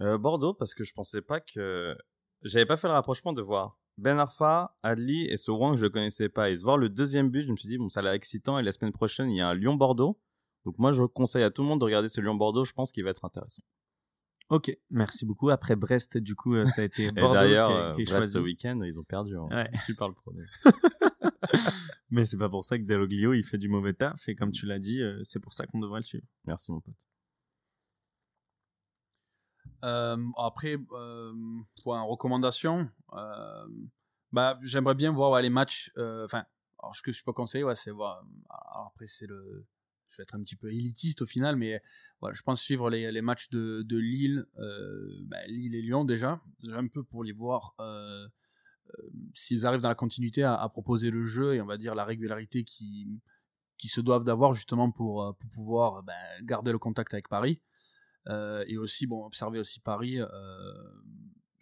Euh, Bordeaux parce que je pensais pas que j'avais pas fait le rapprochement de voir Ben Arfa, Adli et Wang que je connaissais pas. Et de voir le deuxième but, je me suis dit bon ça a excitant et la semaine prochaine il y a un Lyon-Bordeaux. Donc moi je conseille à tout le monde de regarder ce Lyon-Bordeaux, je pense qu'il va être intéressant. Ok, merci beaucoup. Après Brest, du coup, euh, ça a été Et Bordeaux d'ailleurs, qui, est- euh, Brest choisi. ce week-end, ils ont perdu. Hein. Ouais. Tu parles pro. Mais c'est pas pour ça que Deloglio, il fait du mauvais taf. Et comme tu l'as dit, euh, c'est pour ça qu'on devrait le suivre. Merci mon pote. Euh, après, euh, pour une recommandation, euh, bah, j'aimerais bien voir ouais, les matchs. euh, Enfin, alors ce que je peux conseiller, ouais, c'est voir. alors après, c'est le. Je vais être un petit peu élitiste au final, mais voilà, je pense suivre les, matchs de, Lille, euh, bah, Lille et Lyon déjà, déjà un peu pour les voir euh, euh, s'ils arrivent dans la continuité à, proposer le jeu et on va dire la régularité qui, qui se doivent d'avoir justement pour, pour pouvoir ben, garder le contact avec Paris. Et aussi, bon, observer aussi Paris,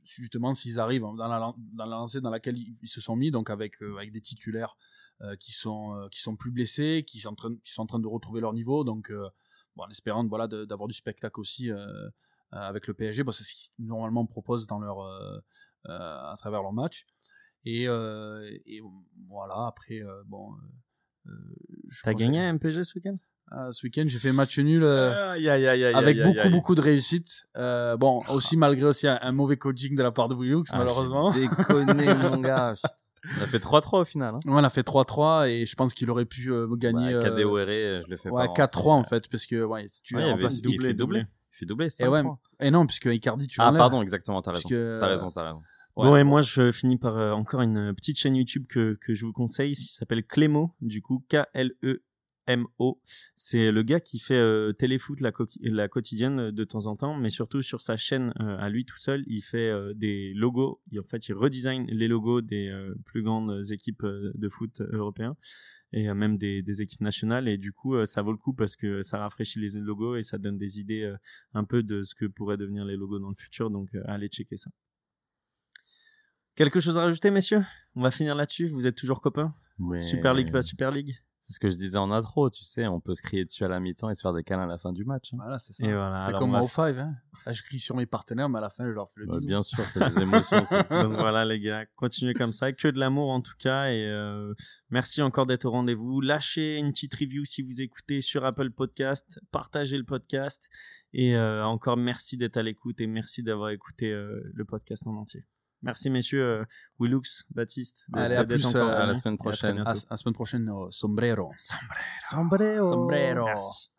justement, s'ils arrivent dans la, dans la lancée dans laquelle ils, ils se sont mis, donc avec, euh, avec des titulaires euh, qui, sont, euh, qui sont plus blessés, qui sont, en train, qui sont en train de retrouver leur niveau, donc bon, en espérant voilà, d'avoir du spectacle aussi avec le PSG, bon, c'est ce qu'ils normalement proposent dans leur, à travers leur match. Et, et voilà, après, bon. T'as gagné un MPG ce week-end? Ah, ce week-end, j'ai fait match nul. euh, aïe, aïe, aïe, avec beaucoup beaucoup de réussite. Euh, bon, aussi malgré aussi un, un mauvais coaching de la part de Willux, Ah, malheureusement. Déconné mon gars. On a fait 3-3 au final. Hein. Ouais, on a fait 3-3 et je pense qu'il aurait pu euh, gagner. Bah, euh, KDORE, je le fais ouais, pas. 4-3 en fait, parce que ouais, si tu Ouais, il y es en avait- place il doublé, fait doublé. doublé. Il fait doubler, Et ouais, 5 et non, puisque Icardi, tu Ah, pardon, exactement, t'as raison. que, T'as raison, t'as raison. Ouais. Bon, et moi, je finis par euh, encore une petite chaîne YouTube que, que je vous conseille, qui s'appelle Clémo, du coup, K-L-E-M-O. C'est le gars qui fait euh, téléfoot la, quotidienne euh, de temps en temps, mais surtout sur sa chaîne euh, à lui tout seul, il fait euh, des logos. Il- en fait, il redesign les logos des plus grandes équipes de foot européens et même des, des équipes nationales. Et du coup, ça vaut le coup parce que ça rafraîchit les logos et ça donne des idées un peu de ce que pourraient devenir les logos dans le futur. Donc, allez checker ça. Quelque chose à rajouter, messieurs? On va finir là-dessus. Vous êtes toujours copains? Super League, pas Super League? C'est ce que je disais en intro, tu sais, on peut se crier dessus à la mi-temps et se faire des câlins à la fin du match. hein. Voilà, c'est ça. Et voilà, c'est comme au five. Hein. Là, je crie sur mes partenaires, mais à la fin, je leur fais le Bah, bisou. bien sûr, c'est des émotions. Donc voilà les gars, continuez comme ça, que de l'amour en tout cas et euh, merci encore d'être au rendez-vous. Lâchez une petite review si vous écoutez sur Apple Podcast, partagez le podcast et euh, encore merci d'être à l'écoute et merci d'avoir écouté euh, le podcast en entier. Merci messieurs euh, Willux, Baptiste. Allez, à plus, encore euh, à la semaine à prochaine. À, à la semaine prochaine, au sombrero. Sombrero. Sombrero. Sombrero. Merci.